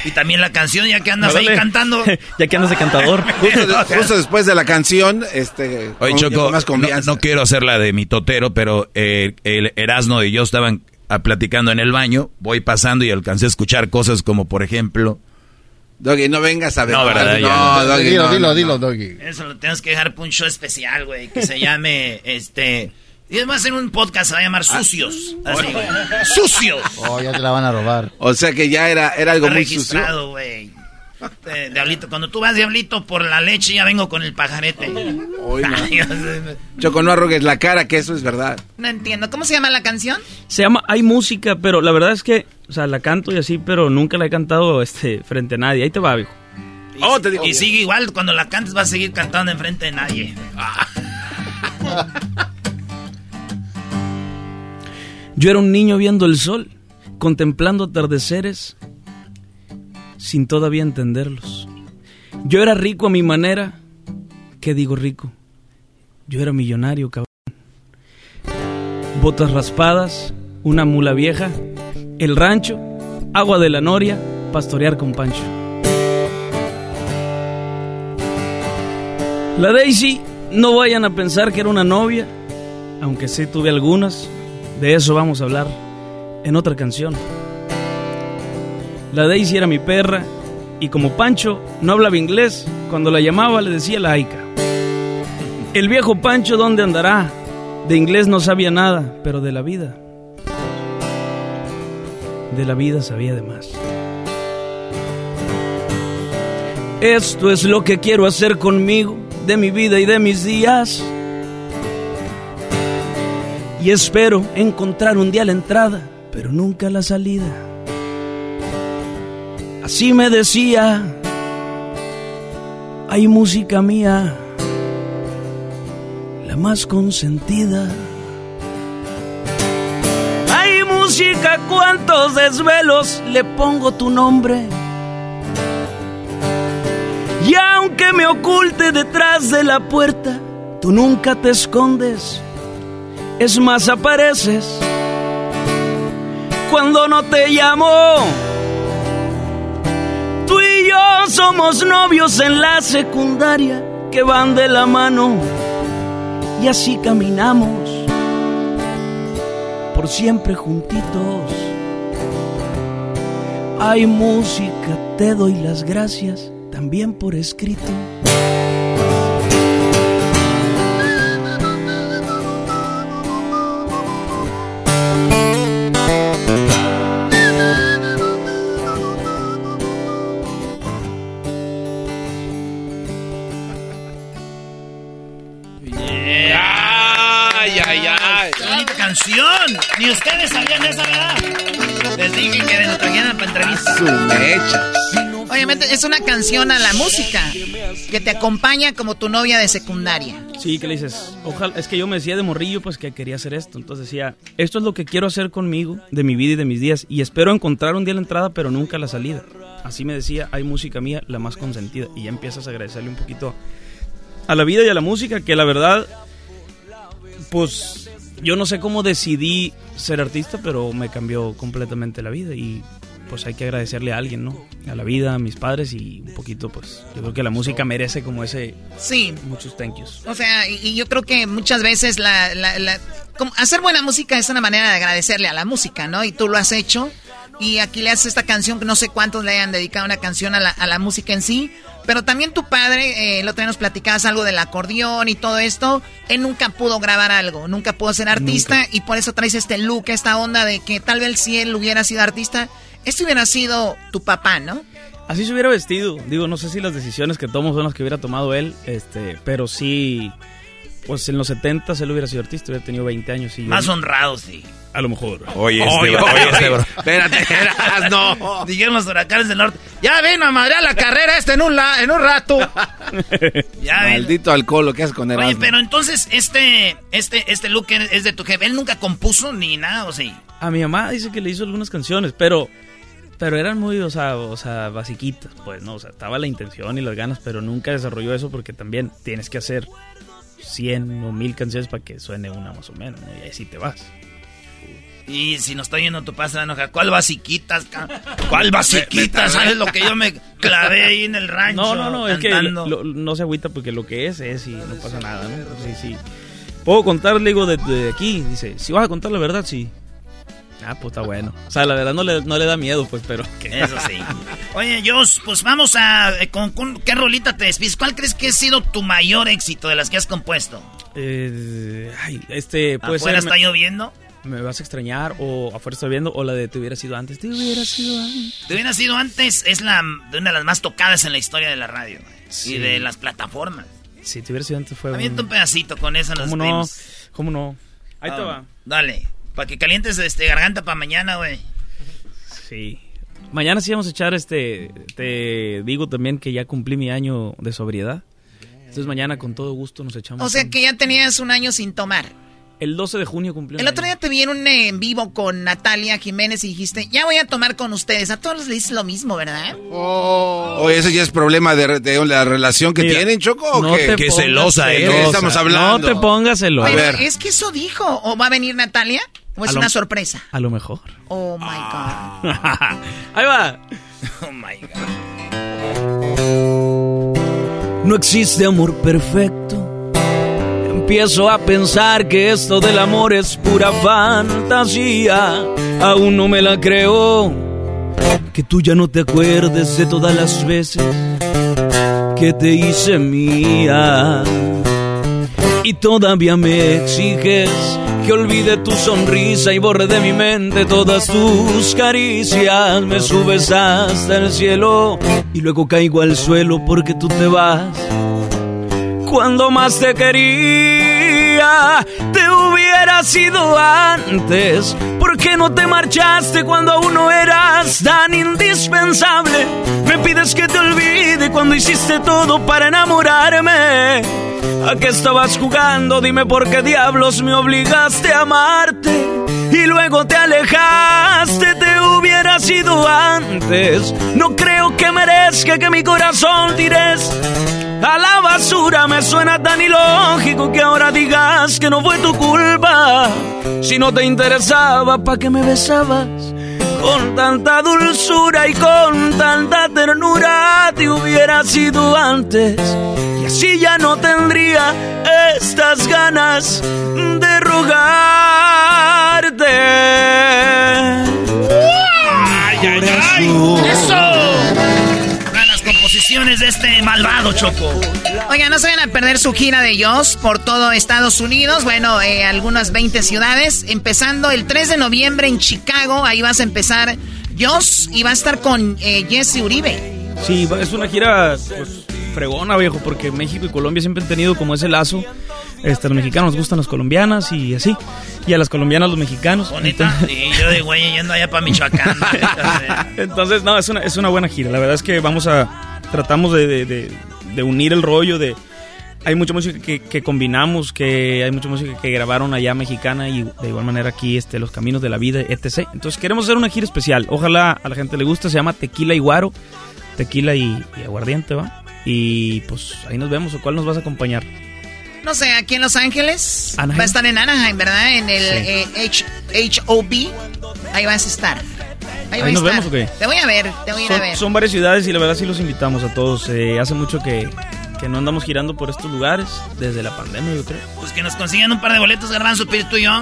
Y también la canción, ya que andas ahí cantando. ya que andas de cantador. justo, después de la canción, este. Oye, Choco, no, quiero hacerla de mi totero, pero eh, el Erasmo y yo estaban ah, platicando en el baño. Voy pasando y alcancé a escuchar cosas como, por ejemplo. Doggy, no vengas a ver. No, ¿verdad? No, Doggy. Dilo, dilo, dilo, Doggy. Eso lo tenemos que dejar para un show especial, güey, que se llame, este. Y además en un podcast se va a llamar ah. Sucios. Así, güey. ¡Sucios! Oh, ya te la van a robar. O sea que ya era, era algo muy registrado, güey. Eh, Diablito, cuando tú vas, Diablito, por la leche, ya vengo con el pajarete. Choco, no arrugues la cara, que eso es verdad. No entiendo. ¿Cómo se llama la canción? Se llama Hay Música, pero la verdad es que, o sea, la canto y así, pero nunca la he cantado este, frente a nadie. Ahí te va, viejo. Y, oh, te digo. y sigue igual, cuando la cantes vas a seguir cantando enfrente de nadie. Yo era un niño viendo el sol, contemplando atardeceres, sin todavía entenderlos. Yo era rico a mi manera. ¿Qué digo rico? Yo era millonario, cabrón. Botas raspadas, una mula vieja, el rancho, agua de la noria, pastorear con Pancho. La Daisy, no vayan a pensar que era una novia, aunque sí tuve algunas. De eso vamos a hablar en otra canción. La Daisy era mi perra y como Pancho no hablaba inglés, cuando la llamaba le decía laica. El viejo Pancho, ¿dónde andará? De inglés no sabía nada, pero de la vida. De la vida sabía de más. Esto es lo que quiero hacer conmigo, de mi vida y de mis días y espero encontrar un día la entrada, pero nunca la salida. Así me decía, hay música mía, la más consentida. Hay música, cuántos desvelos le pongo tu nombre. Y aunque me oculte detrás de la puerta, tú nunca te escondes es más, apareces cuando no te llamo. Tú y yo somos novios en la secundaria que van de la mano y así caminamos por siempre juntitos. Hay música, te doy las gracias también por escrito. Es una canción a la música que te acompaña como tu novia de secundaria. Sí, que le dices, ojalá, es que yo me decía de morrillo pues que quería hacer esto, entonces decía, esto es lo que quiero hacer conmigo, de mi vida y de mis días, y espero encontrar un día la entrada, pero nunca la salida. Así me decía, hay música mía, la más consentida, y ya empiezas a agradecerle un poquito a la vida y a la música, que la verdad, pues yo no sé cómo decidí ser artista, pero me cambió completamente la vida y pues hay que agradecerle a alguien, ¿no? A la vida, a mis padres y un poquito, pues yo creo que la música merece como ese... Sí. Muchos thank yous. O sea, y, yo creo que muchas veces la, la, como hacer buena música es una manera de agradecerle a la música, ¿no? Y tú lo has hecho. Y aquí le haces esta canción que no sé cuántos le hayan dedicado una canción a la, a la música en sí. Pero también tu padre, eh, el otro día nos platicabas algo del acordeón y todo esto. Él nunca pudo grabar algo, nunca pudo ser artista y por eso traes este look, esta onda de que tal vez si él hubiera sido artista, este hubiera sido tu papá, ¿no? Así se hubiera vestido. Digo, no sé si las decisiones que tomo son las que hubiera tomado él, este, pero sí, pues en los 70 él hubiera sido artista, hubiera tenido 20 años. Y Más honrado, sí. A lo mejor. Oye, este, oye, oye, este, bro. Espérate, no. Dijeron los huracanes del norte. Ya ven a madrear la carrera este en un, la, en un rato. ya Maldito alcohol, lo que haces con Erasmo. Oye, pero entonces este, este, este look es de tu jefe. ¿Él nunca compuso ni nada o sí? A mi mamá dice que le hizo algunas canciones, pero... Pero eran muy, o sea, o sea, basiquitas, pues, ¿no? O sea, estaba la intención y las ganas, pero nunca desarrolló eso porque también tienes que hacer 100 o 1000 canciones para que suene una más o menos, ¿no? Y ahí sí te vas. Y si no estoy yendo tu pasa enoja, ¿cuál basiquitas? ¿Cuál basiquitas? ¿Sabes lo que yo me clavé ahí en el rancho? No, no, no, es que no se agüita porque lo que es es y no pasa nada, ¿no? Sí, sí. Puedo contar, digo, de, aquí, dice, si vas a contar la verdad, sí. Ah, pues está bueno. O sea, la verdad no le, no le da miedo, pues, pero... Eso sí. Oye, Jos, pues vamos a... Eh, con, ¿Qué rolita te despides? ¿Cuál crees que ha sido tu mayor éxito de las que has compuesto? Eh, ay, este... Puede ¿Afuera está lloviendo? me vas a extrañar o afuera estoy viendo o la de te hubiera sido antes. Te hubiera sido antes. Te hubiera sido antes es la de una de las más tocadas en la historia de la radio y de las plataformas. Sí, te hubiera sido antes fue. Avienta un... un pedacito con eso ¿Cómo no? ¿Cómo no? Ahí te ah, va. Dale, para que calientes este garganta para mañana, güey. Sí. Mañana sí vamos a echar este. Te digo también que ya cumplí mi año de sobriedad. Entonces mañana con todo gusto nos echamos. O sea que ya tenías un año sin tomar. El 12 de junio cumplió. El otro día te vi en un en vivo con Natalia Jiménez y dijiste, ya voy a tomar con ustedes. A todos les dices lo mismo, ¿verdad? Oh. Oye, eso ya es problema de, la relación que tienen, Choco. no Te Qué celosa, ¿eh? estamos hablando? No te pongas celosa. a ver. Es que eso dijo. ¿O va a venir Natalia? ¿O es una sorpresa? A lo mejor. Oh, my God. Ahí va. Oh, my God. No existe amor perfecto empiezo a pensar que esto del amor es pura fantasía. Aún no me la creo. Que tú ya no te acuerdes de todas las veces que te hice mía. Y todavía me exiges que olvide tu sonrisa y borre de mi mente todas tus caricias. Me subes hasta el cielo y luego caigo al suelo porque tú te vas cuando más te quería. Te hubiera sido antes. ¿Por qué no te marchaste cuando aún no eras tan indispensable? Me pides que te olvide cuando hiciste todo para enamorarme. ¿A qué estabas jugando? Dime por qué diablos me obligaste a amarte. Y luego te alejaste, te hubiera sido antes. No creo que merezca que mi corazón tires a la basura. Me suena tan ilógico que ahora digas que no fue tu culpa. Si no te interesaba, ¿pa' qué me besabas? Con tanta dulzura y con tanta ternura te hubiera sido antes. Y así ya no tendría estas ganas de rogarte. ¡Ay, ay, ay! ¡Eso! De este malvado Choco. Oigan, no se vayan a perder su gira de Joss por todo Estados Unidos. Bueno, eh, algunas 20 ciudades. Empezando el 3 de noviembre en Chicago. Ahí vas a empezar Joss y va a estar con eh, Jesse Uribe. Sí, es una gira pues, fregona, viejo, porque México y Colombia siempre han tenido como ese lazo. Este, a los mexicanos nos gustan las colombianas y así. Y a las colombianas los mexicanos. Bonita. y yo de güey yendo allá para Michoacán. Entonces, no, es una, es una buena gira. La verdad es que vamos a tratamos de, unir el rollo, de, hay mucha música que, que, combinamos, que hay mucha música que grabaron allá mexicana y de igual manera aquí este, Los Caminos de la Vida, etc. Entonces queremos hacer una gira especial. Ojalá a la gente le guste. Se llama Tequila y Guaro. Tequila y, Aguardiente, ¿va? Y pues ahí nos vemos. ¿O cuál nos vas a acompañar? No sé, aquí en Los Ángeles. Va a estar en Anaheim, ¿verdad? En el eh, HOB. Ahí vas a estar. Ahí, nos vemos o qué? Te voy a ver, te voy a, ir a ver. Son varias ciudades y la verdad sí los invitamos a todos. Eh, hace mucho que, que no andamos girando por estos lugares, desde la pandemia yo creo. Pues que nos consigan un par de boletos, Garbanzo, tú y yo.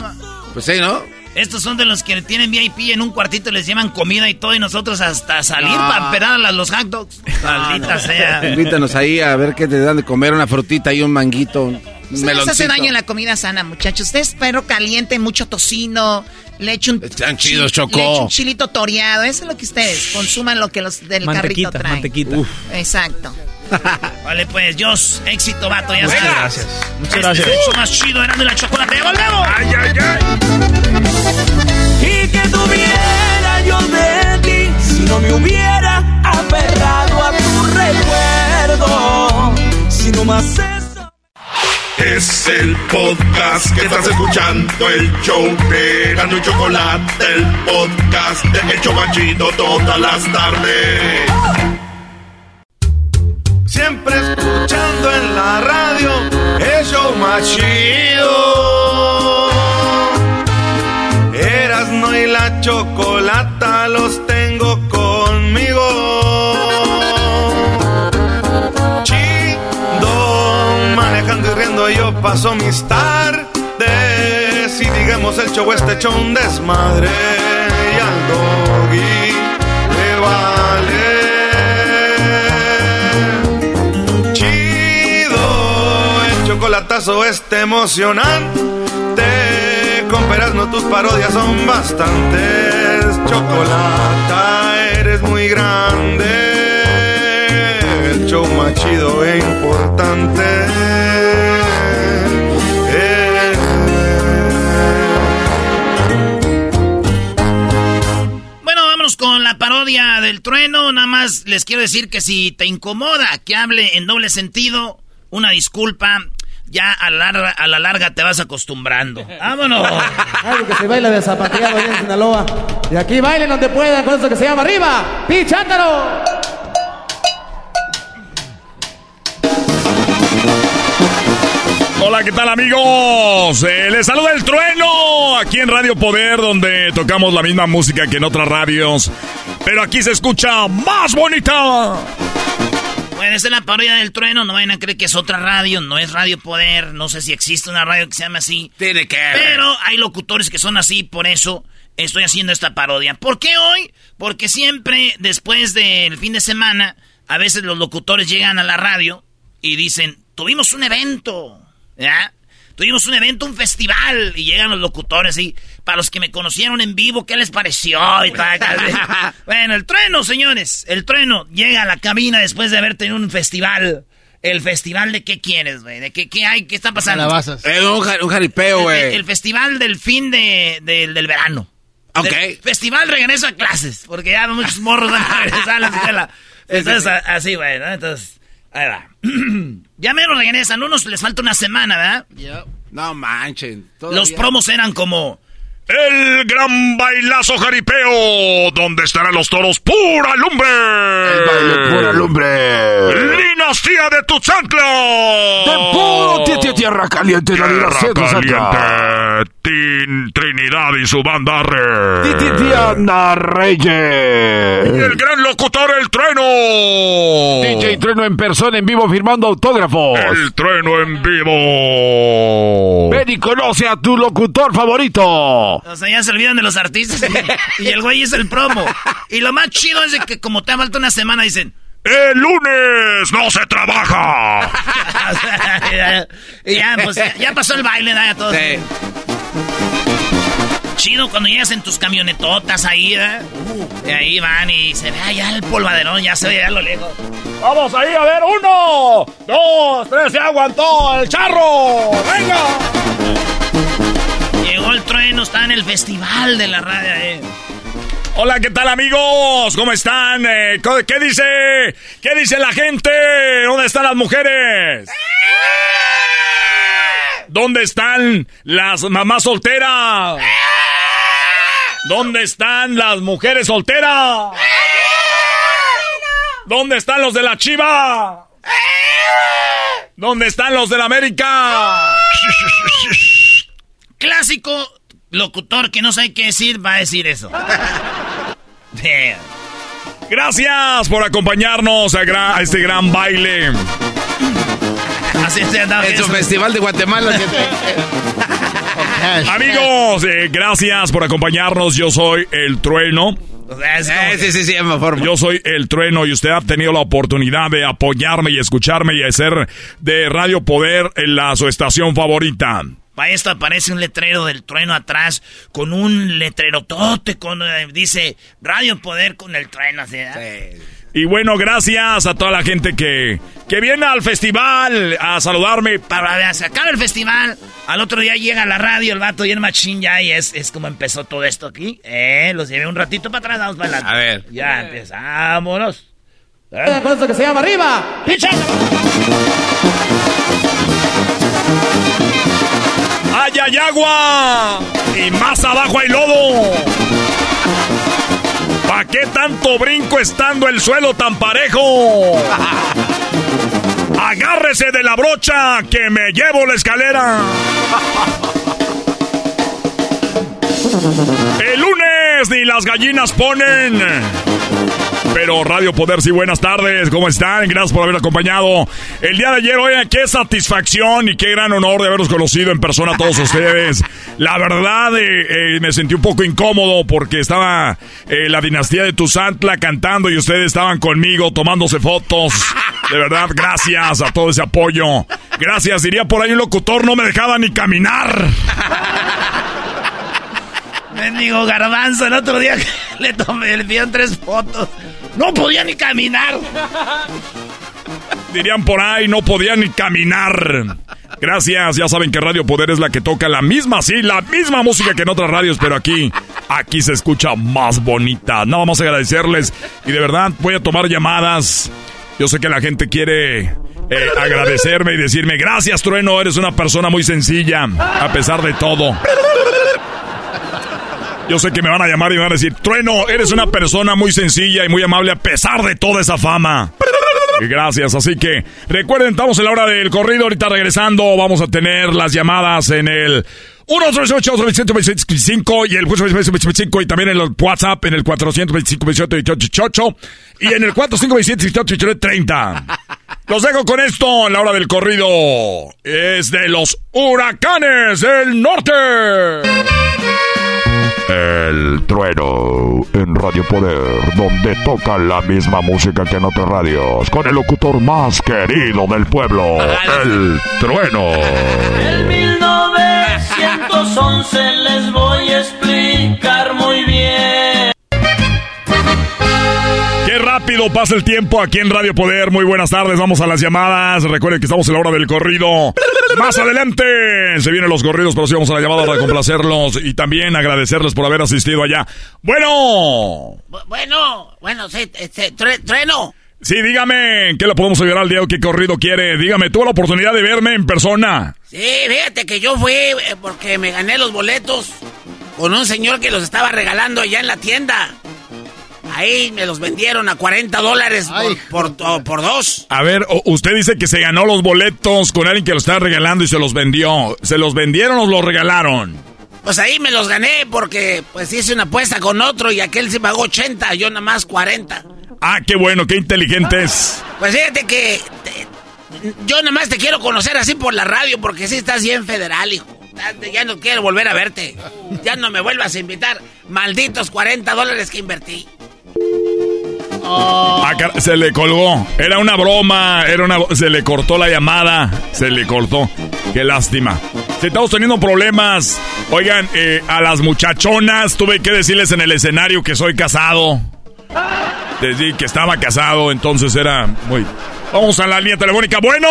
Pues sí, ¿no? Estos son de los que tienen VIP en un cuartito, les llevan comida y todo, y nosotros hasta salir para esperar a los hot dogs. Maldita sea. Invítanos ahí a ver qué te dan de comer, una frutita y un manguito, Ustedes hace daño en la comida sana, muchachos. Ustedes perro caliente, mucho tocino, le echo un, Están chidos, Choco. Le echo un chilito toreado. Eso es lo que ustedes consuman, lo que los del carrito traen. Mantequita, Exacto. vale, pues, Dios, éxito, vato, ya Muchas gracias. Muchas este gracias. Es el hecho más chido, de la chocolate. ¡Volvemos! ¡Ay, ay, ay! Y que tuviera yo de ti si no me hubiera aferrado a tu recuerdo. Si no más eso. Es el podcast que estás escuchando, el show de y Chocolate, el podcast de El Chobachito todas las tardes. Siempre escuchando en la radio el show más chido. Erasno y la chocolata los paso mis tardes. Y digamos el show este show un desmadre. Y al doggy le vale. chocolatazo este emocionante. Con no tus parodias son bastantes. Chocolata, eres muy grande. El show más chido e importante. Parodia del trueno. Nada más les quiero decir que si te incomoda que hable en doble sentido, una disculpa ya a la, larga, a la larga te vas acostumbrando. ¡Vámonos! Algo que se baila de zapateado allá en Sinaloa. Y aquí bailen donde puedan con eso que se llama arriba. ¡Pichándalo! Hola, ¿qué tal amigos? Eh, les saluda el trueno aquí en Radio Poder, donde tocamos la misma música que en otras radios. Pero aquí se escucha más bonita. Bueno, esta es la parodia del trueno. No vayan a creer que es otra radio. No es Radio Poder. No sé si existe una radio que se llame así. Tiene que. Pero hay locutores que son así. Por eso estoy haciendo esta parodia. ¿Por qué hoy? Porque siempre después del fin de semana, a veces los locutores llegan a la radio y dicen: Tuvimos un evento. ¿Ya? Tuvimos un evento, un festival, y llegan los locutores y para los que me conocieron en vivo, ¿qué les pareció? Y bueno, el trueno, señores, el trueno llega a la cabina después de haber tenido un festival. ¿El festival de qué quieres, güey? ¿De qué, qué hay? ¿Qué está pasando? Eh, un, un, jaripeo, güey. El, festival del fin de, del verano. Ok. festival regreso a clases, porque ya muchos morros van a regresar a la escuela. Entonces, así, güey, ¿no? Entonces... Ahí va. ya me lo regresan. Unos les falta una semana, ¿verdad? No manchen. Los promos eran como... El gran bailazo jaripeo, donde estarán los toros pura lumbre. El baile pura lumbre. Dinastía de tu chancla. De puro tierra caliente. Tierra caliente. Tin, Trinidad y su banda re. Titiana Reyes. Y el gran locutor El Trueno. DJ Trueno en persona, en vivo, firmando autógrafos. El Trueno en vivo. Ven y conoce a tu locutor favorito. O sea, ya se olvidan de los artistas y, el güey es el promo. Y lo más chido es de que como te ha falta una semana dicen... ¡El lunes no se trabaja! y ya, pues ya, pasó el baile, ya todos. Chido cuando llegas en tus camionetotas ahí, ¿eh? Y ahí van y se ve allá el polvaderón, ya se ve a lo lejos. Vamos ahí a ver, uno, dos, tres, se aguantó el charro. ¡Venga! Llegó el trueno, está en el festival de la radio. Eh. Hola, ¿qué tal amigos? ¿Cómo están? Eh, ¿Qué dice? ¿Qué dice la gente? ¿Dónde están las mujeres? ¿Dónde están las mamás solteras? ¿Dónde están las mujeres solteras? ¿Dónde están los de la Chiva? ¿Dónde están los de la América? Clásico locutor que no sabe qué decir va a decir eso. Gracias por acompañarnos a, este gran baile. Así se en su festival de Guatemala. Amigos, eh, gracias por acompañarnos. Yo soy el trueno. Eh, sí, sí, sí. Yo soy el trueno y usted ha tenido la oportunidad de apoyarme y escucharme y hacer de Radio Poder en la su estación favorita. Para esto aparece un letrero del trueno atrás con un letrero tote con eh, dice Radio Poder con el trueno. ¿sí? Y bueno, gracias a toda la gente que, que viene al festival a saludarme. Para se acaba el festival. Al otro día llega la radio el vato y el machín ya y es, es como empezó todo esto aquí. Eh, los llevé un ratito para atrás, vamos para adelante. A ver. Ya empezamos. ¿Eh? Con que se llama arriba. ¡Picha! ¡Allá hay agua! Y más abajo hay lodo. ¿Para qué tanto brinco estando el suelo tan parejo? Agárrese de la brocha que me llevo la escalera. El lunes ni las gallinas ponen. Pero Radio Poder, sí, buenas tardes, ¿cómo están? Gracias por haber acompañado el día de ayer. Oigan, qué satisfacción y qué gran honor de haberlos conocido en persona a todos ustedes. La verdad, eh, eh, me sentí un poco incómodo porque estaba eh, la dinastía de Tuzantla cantando y ustedes estaban conmigo tomándose fotos. De verdad, gracias a todo ese apoyo. Gracias, diría por ahí un locutor, no me dejaba ni caminar. Mendigo garbanzo, el otro día le tomé, le pidieron tres fotos. No podía ni caminar. Dirían por ahí, no podía ni caminar. Gracias, ya saben que Radio Poder es la que toca la misma, sí, la misma música que en otras radios, pero aquí, aquí se escucha más bonita. No, vamos a agradecerles y de verdad voy a tomar llamadas. Yo sé que la gente quiere eh, agradecerme y decirme, gracias Trueno, eres una persona muy sencilla, a pesar de todo. Yo sé que me van a llamar y van a decir, Trueno, eres una persona muy sencilla y muy amable a pesar de toda esa fama. Gracias, así que recuerden, estamos en la hora del corrido, ahorita regresando vamos a tener las llamadas en el 1 125 y el y también en el WhatsApp en el 425 y en el 4527 30. Los dejo con esto en la hora del corrido. Es de los huracanes del norte. El trueno en Radio Poder, donde toca la misma música que en otras radios, con el locutor más querido del pueblo, el trueno. El 1911 les voy a rápido pasa el tiempo aquí en Radio Poder. Muy buenas tardes, vamos a las llamadas. Recuerden que estamos en la hora del corrido. Más adelante se vienen los corridos, pero sí vamos a la llamada para complacerlos y también agradecerles por haber asistido allá. Bueno. Bueno, bueno, sí, este, trueno. Sí, dígame, ¿qué le podemos ayudar al día? ¿Qué corrido quiere? Dígame, ¿tuvo la oportunidad de verme en persona? Sí, fíjate que yo fui eh, porque me gané los boletos con un señor que los estaba regalando allá en la tienda. Ahí me los vendieron a 40 dólares por, por, dos. A ver, usted dice que se ganó los boletos con alguien que los estaba regalando y se los vendió. ¿Se los vendieron o los regalaron? Pues ahí me los gané porque pues hice una apuesta con otro y aquel se pagó 80, yo nada más 40. Ah, qué bueno, qué inteligente es. Pues fíjate que yo nada más te quiero conocer así por la radio porque sí estás bien federal, hijo. Ya no quiero volver a verte. Ya no me vuelvas a invitar. Malditos 40 dólares que invertí. Ah, se le colgó. Era una broma. Era una, se le cortó la llamada. Se le cortó. Qué lástima. Si estamos teniendo problemas. Oigan, eh, a las muchachonas tuve que decirles en el escenario que soy casado. Decí que estaba casado, entonces era muy. Vamos a la línea telefónica. Bueno.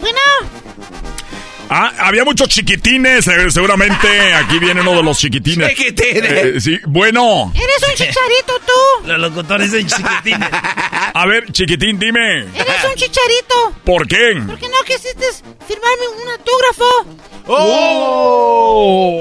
Bueno. Ah, había muchos chiquitines, eh, seguramente aquí viene uno de los chiquitines. Chiquitines. Eh, sí, bueno. Eres un chicharito tú. Los locutores son chiquitines. A ver, chiquitín, dime. Eres un chicharito. ¿Por qué? Porque no quisiste firmarme un autógrafo. ¡Oh!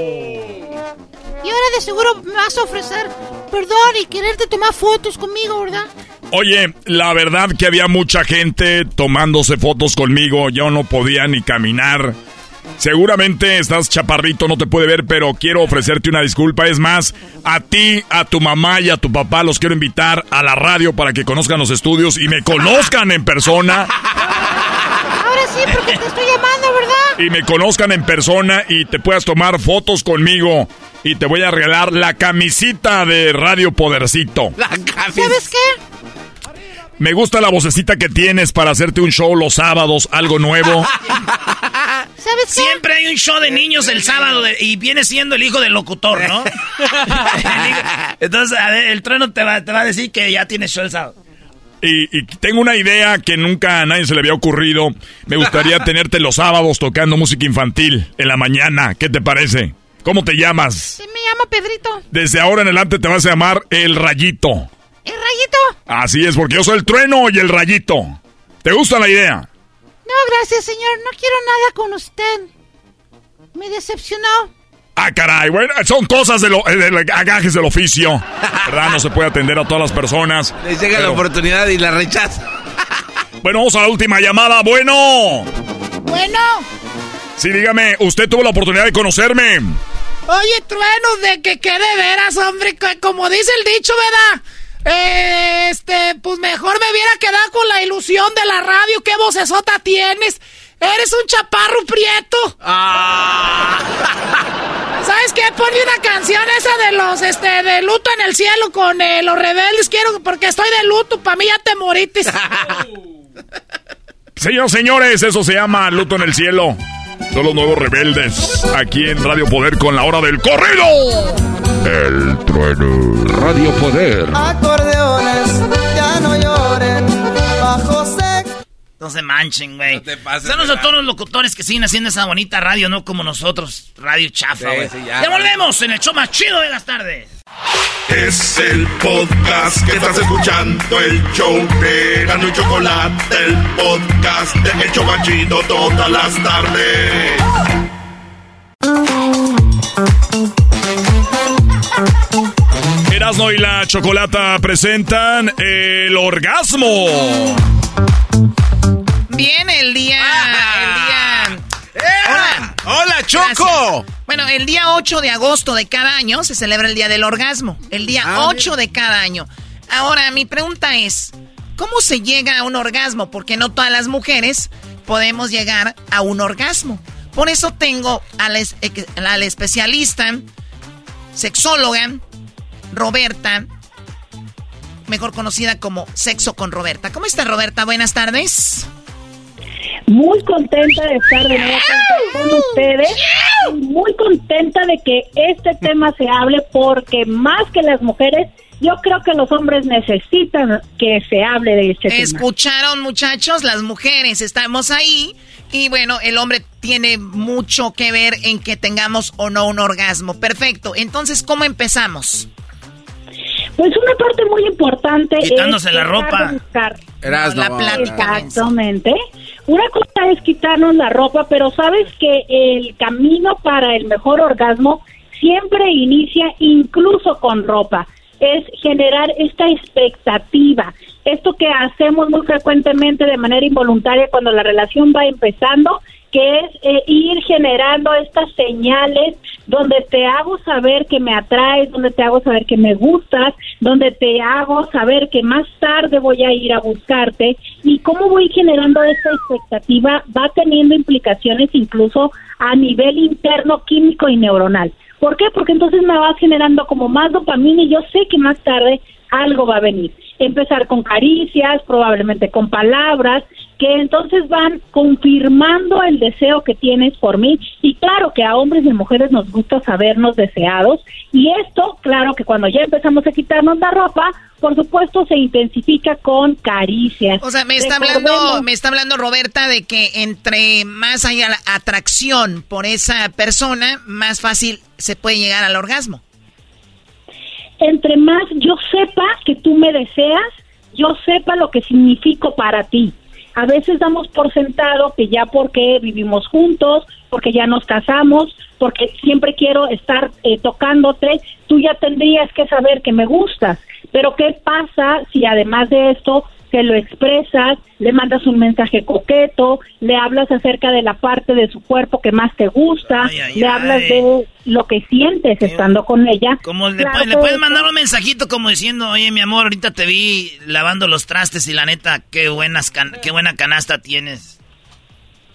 Y ahora de seguro me vas a ofrecer perdón y quererte tomar fotos conmigo, ¿verdad? Oye, la verdad que había mucha gente tomándose fotos conmigo. Yo no podía ni caminar. Seguramente estás chaparrito, no te puede ver, pero quiero ofrecerte una disculpa. Es más, a ti, a tu mamá y a tu papá los quiero invitar a la radio para que conozcan los estudios y me conozcan en persona. Ahora sí, porque te estoy llamando, ¿verdad? Y me conozcan en persona y te puedas tomar fotos conmigo. Y te voy a regalar la camisita de Radio Podercito. ¿Sabes qué? Me gusta la vocecita que tienes para hacerte un show los sábados, algo nuevo. ¿Sabes qué? Siempre hay un show de niños el sábado de- y viene siendo el hijo del locutor, ¿no? Entonces, a ver, el trueno te va, te va a decir que ya tienes show el sábado. Y, y tengo una idea que nunca a nadie se le había ocurrido. Me gustaría tenerte los sábados tocando música infantil en la mañana. ¿Qué te parece? ¿Cómo te llamas? Sí, me llamo Pedrito. Desde ahora en adelante te vas a llamar El Rayito. ¿El rayito? Así es, porque yo soy el trueno y el rayito. ¿Te gusta la idea? No, gracias, señor. No quiero nada con usted. Me decepcionó. Ah, caray, bueno, son cosas de, lo, eh, de los agajes del oficio. ¿Verdad? No se puede atender a todas las personas. Les llega la oportunidad y la rechaza. Bueno, vamos a la última llamada. Bueno. Bueno. Sí, dígame, usted tuvo la oportunidad de conocerme. Oye, trueno, de que qué de veras, hombre, como dice el dicho, ¿verdad? Este, pues mejor me hubiera quedado con la ilusión de la radio. ¿Qué vocesota tienes? Eres un chaparro prieto. ¿Sabes qué? Ponme una canción esa de los, este, de luto en el cielo con eh, los rebeldes. Quiero, porque estoy de luto. Para mí ya te moritis. Señoras señores, eso se llama Luto en el Cielo. Son los nuevos rebeldes. Aquí en Radio Poder con la hora del corrido. El trueno. Radio Poder. Acordeones, ya no lloren, bajo sec. No se manchen, güey. Son los todos los locutores que siguen haciendo esa bonita radio, no como nosotros. Radio chafa, güey. sí, ya, ya. volvemos en el show más chido de las tardes. Es el podcast que estás escuchando, el show de Gano y Chocolate, el podcast de El Chocachito todas las tardes. Erasmo y la Chocolata presentan el orgasmo. Bien, el día. el día. Hola. Hola, Choco. Gracias. Bueno, el día 8 de agosto de cada año se celebra el Día del Orgasmo. El día Ah, 8 de cada año. Ahora, mi pregunta es: ¿cómo se llega a un orgasmo? Porque no todas las mujeres podemos llegar a un orgasmo. Por eso tengo a la, es- ex- a la especialista, sexóloga, Roberta, mejor conocida como Sexo con Roberta. ¿Cómo está Roberta? Buenas tardes. Muy contenta de estar de nuevo con ustedes. Muy contenta de que este tema se hable porque más que las mujeres, yo creo que los hombres necesitan que se hable de este tema. Escucharon, muchachos, las mujeres estamos ahí. Y bueno, el hombre tiene mucho que ver en que tengamos o no un orgasmo. Perfecto. Entonces, ¿cómo empezamos? Pues una parte muy importante Quitándose es la ropa. buscar. Erasmo, la plática. Exactamente. Una cosa es quitarnos la ropa, pero sabes que el camino para el mejor orgasmo siempre inicia incluso con ropa. Es generar esta expectativa. Esto que hacemos muy frecuentemente de manera involuntaria cuando la relación va empezando, que es eh, ir generando estas señales donde te hago saber que me atraes, donde te hago saber que me gustas, donde te hago saber que más tarde voy a ir a buscarte y cómo voy generando esta expectativa va teniendo implicaciones incluso a nivel interno químico y neuronal. ¿Por qué? Porque entonces me vas generando como más dopamina y yo sé que más tarde algo va a venir. Empezar con caricias, probablemente con palabras, que entonces van confirmando el deseo que tienes por mí y claro que a hombres y mujeres nos gusta sabernos deseados y esto, claro que cuando ya empezamos a quitarnos la ropa, por supuesto se intensifica con caricias. O sea, me está hablando, me está hablando Roberta de que entre más haya atracción por esa persona, más fácil se puede llegar al orgasmo. Entre más yo sepa que tú me deseas, yo sepa lo que significo para ti. A veces damos por sentado que ya porque vivimos juntos, porque ya nos casamos, porque siempre quiero estar eh, tocándote, tú ya tendrías que saber que me gustas. Pero ¿qué pasa si además de esto que lo expresas, le mandas un mensaje coqueto, le hablas acerca de la parte de su cuerpo que más te gusta, le hablas de lo que sientes estando con ella. Como le, puedes mandar un mensajito como diciendo, oye mi amor, ahorita te vi lavando los trastes y la neta, qué, buenas qué buena canasta tienes.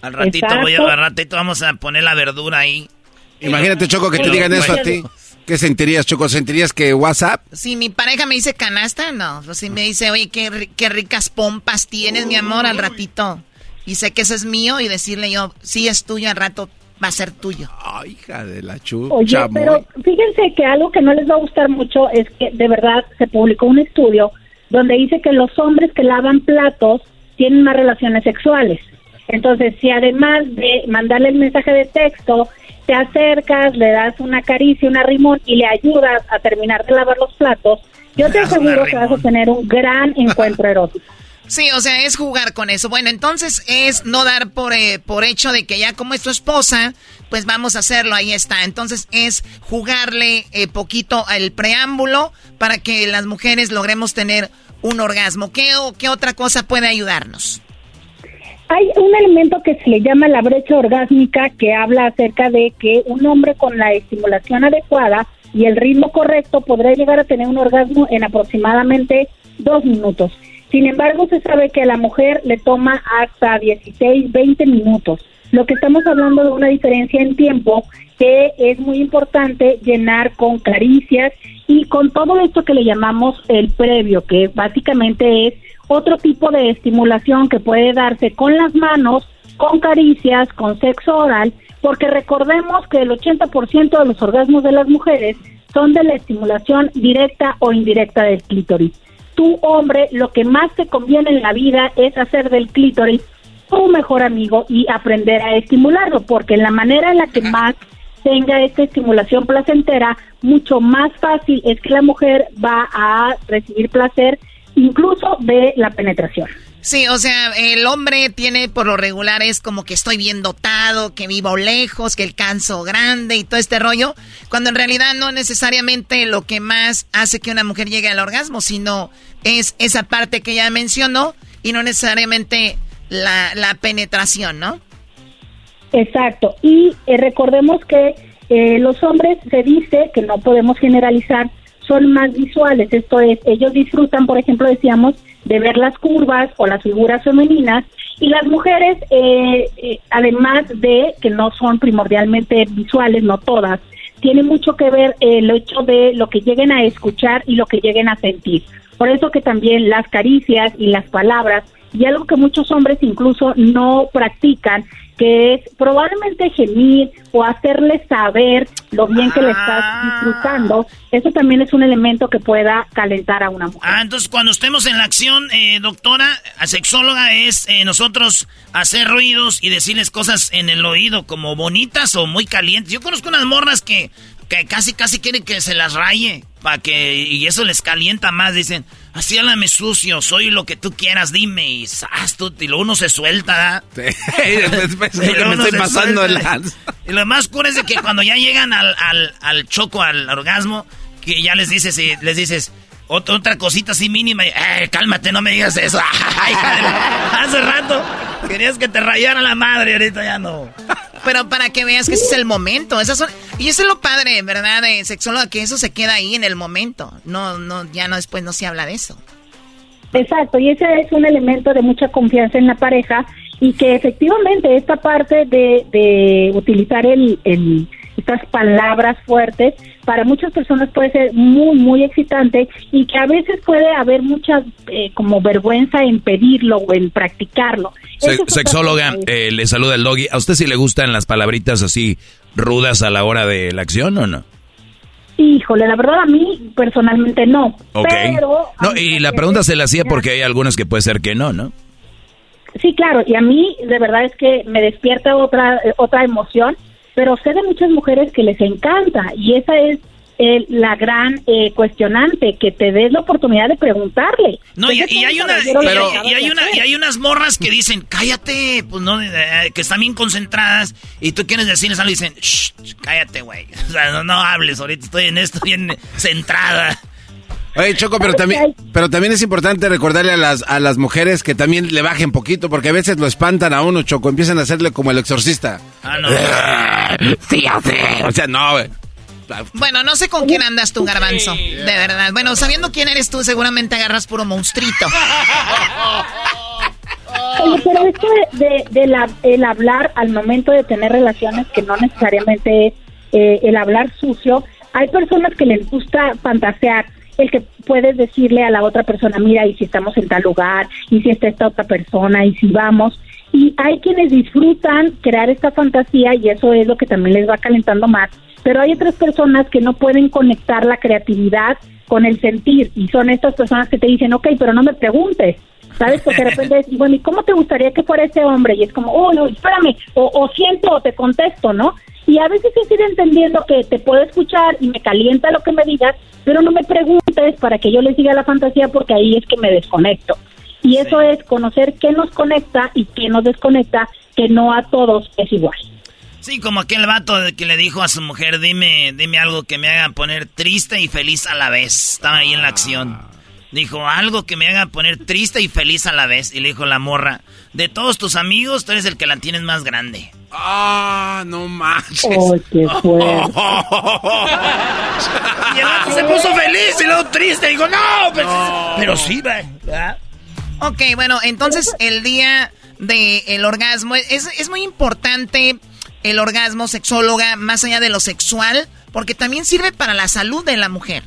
Al ratito voy a, al ratito vamos a poner la verdura ahí. Imagínate, Choco, que te digan eso a ti. ¿Qué sentirías, Choco? ¿Sentirías que WhatsApp? Si mi pareja me dice canasta, no. Si me dice, oye, qué, qué ricas pompas tienes, mi amor, al ratito. Y sé que eso es mío y decirle yo, sí es tuyo, al rato va a ser tuyo. Ay, hija de la chucha. Oye, pero fíjense que algo que no les va a gustar mucho es que de verdad se publicó un estudio donde dice que los hombres que lavan platos tienen más relaciones sexuales. Entonces, si además de mandarle el mensaje de texto, te acercas, le das una caricia, una rimón y le ayudas a terminar de lavar los platos, yo te aseguro que vas a tener un gran encuentro erótico. Sí, o sea, es jugar con eso. Bueno, entonces es no dar por, eh, por hecho de que ya como es tu esposa, pues vamos a hacerlo, ahí está. Entonces es jugarle eh, poquito al preámbulo para que las mujeres logremos tener un orgasmo. ¿Qué, qué otra cosa puede ayudarnos? Hay un elemento que se le llama la brecha orgásmica que habla acerca de que un hombre con la estimulación adecuada y el ritmo correcto podrá llegar a tener un orgasmo en aproximadamente dos minutos. Sin embargo, se sabe que a la mujer le toma hasta 16, 20 minutos. Lo que estamos hablando de una diferencia en tiempo que es muy importante llenar con caricias y con todo esto que le llamamos el previo, que básicamente es otro tipo de estimulación que puede darse con las manos, con caricias, con sexo oral, porque recordemos que el 80% de los orgasmos de las mujeres son de la estimulación directa o indirecta del clítoris. Tu hombre, lo que más te conviene en la vida es hacer del clítoris tu mejor amigo y aprender a estimularlo, porque en la manera en la que más tenga esta estimulación placentera, mucho más fácil es que la mujer va a recibir placer incluso de la penetración. Sí, o sea, el hombre tiene por lo regular es como que estoy bien dotado, que vivo lejos, que alcanzo grande y todo este rollo, cuando en realidad no necesariamente lo que más hace que una mujer llegue al orgasmo, sino es esa parte que ya mencionó y no necesariamente la, la penetración, ¿no? Exacto, y eh, recordemos que eh, los hombres se dice que no podemos generalizar son más visuales, esto es, ellos disfrutan, por ejemplo, decíamos, de ver las curvas o las figuras femeninas y las mujeres, eh, eh, además de que no son primordialmente visuales, no todas, tiene mucho que ver el hecho de lo que lleguen a escuchar y lo que lleguen a sentir. Por eso que también las caricias y las palabras, y algo que muchos hombres incluso no practican, que es probablemente gemir o hacerle saber lo bien que le estás ah. disfrutando, eso también es un elemento que pueda calentar a una mujer. Ah, entonces cuando estemos en la acción, eh, doctora, a sexóloga, es eh, nosotros hacer ruidos y decirles cosas en el oído como bonitas o muy calientes. Yo conozco unas morras que, que casi casi quieren que se las raye para que y eso les calienta más, dicen, Así háblame sucio, soy lo que tú quieras, dime. Y, tú, y lo uno se suelta, Sí, después me estoy pasando el Y lo más cura es de que cuando ya llegan al, al, al choco, al orgasmo, que ya les dices, les dices, otra, otra cosita así mínima. Y, eh, cálmate, no me digas eso. Hace rato querías que te rayara la madre, ahorita ya no. Pero para que veas que ese es el momento. Esas son, y eso es lo padre, ¿verdad? De sexóloga, que eso se queda ahí en el momento. No, no, ya no después no se habla de eso. Exacto, y ese es un elemento de mucha confianza en la pareja y que efectivamente esta parte de, de utilizar el, el estas palabras fuertes, para muchas personas puede ser muy, muy excitante y que a veces puede haber mucha eh, como vergüenza en pedirlo o en practicarlo. sexóloga, eh, le saluda el doggy. ¿A usted sí le gustan las palabritas así rudas a la hora de la acción o no? Híjole, la verdad a mí personalmente no. Pero no, y la pregunta se la hacía porque hay algunas que puede ser que no, ¿no? Sí, claro, y a mí de verdad es que me despierta otra eh, otra emoción, pero sé de muchas mujeres que les encanta y esa es la gran eh, cuestionante, que te des la oportunidad de preguntarle. No, y, hay una, y, hay una, y hay unas morras que dicen, cállate, pues no, eh, que están bien concentradas, y tú quieres decirles algo y dicen, Shh, cállate, güey. O sea, no, no hables, ahorita estoy en esto bien centrada. Oye, Choco, pero también, pero también es importante recordarle a las, a las mujeres que también le bajen poquito, porque a veces lo espantan a uno, Choco, empiezan a hacerle como el exorcista. Ah, no. sí, O sea, no, güey. Bueno, no sé con quién andas tú, garbanzo. De verdad. Bueno, sabiendo quién eres tú, seguramente agarras puro monstruito. Oye, pero esto de, el hablar al momento de tener relaciones, que no necesariamente es eh, el hablar sucio, hay personas que les gusta fantasear el que puedes decirle a la otra persona, mira, y si estamos en tal lugar, y si está esta otra persona, y si vamos. Y hay quienes disfrutan crear esta fantasía y eso es lo que también les va calentando más. Pero hay otras personas que no pueden conectar la creatividad con el sentir y son estas personas que te dicen, ok, pero no me preguntes. ¿Sabes? Porque de repente es, bueno, ¿y cómo te gustaría que fuera ese hombre? Y es como, oh, no, espérame, o, o siento o te contesto, ¿no? Y a veces es ir entendiendo que te puedo escuchar y me calienta lo que me digas, pero no me preguntes para que yo les diga la fantasía porque ahí es que me desconecto. Y eso es conocer qué nos conecta y qué nos desconecta, que no a todos es igual. Sí, como aquel vato que le dijo a su mujer, dime, dime algo que me haga poner triste y feliz a la vez. Estaba ahí en la acción. Dijo, algo que me haga poner triste y feliz a la vez. Y le dijo la morra, de todos tus amigos, tú eres el que la tienes más grande. Ah, no manches. Oh, qué fue. y el vato se puso feliz y luego triste. Digo, no, pero, pero sí, ¿verdad? Ok, bueno, entonces el día del el orgasmo es, es muy importante el orgasmo sexóloga más allá de lo sexual, porque también sirve para la salud de la mujer.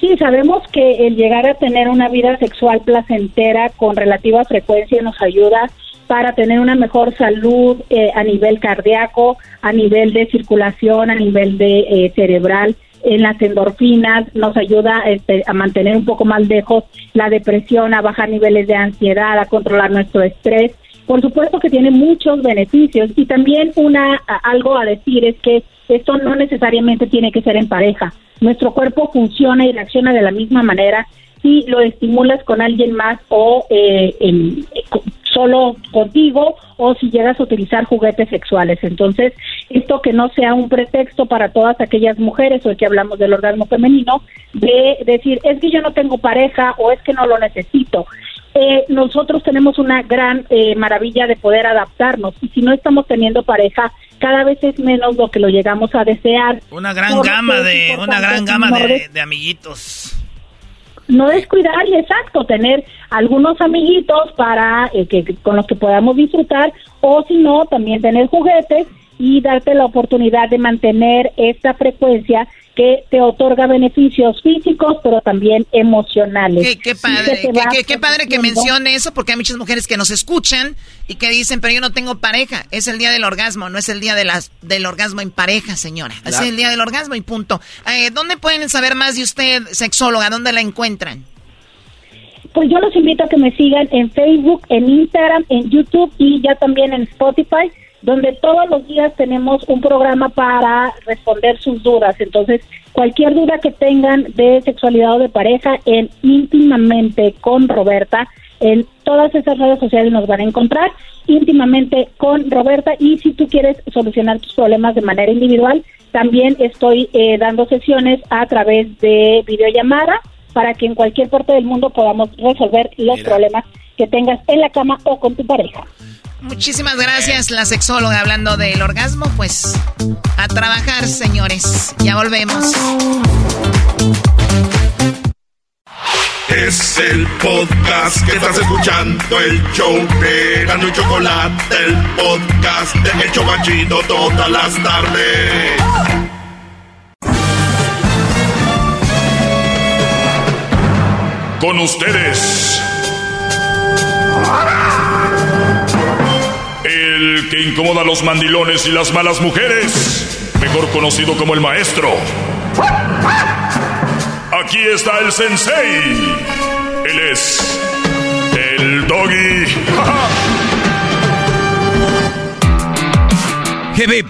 Sí, sabemos que el llegar a tener una vida sexual placentera con relativa frecuencia nos ayuda para tener una mejor salud eh, a nivel cardíaco, a nivel de circulación, a nivel de eh, cerebral, en las endorfinas, nos ayuda este, a mantener un poco más lejos la depresión, a bajar niveles de ansiedad, a controlar nuestro estrés. Por supuesto que tiene muchos beneficios y también una algo a decir es que esto no necesariamente tiene que ser en pareja. Nuestro cuerpo funciona y reacciona de la misma manera si lo estimulas con alguien más o eh, en, solo contigo o si llegas a utilizar juguetes sexuales. Entonces, esto que no sea un pretexto para todas aquellas mujeres, hoy que hablamos del orgasmo femenino, de decir, es que yo no tengo pareja o es que no lo necesito. Eh, nosotros tenemos una gran eh, maravilla de poder adaptarnos y si no estamos teniendo pareja, cada vez es menos lo que lo llegamos a desear. Una gran gama de, una gran gama de amiguitos no descuidar y exacto, tener algunos amiguitos para eh, que, con los que podamos disfrutar o si no, también tener juguetes y darte la oportunidad de mantener esta frecuencia que te otorga beneficios físicos, pero también emocionales. Qué, padre, qué, padre que mencione eso, porque hay muchas mujeres que nos escuchan y que dicen, pero yo no tengo pareja. Es el día del orgasmo, no es el día de las, del orgasmo en pareja, señora. Es el día del orgasmo y punto. Eh, ¿Dónde pueden saber más de usted, sexóloga? ¿Dónde la encuentran? Pues yo los invito a que me sigan en Facebook, en Instagram, en YouTube y ya también en Spotify donde todos los días tenemos un programa para responder sus dudas. Entonces, cualquier duda que tengan de sexualidad o de pareja, en íntimamente con Roberta, en todas esas redes sociales nos van a encontrar íntimamente con Roberta y si tú quieres solucionar tus problemas de manera individual, también estoy eh, dando sesiones a través de videollamada para que en cualquier parte del mundo podamos resolver los problemas que tengas en la cama o con tu pareja. Muchísimas gracias, la sexóloga, hablando del orgasmo. Pues a trabajar, señores. Ya volvemos. Es el podcast que estás escuchando, el show de Gano y Chocolate, el podcast de El Chocachito todas las tardes. Con ustedes. Que incomoda a los mandilones y las malas mujeres, mejor conocido como el maestro. Aquí está el sensei. Él es el doggy. Hip, hip.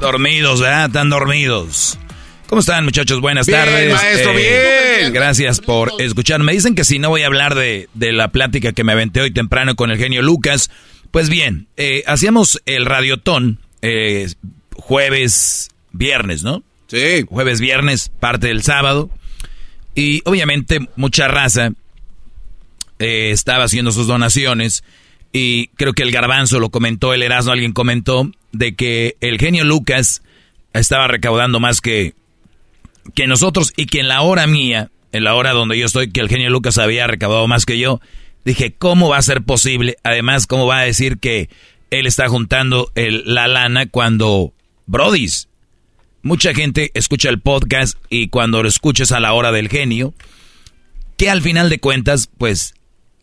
Dormidos, ¿verdad? Están dormidos. ¿Cómo están, muchachos? Buenas Bien, tardes. maestro, bien. Gracias por escuchar. Me dicen que si no voy a hablar de, de la plática que me aventé hoy temprano con el genio Lucas. Pues bien, eh, hacíamos el radiotón eh, jueves, viernes, ¿no? Sí. Jueves, viernes, parte del sábado. Y obviamente mucha raza eh, estaba haciendo sus donaciones. Y creo que el garbanzo lo comentó, el Erasmo, alguien comentó, de que el genio Lucas estaba recaudando más que, que nosotros y que en la hora mía, en la hora donde yo estoy, que el genio Lucas había recaudado más que yo. Dije, ¿cómo va a ser posible? Además, ¿cómo va a decir que él está juntando el, la lana cuando, Brodis, mucha gente escucha el podcast y cuando lo escuches a la hora del genio, que al final de cuentas, pues,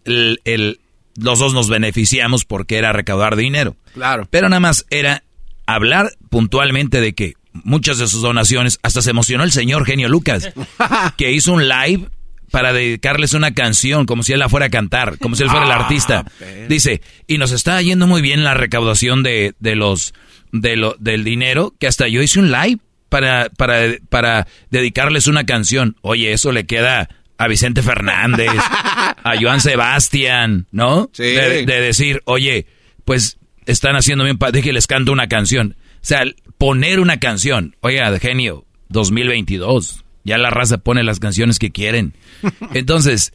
el, el- los dos nos beneficiamos porque era recaudar dinero. Claro. Pero nada más era hablar puntualmente de que muchas de sus donaciones, hasta se emocionó el señor genio Lucas, que hizo un live para dedicarles una canción, como si él la fuera a cantar, como si él fuera el artista. Dice, y nos está yendo muy bien la recaudación de, de los de lo, del dinero, que hasta yo hice un live para, para, para dedicarles una canción. Oye, eso le queda a Vicente Fernández, a Joan Sebastián, ¿no? Sí. De, de decir, oye, pues están haciendo bien, pa- déjenles canto una canción. O sea, poner una canción. Oiga, genio, 2022. Ya la raza pone las canciones que quieren. Entonces,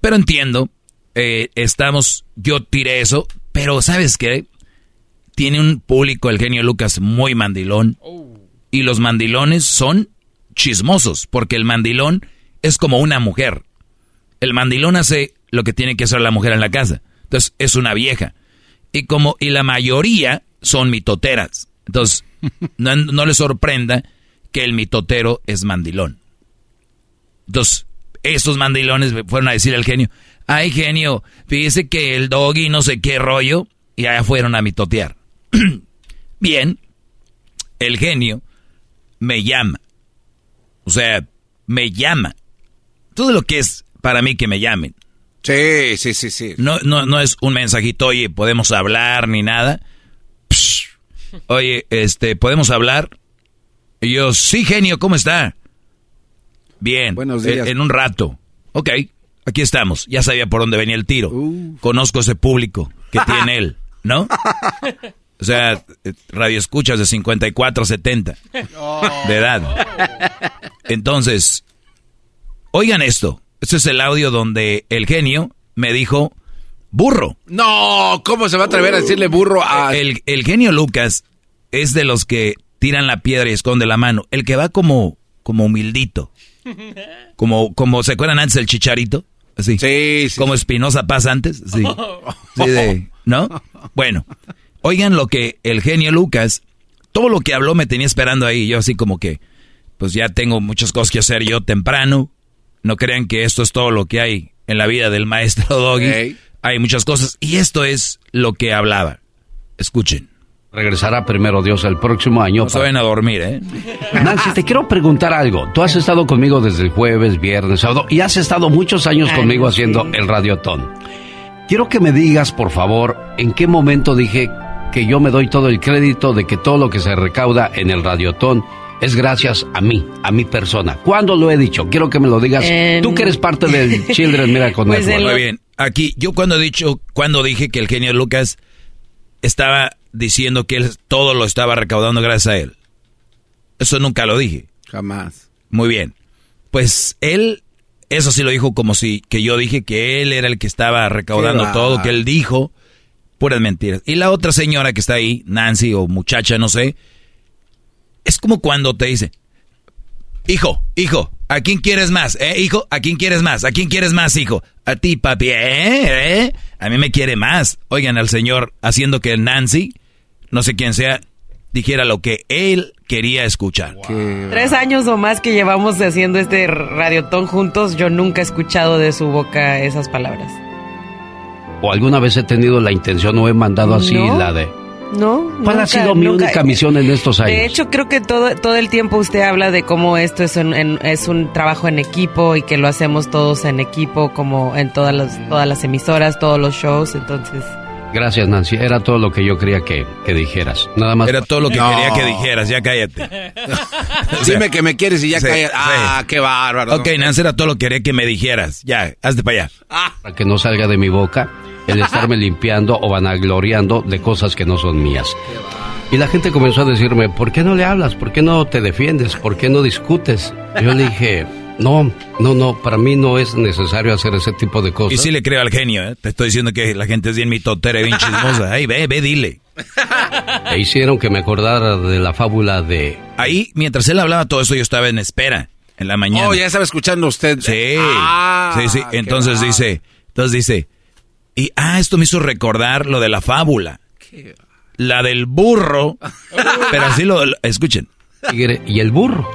pero entiendo, eh, estamos, yo tiré eso, pero ¿sabes qué? Tiene un público, el genio Lucas, muy mandilón. Y los mandilones son chismosos, porque el mandilón es como una mujer. El mandilón hace lo que tiene que hacer la mujer en la casa. Entonces, es una vieja. Y como, y la mayoría son mitoteras. Entonces, no, no le sorprenda que el mitotero es mandilón. Entonces, esos mandilones fueron a decirle al genio, ay genio, fíjese que el doggy no sé qué rollo, y allá fueron a mitotear. Bien, el genio me llama. O sea, me llama. Todo lo que es para mí que me llamen. Sí, sí, sí, sí. No, no, no es un mensajito, oye, podemos hablar ni nada. Psh. Oye, este, ¿podemos hablar? Y yo, sí, genio, ¿cómo está? Bien. Buenos días. En, en un rato. Ok, aquí estamos. Ya sabía por dónde venía el tiro. Conozco ese público que tiene él, ¿no? O sea, eh, radio escuchas de 54 a 70 de edad. Entonces, oigan esto. Este es el audio donde el genio me dijo burro. No, ¿cómo se va a atrever a decirle burro a... El, el genio Lucas es de los que tiran la piedra y esconde la mano. El que va como, como humildito. Como, como, ¿se acuerdan antes del chicharito? Así. Sí, Como Espinosa Paz antes. Sí. Sí, de- ¿No? Bueno, oigan lo que el genio Lucas, todo lo que habló me tenía esperando ahí. Yo así como que, pues ya tengo muchas cosas que hacer yo temprano. No crean que esto es todo lo que hay en la vida del maestro Doggy. Hay muchas cosas. Y esto es lo que hablaba. Escuchen. Regresará primero Dios el próximo año. No se vayan a dormir, ¿eh? Nancy, te quiero preguntar algo. Tú has estado conmigo desde el jueves, viernes, sábado y has estado muchos años Ay, conmigo haciendo sí. el radiotón. Quiero que me digas, por favor, en qué momento dije que yo me doy todo el crédito de que todo lo que se recauda en el radiotón es gracias a mí, a mi persona. ¿Cuándo lo he dicho? Quiero que me lo digas. En- Tú que eres parte del Children Miracle Pues Network. Muy bien. Aquí, yo cuando he dicho, cuando dije que el genio Lucas estaba diciendo que él todo lo estaba recaudando gracias a él. Eso nunca lo dije. Jamás. Muy bien. Pues él, eso sí lo dijo como si que yo dije que él era el que estaba recaudando todo, que él dijo puras mentiras. Y la otra señora que está ahí, Nancy o muchacha, no sé, es como cuando te dice, Hijo, hijo, ¿a quién quieres más? ¿Eh, hijo? ¿A quién quieres más? ¿A quién quieres más, hijo? A ti, papi. ¿Eh? ¿Eh? A mí me quiere más. Oigan al señor haciendo que Nancy, no sé quién sea, dijera lo que él quería escuchar. Tres años o más que llevamos haciendo este radiotón juntos, yo nunca he escuchado de su boca esas palabras. ¿O alguna vez he tenido la intención o he mandado así No. la de... No, ¿Cuál ha nunca, sido mi nunca. única misión en estos años? De hecho, creo que todo, todo el tiempo usted habla de cómo esto es un, en- es un trabajo en equipo y que lo hacemos todos en equipo, como en todas las, todas las emisoras, todos los shows. Entonces, Gracias, Nancy. Era todo lo que yo quería que, que dijeras. Nada más. Era todo lo que No. quería que dijeras, ya cállate. Dime que me quieres y ya Sí, callas. Ah, sí. qué bárbaro. Ok, Nancy, era todo lo que quería que me dijeras. Ya, hazte para allá. Para que no salga de mi boca el estarme limpiando o vanagloriando de cosas que no son mías. Y la gente comenzó a decirme, ¿por qué no le hablas? ¿Por qué no te defiendes? ¿Por qué no discutes? Yo le dije, no, no, no, para mí no es necesario hacer ese tipo de cosas. Y sí le creo al genio, ¿eh? Te estoy diciendo que la gente es bien mitotera y bien chismosa. Ay, ve, ve, dile. E hicieron que me acordara de la fábula de... Ahí, mientras él hablaba todo eso, yo estaba en espera, en la mañana. Oh, ya estaba escuchando usted. Sí, Ah, sí, sí. qué Entonces dice, entonces dice, y ah, esto me hizo recordar lo de la fábula. La del burro. pero así lo, lo- escuchen. tigre y el burro.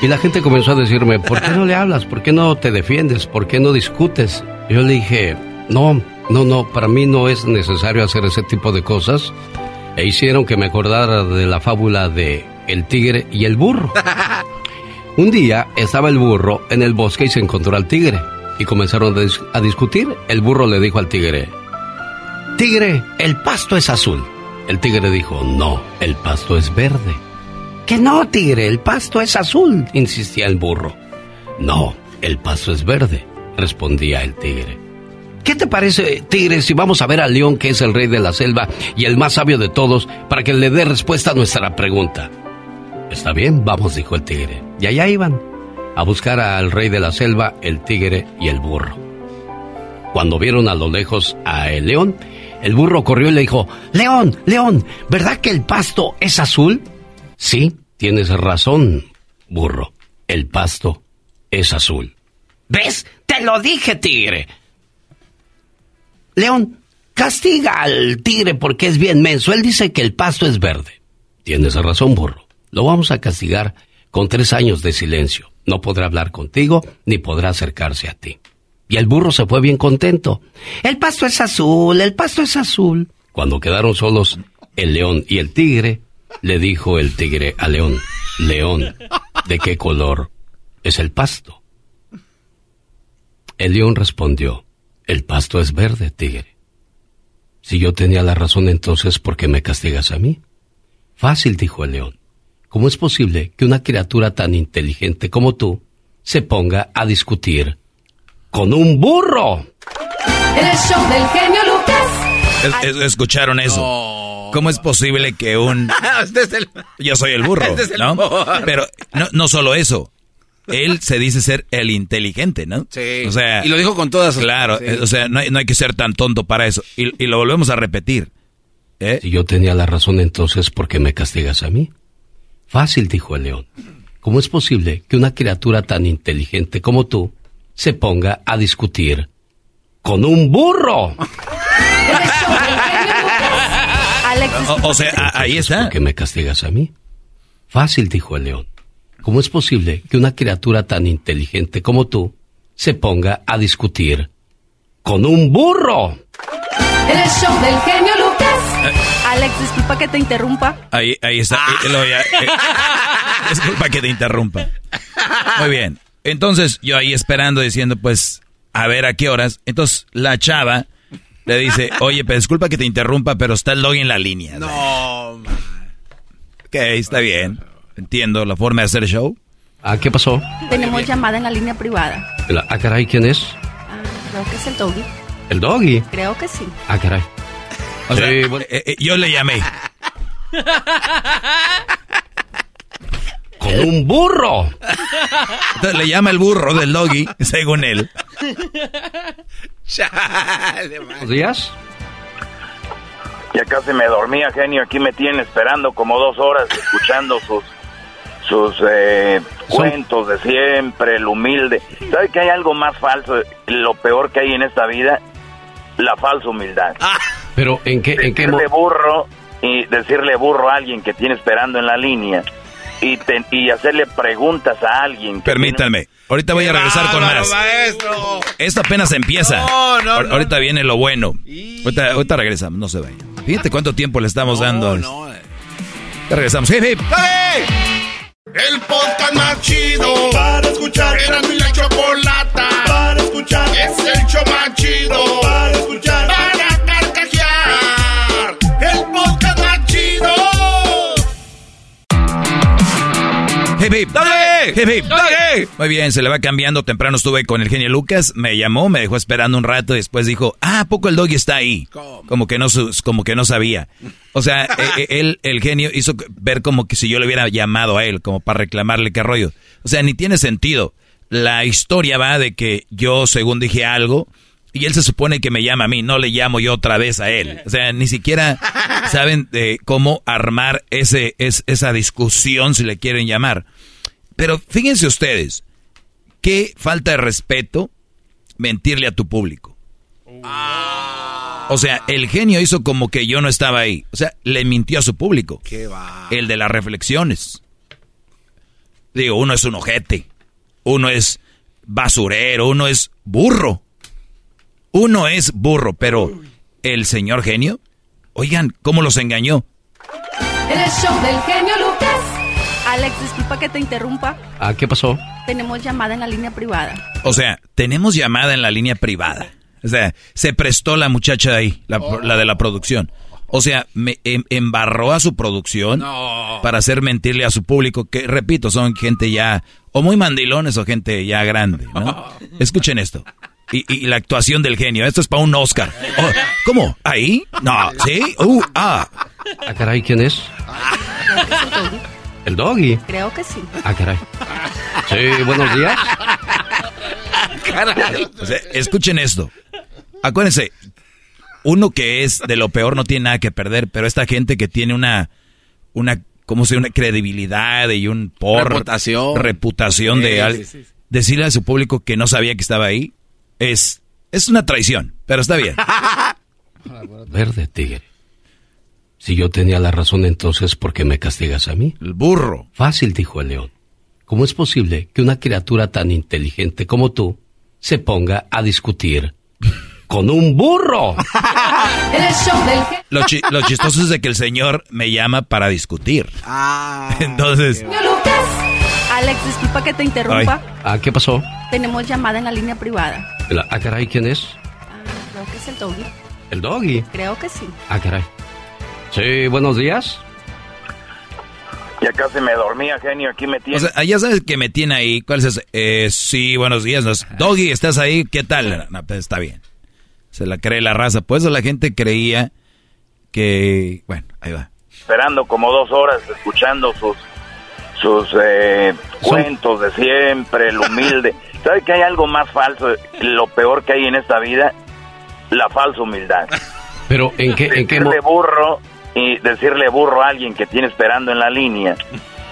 Y la gente comenzó a decirme, ¿por qué no le hablas? ¿Por qué no te defiendes? ¿Por qué no discutes? Yo le dije, no, no, no, para mí no es necesario hacer ese tipo de cosas. E hicieron que me acordara de la fábula de el tigre y el burro. Un día estaba el burro en el bosque y se encontró al tigre. Y comenzaron a, dis- a discutir. El burro le dijo al tigre, Tigre, el pasto es azul. El tigre dijo, no, el pasto es verde. Que no, tigre, el pasto es azul, insistía el burro. No, el pasto es verde, respondía el tigre. ¿Qué te parece, tigre, si vamos a ver al león que es el rey de la selva y el más sabio de todos para que le dé respuesta a nuestra pregunta? Está bien, vamos, dijo el tigre. Y allá iban, a buscar al rey de la selva, el tigre y el burro. Cuando vieron a lo lejos a el león, el burro corrió y le dijo, León, León, ¿verdad que el pasto es azul? Sí, tienes razón, burro. El pasto es azul. ¿Ves? Te lo dije, tigre. León, castiga al tigre porque es bien menso. Él dice que el pasto es verde. Tienes razón, burro. Lo vamos a castigar con tres años de silencio. No podrá hablar contigo ni podrá acercarse a ti. Y el burro se fue bien contento. El pasto es azul, el pasto es azul. Cuando quedaron solos el león y el tigre, le dijo el tigre al león, León, ¿de qué color es el pasto? El león respondió, el pasto es verde, tigre. Si yo tenía la razón entonces, ¿por qué me castigas a mí? Fácil, dijo el león. ¿Cómo es posible que una criatura tan inteligente como tú se ponga a discutir con un burro? El show del genio Lucas. Es- es- ¿Escucharon eso? ¿Cómo es posible que un... Usted es el- Yo soy el burro, Este es el ¿no? Pero no, no solo eso. Él se dice ser el inteligente, ¿no? Sí. O sea... Y lo dijo con todas. Claro, Sí. o sea, no hay, no hay que ser tan tonto para eso. Y, y lo volvemos a repetir. ¿eh? Si yo tenía la razón entonces, ¿por qué me castigas a mí? Fácil, dijo el león. ¿Cómo es posible que una criatura tan inteligente como tú se ponga a discutir con un burro? Alex, O, o sea, a- ahí está. ¿Por qué me castigas a mí? Fácil, dijo el león. ¿Cómo es posible que una criatura tan inteligente como tú se ponga a discutir con un burro? el show del genio Lucas. Alex, disculpa que te interrumpa. Ahí, ahí está. Eh, lo ya- eh, disculpa que te interrumpa. Muy bien. Entonces, yo ahí esperando, diciendo, pues, a ver a qué horas. Entonces, la chava le dice, oye, pero disculpa que te interrumpa, pero está el doggy en la línea. No, man. Ok, está bien. Entiendo la forma de hacer show. Ah, ¿qué pasó? Tenemos llamada en la línea privada. La- ah, caray, ¿quién es? Ah, creo que es el doggy. El doggy. Creo que sí. Ah, caray. O sea, Sí, bueno. eh, eh, yo le llamé. Con un burro. Entonces, le llama el burro del doggy, según él. Chale. Buenos días. Ya casi me dormía, genio. Aquí me tienen esperando como dos horas escuchando sus, sus eh, cuentos de siempre, el humilde. ¿Sabe que hay algo más falso? Lo peor que hay en esta vida, la falsa humildad. Pero ¿en qué, en qué Decirle burro y decirle burro a alguien que tiene esperando en la línea y, te- y hacerle preguntas a alguien. Que Permítanme. Ahorita voy a regresar con más. maestro! Esto apenas empieza. No, no, no. Ahorita viene lo bueno. Ahorita, ahorita regresamos, no se vayan. Fíjate cuánto tiempo le estamos dando. Ya regresamos. Hip, hip. El podcast más chido para escuchar. Era mi la chocolata para escuchar. Es el show más chido para Hip, hip. Hip, hip. Muy bien, se le va cambiando. Temprano estuve con el genio Lucas. Me llamó, me dejó esperando un rato y después dijo, ah, ¿a poco el doggy está ahí? Como que no, como que no sabía. O sea, eh, eh, él, el genio hizo ver como que si yo le hubiera llamado a él, como para reclamarle qué rollo. O sea, ni tiene sentido. La historia va de que yo, según dije algo, y él se supone que me llama a mí, no le llamo yo otra vez a él. O sea, ni siquiera saben eh, cómo armar ese, es, esa discusión, si le quieren llamar. Pero fíjense ustedes, qué falta de respeto mentirle a tu público. O sea, el genio hizo como que yo no estaba ahí. O sea, le mintió a su público. El de las reflexiones. Digo, uno es un ojete. Uno es basurero. Uno es burro. Uno es burro, pero el señor genio, oigan, ¿cómo los engañó? En el show del genio. Alex, disculpa que te interrumpa. Ah, ¿qué pasó? Tenemos llamada en la línea privada. O sea, tenemos llamada en la línea privada. O sea, se prestó la muchacha ahí, la, la de la producción. O sea, me em- embarró a su producción para hacer mentirle a su público, que repito, son gente ya, o muy mandilones o gente ya grande, ¿no? Escuchen esto. Y, y la actuación del genio, esto es para un Oscar. Oh, ¿Cómo? ¿Ahí? No, ¿sí? Uh, ah. Ah, caray, ¿quién es? El doggy. Creo que sí. Ah, caray. Sí, buenos días. O sea, escuchen esto. Acuérdense, uno que es de lo peor no tiene nada que perder, pero esta gente que tiene una, una, ¿cómo se Una credibilidad y un por Reputación. reputación de Sí, alguien. sí, sí. Decirle a su público que no sabía que estaba ahí es, es una traición, pero está bien. Verde tigre. Si yo tenía la razón, entonces, ¿por qué me castigas a mí? El burro. Fácil, dijo el león. ¿Cómo es posible que una criatura tan inteligente como tú se ponga a discutir con un burro? Lo, chi- lo chistoso es de que el señor me llama para discutir. Entonces, Lucas. Alex, disculpa que te interrumpa. Ah, ¿qué pasó? Tenemos llamada en la línea privada. La- ah, caray, ¿quién es? Creo que es el doggy. El doggy. Creo que sí. Ah, caray. Sí, buenos días. Ya casi me dormía, genio. Aquí me o tiene. sea, ya sabes que me tiene ahí. ¿Cuál es ese? Eh, sí, buenos días. Doggy, ¿estás ahí? ¿Qué tal? No, pues está bien. Se la cree la raza. Por eso la gente creía que... Bueno, ahí va. esperando como dos horas escuchando sus sus eh, cuentos de siempre, el humilde. ¿Sabe que hay algo más falso? Lo peor que hay en esta vida, la falsa humildad. Pero, ¿en qué, en qué burro y decirle burro a alguien que tiene esperando en la línea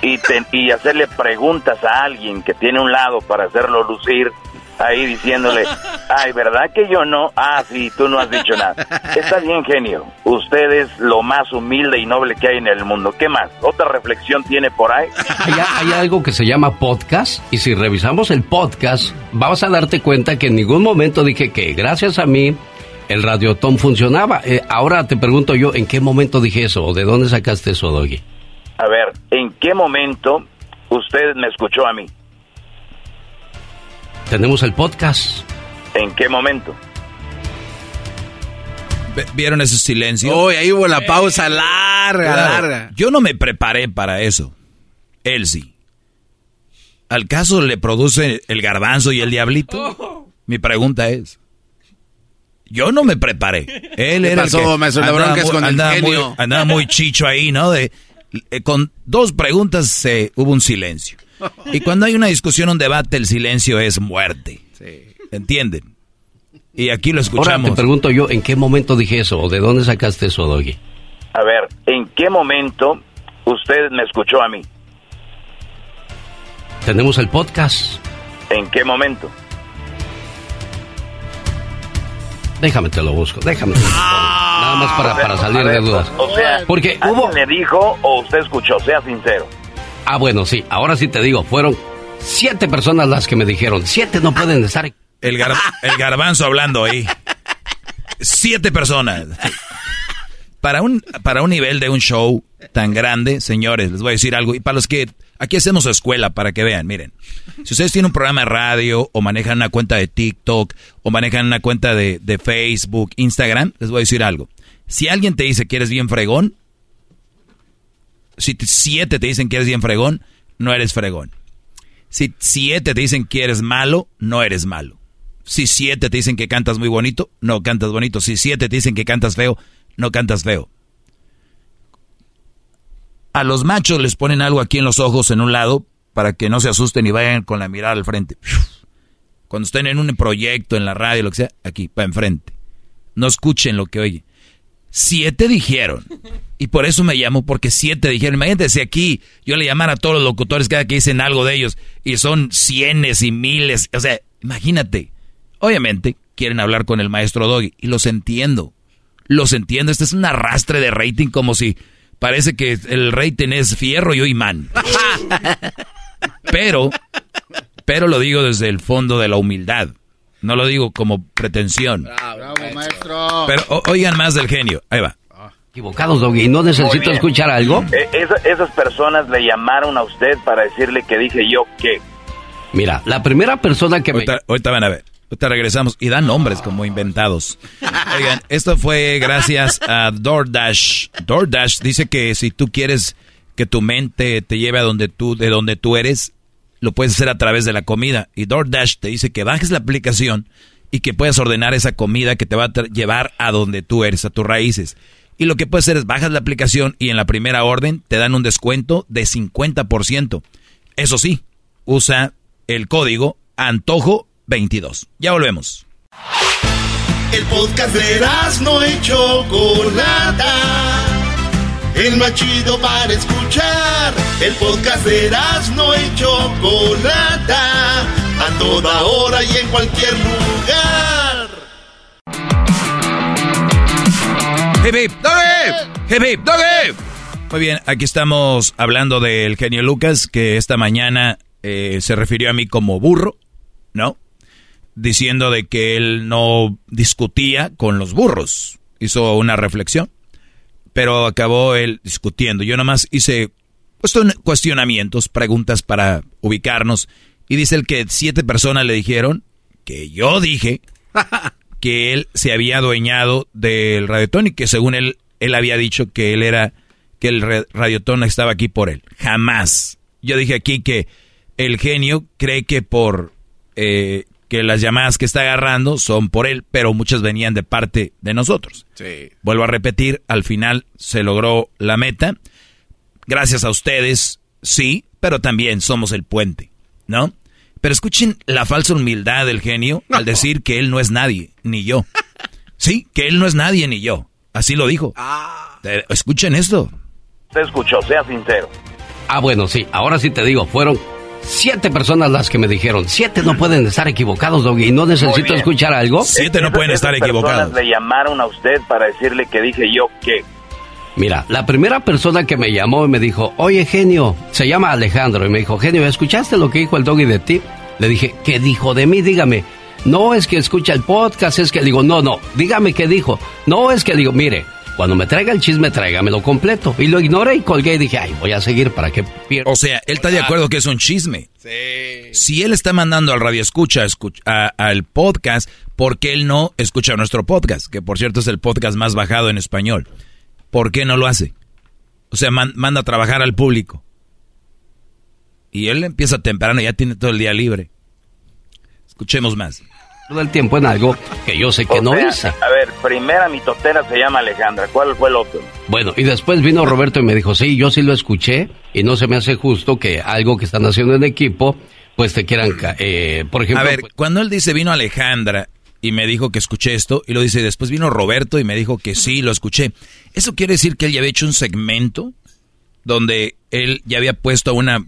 y, te- y hacerle preguntas a alguien que tiene un lado para hacerlo lucir ahí diciéndole, ay, ¿verdad que yo no? Ah, sí, tú no has dicho nada. Está bien, genio. Usted es lo más humilde y noble que hay en el mundo. ¿Qué más? ¿Otra reflexión tiene por ahí? Hay, hay algo que se llama podcast y si revisamos el podcast vamos a darte cuenta que en ningún momento dije que gracias a mí el radiotón funcionaba. Eh, ahora te pregunto yo, ¿en qué momento dije eso o de dónde sacaste eso, Doggy? A ver, ¿en qué momento usted me escuchó a mí? Tenemos el podcast. ¿En qué momento? ¿Vieron ese silencio? Uy, ahí hubo la pausa larga, Claro, larga. Yo no me preparé para eso. Él sí. ¿Al caso le produce el garbanzo y el diablito? Mi pregunta es. Yo no me preparé. Él ¿Qué era pasó, el que maestro? La andaba muy- con el andaba muy- genio. andaba muy chicho ahí, ¿no? De, eh, con dos preguntas se, hubo un silencio. Y cuando hay una discusión, un debate, el silencio es muerte. ¿Entienden? Y aquí lo Ahora escuchamos. te pregunto yo, ¿en qué momento dije eso o de dónde sacaste eso, Doggy? A ver, ¿en qué momento usted me escuchó a mí? tenemos el podcast. ¿En qué momento? Déjame te lo busco, déjame te lo busco. Nada más para, para salir de dudas. O sea, Porque ¿alguien hubo... le dijo o usted escuchó? Sea sincero. Ah, bueno, sí, ahora sí te digo, fueron siete personas las que me dijeron, siete no pueden estar... El, gar- el garbanzo hablando ahí. Siete personas. Para un, para un nivel de un show tan grande, señores, les voy a decir algo. Y para los que aquí hacemos escuela, para que vean, miren. Si ustedes tienen un programa de radio, o manejan una cuenta de TikTok, o manejan una cuenta de, de Facebook, Instagram, les voy a decir algo. Si alguien te dice que eres bien fregón, si te- siete te dicen que eres bien fregón, no eres fregón. Si siete te dicen que eres malo, no eres malo. Si siete te dicen que cantas muy bonito, no cantas bonito. Si siete te dicen que cantas feo, no cantas feo. A los machos les ponen algo aquí en los ojos en un lado para que no se asusten y vayan con la mirada al frente. Cuando estén en un proyecto, en la radio, lo que sea, aquí, para enfrente. No escuchen lo que oyen. Siete dijeron. Y por eso me llamo, porque siete dijeron. Imagínate si aquí yo le llamara a todos los locutores cada que dicen algo de ellos y son cienes y miles. O sea, imagínate. Obviamente quieren hablar con el maestro Doggy y los entiendo. Los entiendo. Este es un arrastre de rating como si parece que el rating es fierro y yo imán. Pero, pero lo digo desde el fondo de la humildad. No lo digo como pretensión. Bravo, maestro. Pero o- oigan más del genio. Ahí va. Equivocados, Doggy. ¿No necesito escuchar algo? Eh, esa- esas personas le llamaron a usted para decirle que dije yo que. Mira, la primera persona que me... Ahorita, ahorita van a ver. Ahorita regresamos y dan nombres como inventados. Oigan, esto fue gracias a DoorDash. DoorDash dice que si tú quieres que tu mente te lleve a donde tú, de donde tú eres, lo puedes hacer a través de la comida. Y DoorDash te dice que bajes la aplicación y que puedas ordenar esa comida que te va a llevar a donde tú eres, a tus raíces. Y lo que puedes hacer es bajas la aplicación y en la primera orden te dan un descuento de 50%. Eso sí, usa el código Antojo22. Ya volvemos. El podcast de no y Chocolata. El más chido para escuchar. El podcast de no y Chocolata. A toda hora y en cualquier lugar. Hip hip, Hip hip, Muy bien, aquí estamos hablando del genio Lucas, que esta mañana eh, se refirió a mí como burro, ¿no? Diciendo de que él no discutía con los burros. Hizo una reflexión, pero acabó él discutiendo. Yo nomás hice cuestion- cuestionamientos, preguntas para ubicarnos, y dice el que siete personas le dijeron que yo dije que él se había adueñado del radiotón y que según él, él había dicho que él era, que el radiotón estaba aquí por él. Jamás. Yo dije aquí que el genio cree que por eh, que las llamadas que está agarrando son por él, pero muchas venían de parte de nosotros. Sí. Vuelvo a repetir, al final se logró la meta. Gracias a ustedes, sí, pero también somos el puente, ¿no? Pero escuchen la falsa humildad del genio al decir que él no es nadie, ni yo. Sí, que él no es nadie, ni yo. Así lo dijo. Eh, Escuchen esto. Usted escuchó, sea sincero. Ah, bueno, sí, ahora sí te digo, fueron siete personas las que me dijeron, siete no pueden estar equivocados, Doggy, ¿no necesito escuchar algo? Siete no pueden estar esas personas equivocados. le llamaron a usted para decirle que dije yo que. Mira, la primera persona que me llamó y me dijo, oye genio, se llama Alejandro, y me dijo, genio, ¿escuchaste lo que dijo el doggy de ti? Le dije, ¿qué dijo de mí? Dígame. No es que escucha el podcast, es que digo, no, no, dígame qué dijo. No es que digo, mire, cuando me traiga el chisme, tráigamelo completo. Y lo ignoré y colgué y dije, ay, voy a seguir para que pierda. O sea, él está de acuerdo que es un chisme. Si él está mandando al radio escucha a- al podcast, ¿por qué él no escucha nuestro podcast? Que por cierto es el podcast más bajado en español. ¿Por qué no lo hace? O sea, man- manda a trabajar al público. Y él empieza temprano, ya tiene todo el día libre. Escuchemos más. Todo el tiempo en algo que yo sé que O no sea, hice. A ver, primera mitotera se llama Alejandra. ¿Cuál fue el otro? Bueno, y después vino Roberto y me dijo, sí, yo sí lo escuché y no se me hace justo que algo que están haciendo en equipo, pues te quieran, eh, por ejemplo... A ver, pues- cuando él dice vino Alejandra y me dijo que escuché esto, y lo dice después vino Roberto y me dijo que sí, lo escuché. ¿Eso quiere decir que él ya había hecho un segmento donde él ya había puesto a una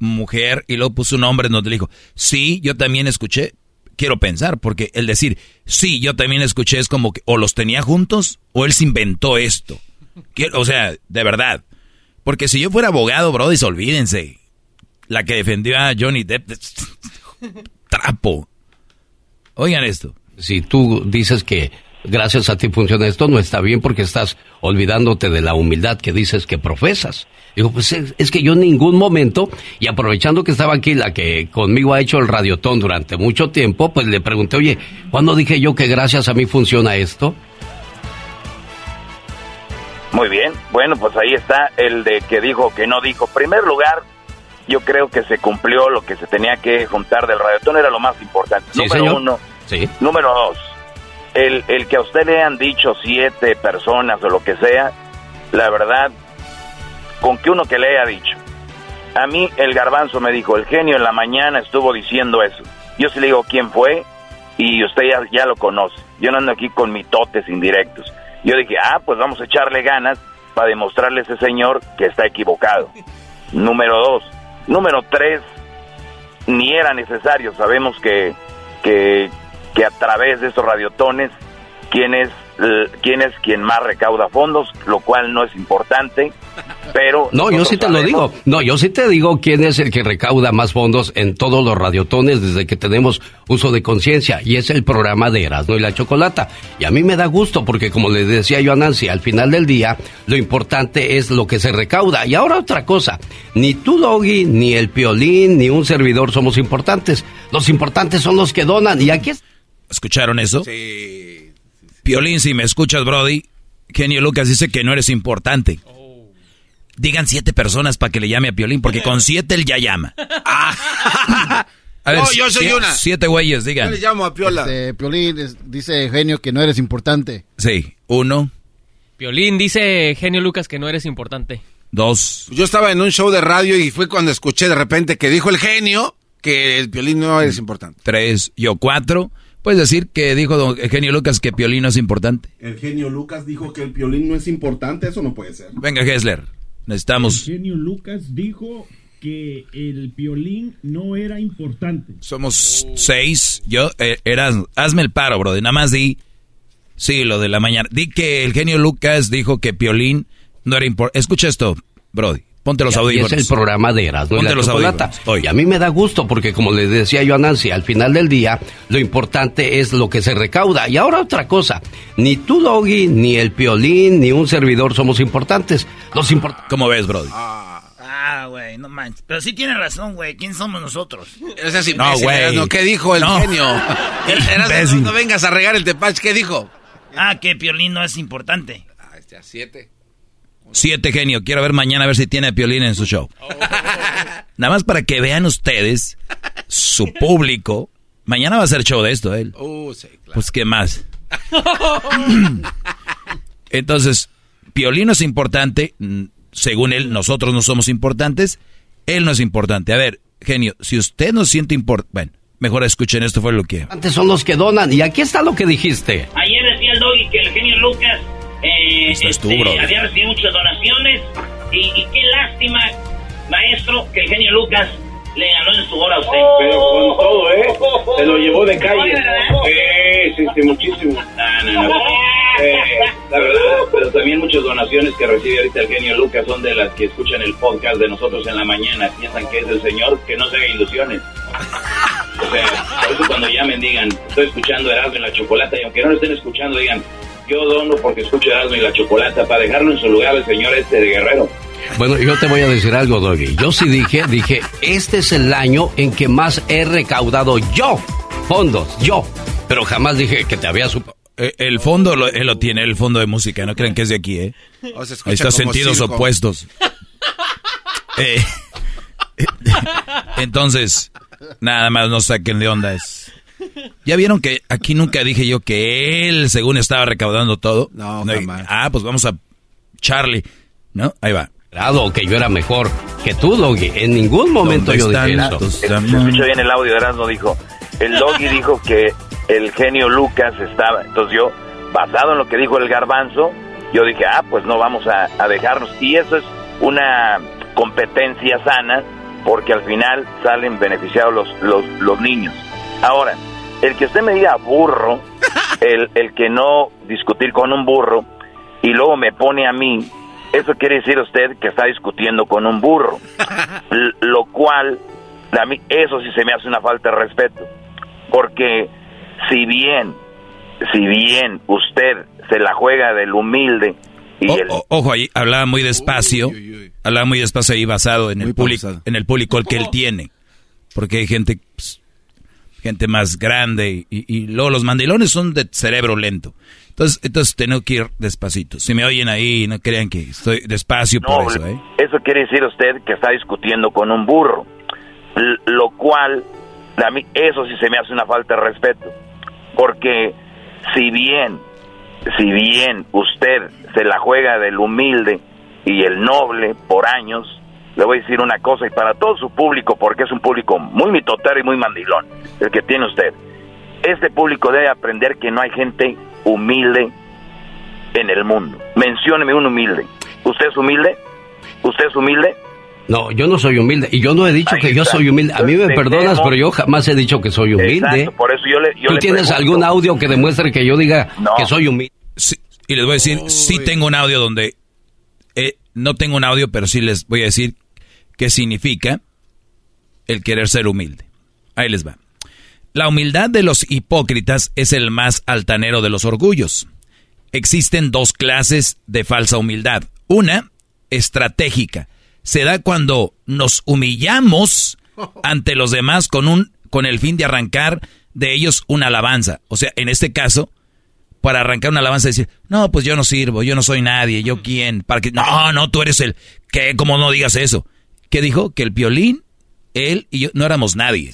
mujer y luego puso un hombre donde le dijo, sí, yo también escuché. Quiero pensar, porque el decir, sí, yo también escuché es como que o los tenía juntos o él se inventó esto. o sea, de verdad. Porque si yo fuera abogado, brody, olvídense. La que defendió a Johnny Depp, trapo. Oigan esto. Si tú dices que gracias a ti funciona esto, no está bien porque estás olvidándote de la humildad que dices que profesas. Digo, pues es, que yo en ningún momento, y aprovechando que estaba aquí la que conmigo ha hecho el radiotón durante mucho tiempo, pues le pregunté, oye, ¿cuándo dije yo que gracias a mí funciona esto? Muy bien, bueno, pues ahí está el de que dijo que no dijo. primer lugar, yo creo que se cumplió lo que se tenía que juntar del radiotón, era lo más importante. número uno. Sí. Número dos, el, el que a usted le han dicho siete personas o lo que sea, la verdad, con que uno que le haya dicho. A mí el garbanzo me dijo, el genio en la mañana estuvo diciendo eso. Yo sí le digo quién fue y usted ya, ya lo conoce. Yo no ando aquí con mitotes indirectos. Yo dije, ah, pues vamos a echarle ganas para demostrarle a ese señor que está equivocado. Número dos. Número tres, ni era necesario. Sabemos que, que, que a través de estos radiotones, quién es, quién es quien más recauda fondos, lo cual no es importante, pero... No, yo sí te lo digo. No, yo sí te digo quién es el que recauda más fondos en todos los radiotones desde que tenemos uso de conciencia, y es el programa de Erasmo y la Chocolata. Y a mí me da gusto porque, como le decía yo a Nancy, al final del día, lo importante es lo que se recauda. Y ahora otra cosa, ni tú, Doggy, ni el Piolín, ni un servidor somos importantes. Los importantes son los que donan, y aquí es... ¿Escucharon eso? Sí. Piolín, si me escuchas, Brody, Genio Lucas dice que no eres importante. Digan siete personas para que le llame a Piolín, porque con siete él ya llama. A ver, no, yo soy una. Siete güeyes, digan. Yo le llamo a Piola. Este, Piolín dice Genio que no eres importante. Sí, uno. Piolín dice Genio Lucas que no eres importante. Dos. Yo estaba en un show de radio y fue cuando escuché de repente que dijo el genio que el Piolín no es importante. Tres. Yo cuatro. Puedes decir que dijo don Genio Lucas que Piolín no es importante. El genio Lucas dijo que el Piolín no es importante, eso no puede ser. Venga, Gessler, necesitamos... El genio Lucas dijo que el Piolín no era importante. Somos seis, yo, eh, eras, hazme el paro, bro, nada más di, sí, lo de la mañana, di que el genio Lucas dijo que Piolín no era importante. Escucha esto, Brody. Ponte los audífonos. es el programa de Erasmo Ponte los audífonos. Y a mí me da gusto porque, como le decía yo a Nancy, al final del día, lo importante es lo que se recauda. Y ahora otra cosa. Ni tú, Doggy, ni el Piolín, ni un servidor somos importantes. Los import ¿Cómo ves, Brody? Ah, güey, no manches. Pero sí tiene razón, güey. ¿Quién somos nosotros? Es así, no, güey. ¿Qué dijo el genio? Erasmo, no vengas a regar el tepach. ¿Qué dijo? Ah, que Piolín no es importante. Ah, este a siete. Siete genio. Quiero ver mañana a ver si tiene a Piolín en su show. Nada más para que vean ustedes, su público. Mañana va a ser show de esto, él. Uh, sí, claro. Pues, ¿qué más? Entonces, Piolín es importante. Según él, nosotros no somos importantes. Él no es importante. A ver, genio, si usted no siente importante... Bueno, mejor escuchen esto, fue lo que... Antes son los que donan. Y aquí está lo que dijiste. Ayer decía el Doggy que el genio Lucas eh, este, había recibido muchas donaciones y, qué lástima, maestro, que el genio Lucas le ganó en su hora a usted. Pero con todo, ¿eh? Se lo llevó de calle. Sí, sí, sí, muchísimo. No, no, no. Eh, la verdad, pero también muchas donaciones que recibe ahorita el genio Lucas son de las que escuchan el podcast de nosotros en la mañana. Piensan que es el señor, que no se haga ilusiones. O sea, por eso cuando llamen digan, estoy escuchando Erasmo en la chocolate, y aunque no lo estén escuchando, digan, yo dono porque escucho Erasmo y la Chocolata para dejarlo en su lugar el señor este de Guerrero. Bueno, yo te voy a decir algo, Doggy. Yo sí dije, dije, este es el año en que más he recaudado yo fondos, yo. Pero jamás dije que te había supo. Eh, el fondo lo, él lo tiene, el fondo de música. No crean que es de aquí, ¿eh? Ahí está sentidos opuestos. Eh, entonces, nada más no saquen de onda. Es, ¿Ya vieron que aquí nunca dije yo que él, según estaba recaudando todo? No, Ah, pues vamos a Charlie, ¿no? Ahí va. Claro, que yo era mejor que tú, Doggy. En ningún momento yo dije eso. Se escuchó bien el audio, no dijo. El Doggy dijo que el genio Lucas estaba. Entonces yo, basado en lo que dijo el garbanzo, yo dije, ah, pues no vamos a, a dejarnos. Y eso es una competencia sana porque al final salen beneficiados los, los, los niños. Ahora, el que usted me diga burro, el, el que no discutir con un burro, y luego me pone a mí, eso quiere decir usted que está discutiendo con un burro, L- lo cual, a mí, eso sí se me hace una falta de respeto, porque si bien, si bien usted se la juega del humilde y O- el... o- ojo, ahí hablaba muy despacio. Hablaba muy despacio ahí basado en el público, en el público el que él tiene. Porque hay gente, pues, gente más grande y, y luego los mandilones son de cerebro lento. Entonces, entonces tengo que ir despacito. Si me oyen ahí, no crean que estoy despacio No, por eso, ¿eh? Eso quiere decir usted que está discutiendo con un burro, lo cual a mí eso sí se me hace una falta de respeto, porque si bien, si bien usted se la juega del humilde y el noble por años, le voy a decir una cosa y para todo su público, porque es un público muy mitotero y muy mandilón, el que tiene usted. Este público debe aprender que no hay gente humilde en el mundo. Mencióneme un humilde. ¿Usted es humilde? ¿Usted es humilde? No, yo no soy humilde. Y yo no he dicho Ahí que yo soy humilde. A mí me perdonas, pero yo jamás he dicho que soy humilde. Exacto, por eso yo le, yo ¿Tú le tienes pregunto. algún audio que demuestre que yo diga que soy humilde? Sí, y les voy a decir, sí tengo un audio donde eh, no tengo un audio, pero sí les voy a decir qué significa el querer ser humilde. Ahí les va. La humildad de los hipócritas es el más altanero de los orgullos. Existen dos clases de falsa humildad. Una, estratégica. Se da cuando nos humillamos ante los demás con un con el fin de arrancar de ellos una alabanza. O sea, en este caso, para arrancar una alabanza y decir, no, pues yo no sirvo, yo no soy nadie, yo quién, para que, no, no, tú eres el, que, como no digas eso. ¿Qué dijo? Que el violín, él y yo no éramos nadie.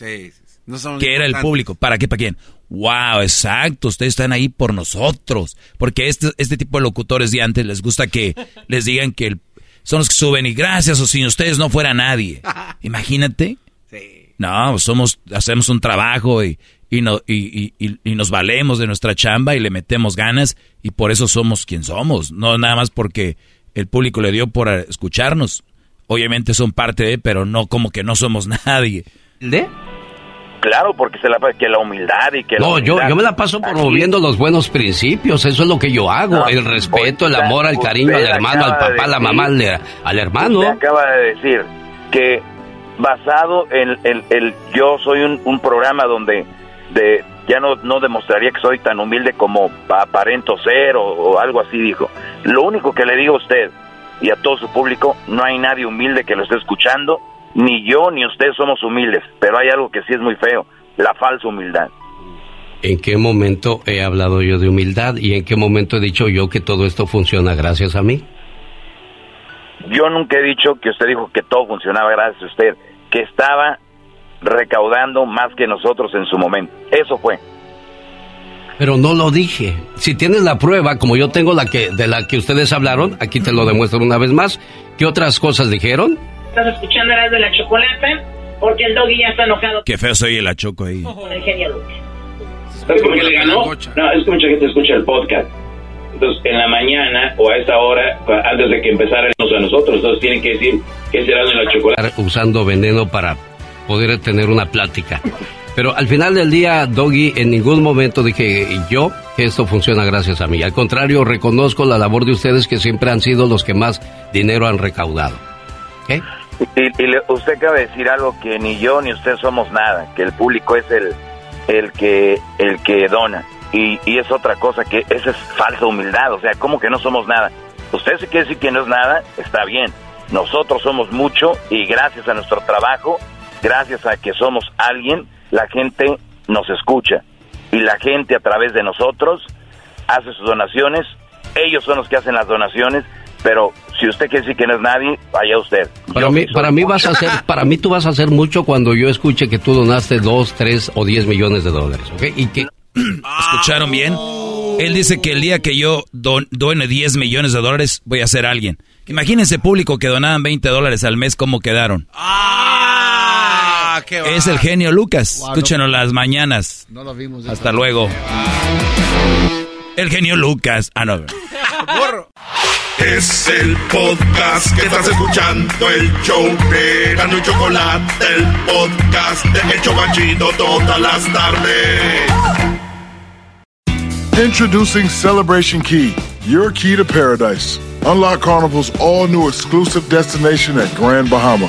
No somos que era el público. ¿Para qué? ¿Para quién? Wow, exacto, ustedes están ahí por nosotros. Porque este, este tipo de locutores de antes les gusta que les digan que el- son los que suben y gracias o sin ustedes no fuera nadie. Imagínate. No, somos, hacemos un trabajo y, y, no, y, y- y- y nos valemos de nuestra chamba y le metemos ganas y por eso somos quien somos. No nada más porque el público le dio por escucharnos. Obviamente son parte de, pero no como que no somos nadie. ¿De? Claro, porque se la que la humildad y que la No, yo, humildad- yo me la paso promoviendo los buenos principios, eso es lo que yo hago, No, el respeto, el amor, al cariño al hermano, al acaba de papá, a la decir- mamá, al, al hermano. Usted acaba de decir que basado en el, el yo soy un, un programa donde de ya no, no demostraría que soy tan humilde como aparento ser o, o algo así dijo. Lo único que le digo a usted y a todo su público, no hay nadie humilde que lo esté escuchando, ni yo ni usted somos humildes, pero hay algo que sí es muy feo, la falsa humildad. ¿En qué momento he hablado yo de humildad y en qué momento he dicho yo que todo esto funciona gracias a mí? Yo nunca he dicho que usted dijo que todo funcionaba gracias a usted, que estaba recaudando más que nosotros en su momento. Eso fue. Pero no lo dije. Si tienes la prueba, como yo tengo la que de la que ustedes hablaron, aquí te lo demuestro una vez más. ¿Qué otras cosas dijeron? Estás escuchando las de la chocolata porque el doggy ya está enojado Qué feo soy el choco ahí. con el genio. ¿Sabes por qué le ganó? No, es que mucha gente escucha el podcast. Entonces, en la mañana o a esa hora, antes de que empezáramos a nosotros, entonces tienen que decir qué será de la chocolate. Usando veneno para poder tener una plática. Pero al final del día, Doggy, en ningún momento dije yo que esto funciona gracias a mí. Al contrario, reconozco la labor de ustedes que siempre han sido los que más dinero han recaudado. Y, y le- usted acaba de decir algo que ni yo ni usted somos nada, que el público es el, el que el que dona. Y, y es otra cosa, que esa es falsa humildad, o sea, ¿cómo que no somos nada? Usted se quiere decir que no es nada, está bien. Nosotros somos mucho y gracias a nuestro trabajo, gracias a que somos alguien, la gente nos escucha. Y la gente a través de nosotros hace sus donaciones, ellos son los que hacen las donaciones, pero si usted quiere decir que no es nadie, vaya usted. Para mí, para mí vas a hacer, para mí tú vas a hacer mucho cuando yo escuche que tú donaste dos, tres o diez millones de dólares, ¿ok? Y que ¿Escucharon bien? Él dice que el día que yo don, done 10 millones de dólares, voy a ser alguien. Imagínense público que donaban 20 dólares al mes, ¿cómo quedaron? Ah, qué Es el genio Lucas. Wow, no- las mañanas. No lo vimos. Hasta luego. El genio Lucas. Ah, no. Es el podcast que estás escuchando, el show de Gano y Chocolate, el podcast de El Chocachito todas las tardes. Introducing Celebration Key, your key to paradise. Unlock Carnival's all new exclusive destination at Grand Bahama,